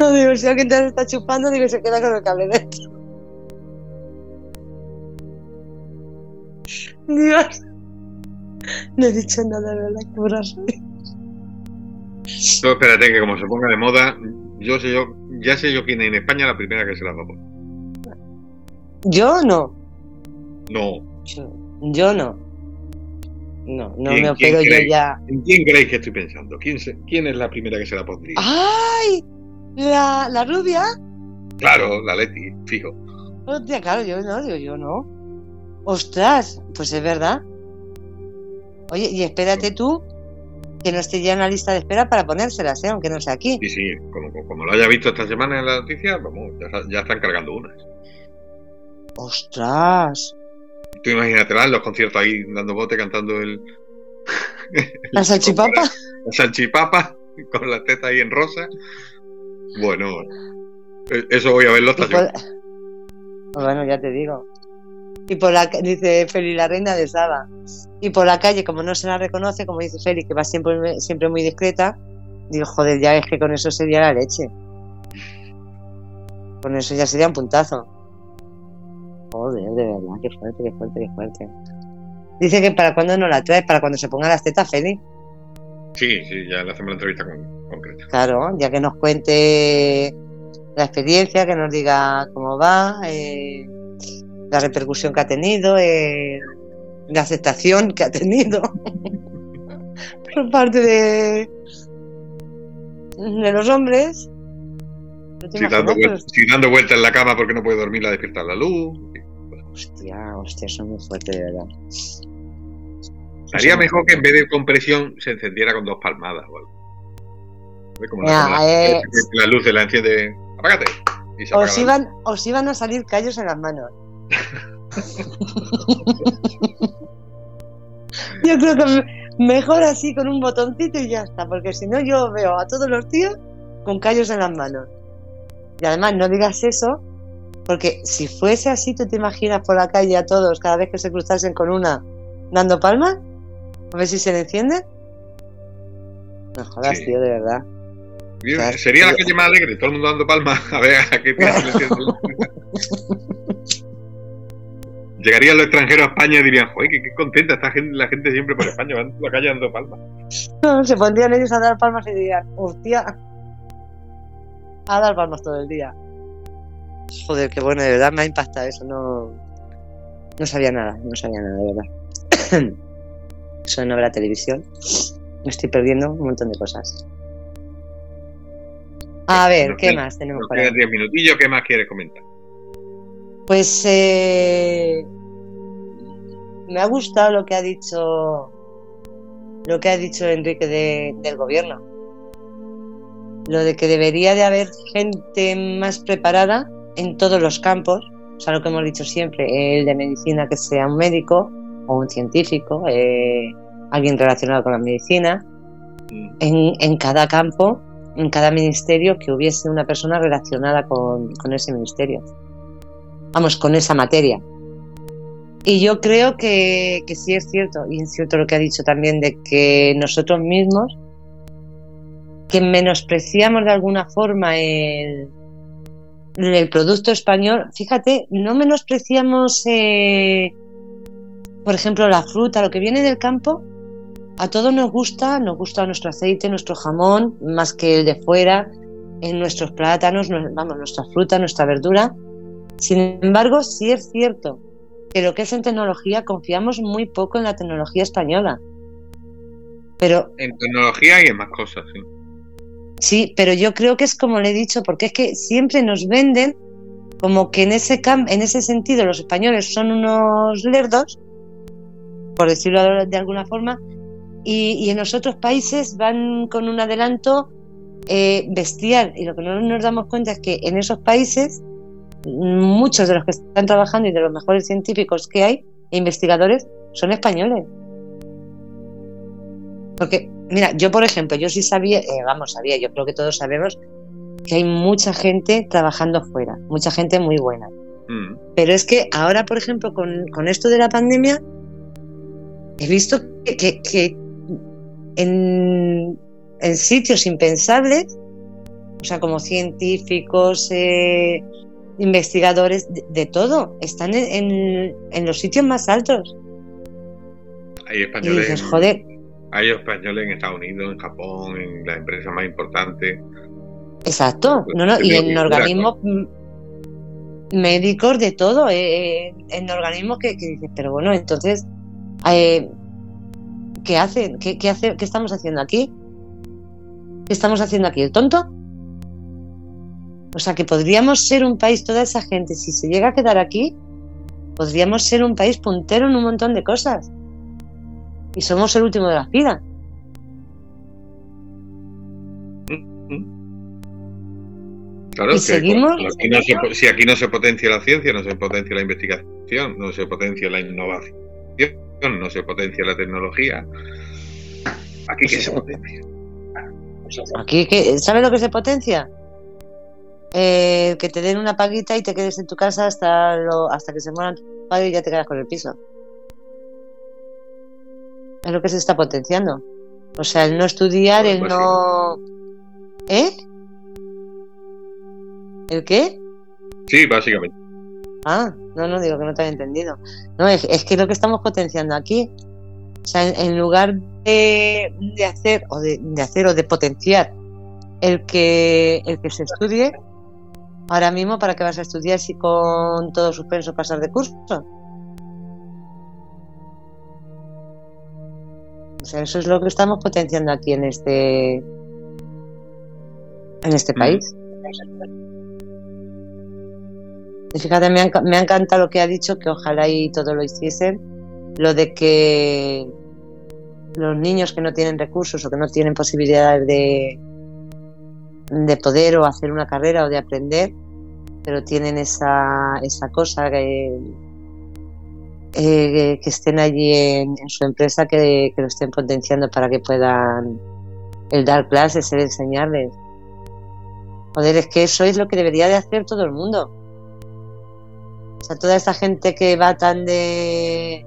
S2: No, digo, si alguien te lo está chupando, digo, se queda con el cable dentro. Dios. No he dicho nada, de verdad, qué.
S3: No, espérate, que como se ponga de moda, yo sé yo, ya sé yo quién es en España la primera que se las va a poner.
S2: Yo no.
S3: No.
S2: Yo, yo no. No, no
S3: ¿Quién-
S2: me opero yo ya.
S3: ¿En quién creéis que estoy pensando? ¿Quién, se- quién es la primera que se la pondría?
S2: ¡Ay! La, la rubia.
S3: Claro, la Leti, fijo.
S2: Hostia, claro, yo no, digo yo no. Ostras, pues es verdad. Oye, y espérate tú que no esté ya en la lista de espera para ponérselas, ¿eh? aunque no sea aquí.
S3: Sí, sí, como, como lo haya visto esta semana en la noticia, vamos, ya, ya están cargando unas.
S2: ¡Ostras!
S3: Tú imagínatela en los conciertos ahí dando bote, cantando el.
S2: ¿La salchipapa?
S3: La salchipapa, con la teta ahí en rosa. Bueno, eh, eso voy a verlo esta semana.
S2: Bueno, ya te digo. Y por la dice Feli, la reina de Saba. Y por la calle, como no se la reconoce, como dice Feli, que va siempre, siempre muy discreta, digo, joder, ya es que con eso sería la leche. Con eso ya sería un puntazo. Joder, de verdad, qué fuerte, qué fuerte, qué fuerte. Dice que para cuando no la trae, para cuando se ponga las tetas, Feli.
S3: Sí, sí, ya le hacemos la entrevista con, concreta.
S2: Claro, ya que nos cuente la experiencia, que nos diga cómo va, eh, la repercusión que ha tenido, eh, la aceptación que ha tenido por parte de, de los hombres.
S3: Si dando, vueltas, si dando vueltas en la cama porque no puede dormir, la despierta la luz.
S2: Hostia, hostia, eso es muy fuerte, de verdad.
S3: Sería mejor que en vez de compresión se encendiera con dos palmadas o algo. Como
S2: Ya,
S3: la,
S2: eh.
S3: la luz se la enciende. Apágate. Y se apaga
S2: Os
S3: la
S2: iban, os iban a salir callos en las manos. Yo creo que me- mejor así con un botoncito y ya está, porque si no yo veo a todos los tíos con callos en las manos. Y además no digas eso, porque si fuese así, tú te imaginas por la calle a todos cada vez que se cruzasen con una dando palmas, a ver si se le enciende. No jodas,
S3: Sí.
S2: tío, de verdad.
S3: Bien. Sería la calle más alegre, todo el mundo dando palmas a ver a qué tío se le enciende. Llegarían los extranjeros a España y dirían, joder, qué, qué contenta está gente- la gente siempre por España, van por la calle dando palmas.
S2: No, se pondrían ellos a dar palmas y dirían, hostia, a dar palmas todo el día. Joder, qué bueno, de verdad me ha impactado eso, no, no sabía nada, no sabía nada, de verdad. Eso no la televisión, me estoy perdiendo un montón de cosas. A ver, ¿qué más tenemos
S3: Nos
S2: ahí?
S3: quedan 10 minutillos, ¿qué más quieres comentar?
S2: Pues eh, me ha gustado lo que ha dicho lo que ha dicho Enrique de- del gobierno. Lo de que debería de haber gente más preparada en todos los campos, o sea, lo que hemos dicho siempre, el de medicina que sea un médico o un científico, eh, alguien relacionado con la medicina, en, en cada campo, en cada ministerio, que hubiese una persona relacionada con, con ese ministerio. Vamos, con esa materia. Y yo creo que, sí es cierto, y es cierto lo que ha dicho también de que nosotros mismos, que menospreciamos de alguna forma el, el producto español, fíjate, no menospreciamos, eh, por ejemplo, la fruta, lo que viene del campo, a todos nos gusta, nos gusta nuestro aceite, nuestro jamón, más que el de fuera, nuestros plátanos, vamos, nuestra fruta, nuestra verdura. Sin embargo, sí es cierto que lo que es en tecnología confiamos muy poco en la tecnología española. Pero
S3: En tecnología y en más cosas, sí.
S2: sí, pero yo creo que es como le he dicho, porque es que siempre nos venden como que en ese en ese sentido los españoles son unos lerdos, por decirlo de alguna forma, y, y en los otros países van con un adelanto eh, bestial. Y lo que no nos damos cuenta es que en esos países muchos de los que están trabajando y de los mejores científicos que hay e investigadores son españoles. Porque, mira, yo por ejemplo, yo sí sabía, eh, vamos, sabía, yo creo que todos sabemos que hay mucha gente trabajando fuera, mucha gente muy buena.
S3: Mm.
S2: Pero es que ahora, por ejemplo, con, con esto de la pandemia, he visto que, que- que en, en sitios impensables, o sea, como científicos, eh, investigadores, de, de todo, están en, en- en los sitios más altos.
S3: Hay
S2: Y
S3: españoles,
S2: dices,
S3: en-
S2: joder,
S3: hay españoles en Estados Unidos, en Japón, en las empresas más importantes.
S2: exacto, no, no, y en organismos médicos de todo, eh, eh, en organismos que, que dices, pero bueno, entonces, eh, ¿qué hacen? ¿Qué, qué hace, ¿Qué estamos haciendo aquí? ¿Qué estamos haciendo aquí? ¿El tonto? O sea que podríamos ser un país, toda esa gente, si se llega a quedar aquí, podríamos ser un país puntero en un montón de cosas. Y somos el último de la fila.
S3: Claro, si aquí no se potencia la ciencia, no se potencia la investigación, no se potencia la innovación, no se potencia la tecnología, aquí qué se potencia.
S2: Aquí, ¿sabes lo que se potencia? Eh, que te den una paguita y te quedes en tu casa hasta hasta que se mueran tu padre y ya te quedas con el piso. Es lo que se está potenciando. O sea, el no estudiar, el no. ¿Eh? ¿El qué?
S3: Sí, básicamente.
S2: Ah, no, no digo que no te haya entendido. No, es, que es lo que estamos potenciando aquí. O sea, en, lugar de, hacer o de, hacer o de potenciar el que el que se estudie, ahora mismo para qué vas a estudiar si con todo suspenso pasar de curso. O sea, eso es lo que estamos potenciando aquí en este en este mm. país. Y fíjate, me ha, me ha encantado lo que ha dicho, que ojalá y todo lo hiciesen, lo de que los niños que no tienen recursos o que no tienen posibilidades de, de poder o hacer una carrera o de aprender, pero tienen esa, esa cosa que, eh, que estén allí en, su empresa, que, que, lo estén potenciando para que puedan el dar clases, el enseñarles. Joder, es que eso es lo que debería de hacer todo el mundo. O sea, toda esta gente que va tan de,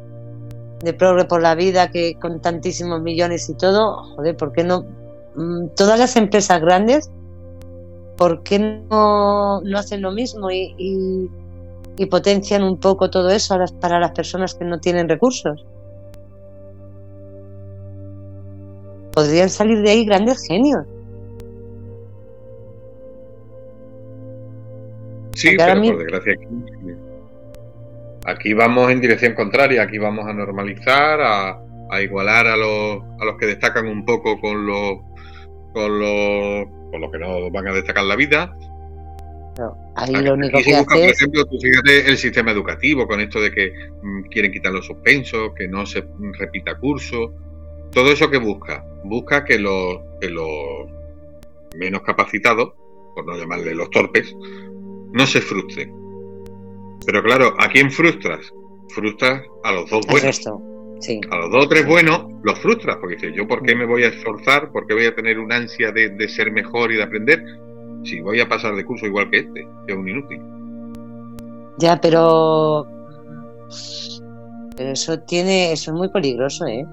S2: de progre por la vida, que con tantísimos millones y todo, joder, ¿por qué no? Mm, todas las empresas grandes, ¿por qué no, no hacen lo mismo y, y, potencian un poco todo eso para las personas que no tienen recursos? Podrían salir de ahí grandes genios.
S3: Sí, pero por desgracia Aquí vamos en dirección contraria, aquí vamos a normalizar, a, igualar a los, a los que destacan un poco con los, con los, con los que no van a destacar la vida.
S2: ahí lo único que hace
S3: Por ejemplo, tú fíjate el sistema educativo con esto de que mm, quieren quitar los suspensos, que no se repita curso. Todo eso que busca, busca que los, que los menos capacitados, por no llamarle los torpes, no se frustren pero claro, ¿a quién frustras? Frustras a los dos buenos. A los dos o tres buenos los frustras, porque dices, ¿yo por qué me voy a esforzar? ¿Por qué voy a tener un ansia de, ser mejor y de aprender? Si voy a pasar de curso igual que este, que es un inútil.
S2: Ya, pero. Pero eso tiene. Eso es muy peligroso, ¿eh?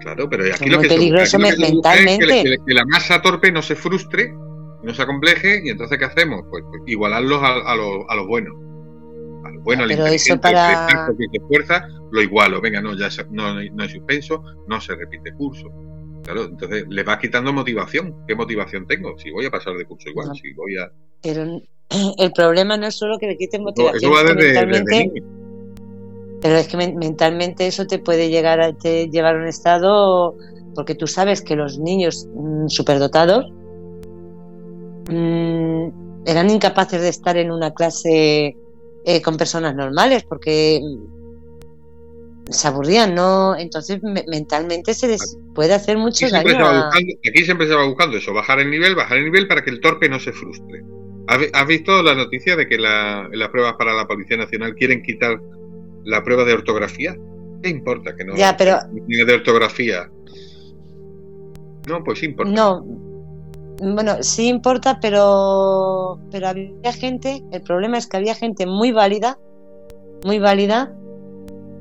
S3: Claro, pero aquí
S2: lo
S3: que,
S2: peligroso mentalmente.
S3: Es que, la masa torpe no se frustre, no se acompleje, y entonces ¿qué hacemos? Pues, pues igualarlos a, los, a los buenos bueno,
S2: pero eso para...
S3: que fuerza, lo igualo, venga, no, ya no, no hay suspenso, no se repite curso. Claro, entonces le va quitando motivación. ¿Qué motivación tengo? Si voy a pasar de curso igual, si voy a...
S2: Pero el problema no es solo que le quiten motivación. Eso va mentalmente, pero es que mentalmente eso te puede llegar a te llevar a un estado porque tú sabes que los niños mm, superdotados mmm, eran incapaces de estar en una clase eh, con personas normales porque se aburrían, ¿no? Entonces mentalmente se les puede hacer mucho daño.
S3: aquí siempre se va buscando eso, bajar el nivel, bajar el nivel para que el torpe no se frustre. ¿Has, visto la noticia de que la, las pruebas para la Policía Nacional quieren quitar la prueba de ortografía? ¿Qué importa que no?
S2: Ya, pero...
S3: De ortografía. No, pues importa.
S2: No, bueno, sí importa, pero, pero había gente, el problema es que había gente muy válida, muy válida,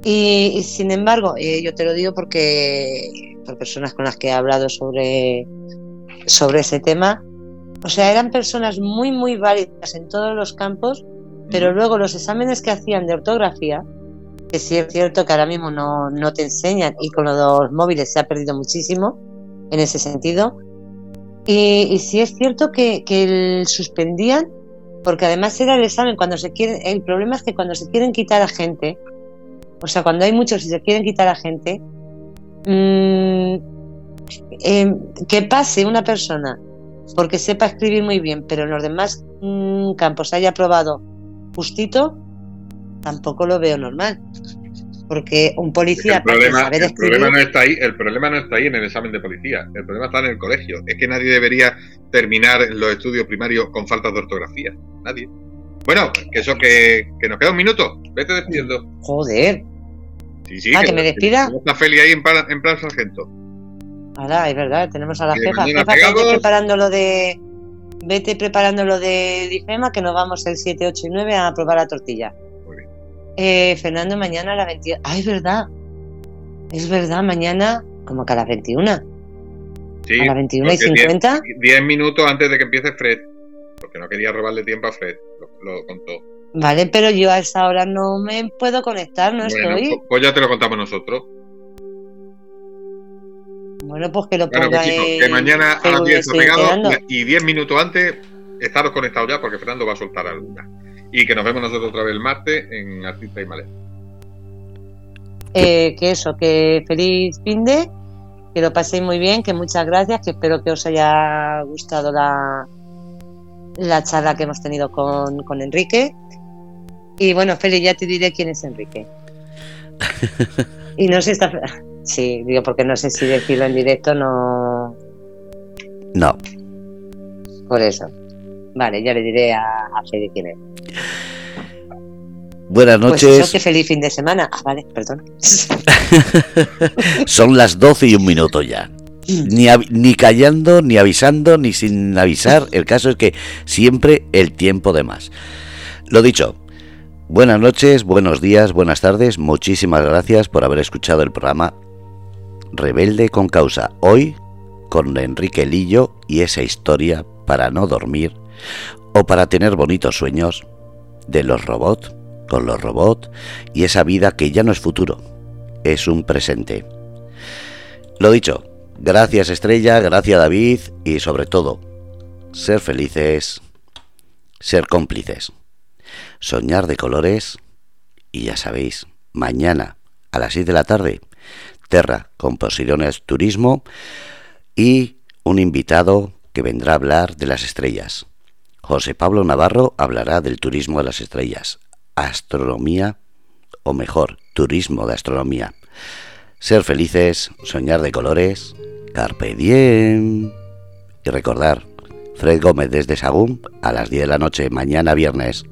S2: y, sin embargo, eh, yo te lo digo porque por personas con las que he hablado sobre, sobre ese tema, o sea, eran personas muy, muy válidas en todos los campos, pero luego los exámenes que hacían de ortografía, que sí es cierto que ahora mismo no, no te enseñan y con los móviles se ha perdido muchísimo en ese sentido, y, sí es cierto que, que suspendían, porque además era el examen cuando se quieren. El problema es que cuando se quieren quitar a gente, o sea, cuando hay muchos y se quieren quitar a gente, mmm, que pase una persona porque sepa escribir muy bien, pero en los demás mm, campos haya aprobado justito, tampoco lo veo normal. Porque un policía
S3: el problema, el problema no está ahí, el problema no está ahí en el examen de policía, el problema está en el colegio. Es que nadie debería terminar los estudios primarios con faltas de ortografía. Nadie. Bueno, que eso que, nos queda un minuto. Vete despidiendo.
S2: Joder.
S3: Sí, sí.
S2: Ah, que, me despida.
S3: Está Feli ahí en plan, en plan sargento.
S2: Ahora, es verdad, tenemos a la jefa. Jefa, vete preparando lo de. Vete preparando lo de Difema, que nos vamos el 7, 8 y 9 a probar la tortilla. Eh, Fernando, mañana a las 21. ¡Ay, es verdad! Es verdad, mañana, como que a las 21.
S3: Sí,
S2: a las 21 y 50.
S3: 10 minutos antes de que empiece Fred. Porque no quería robarle tiempo a Fred, lo, contó.
S2: Vale, pero yo a esa hora no me puedo conectar, no estoy.
S3: Pues, pues ya te lo contamos nosotros.
S2: Bueno, pues que lo ponga
S3: pues que mañana a las 10 pegado y 10 minutos antes estaros conectados ya porque Fernando va a soltar alguna. Y que nos vemos nosotros otra vez el martes en Artista y Malé.
S2: Eh, que eso, que feliz fin de, que lo paséis muy bien, que muchas gracias, que espero que os haya gustado la, la charla que hemos tenido con, con Enrique. Y bueno, Feli, ya te diré quién es Enrique. y no sé, está... Sí, digo, porque no sé si decirlo en directo no.
S1: No.
S2: Por eso. Vale, ya le diré a, a Fede quién es.
S1: Buenas pues noches. Pues
S2: que feliz fin de semana. Ah, vale, perdón.
S1: Son las 12 y un minuto ya. Ni, ni callando, ni avisando, ni sin avisar. El caso es que siempre el tiempo de más. Lo dicho, buenas noches, buenos días, buenas tardes. Muchísimas gracias por haber escuchado el programa Rebelde con causa. Hoy con Enrique Lillo y esa historia para no dormir o para tener bonitos sueños de los robots, con los robots y esa vida que ya no es futuro, es un presente. Lo dicho, gracias Estrella, gracias David y sobre todo, ser felices, ser cómplices, soñar de colores y ya sabéis, mañana a las 6 de la tarde Terra, con Posiciones Turismo y un invitado que vendrá a hablar de las estrellas. José Pablo Navarro hablará del turismo de las estrellas, astronomía, o mejor, turismo de astronomía. Ser felices, soñar de colores, carpe diem. Y recordar, Fred Gómez desde Sagún a las 10 de la noche, mañana viernes.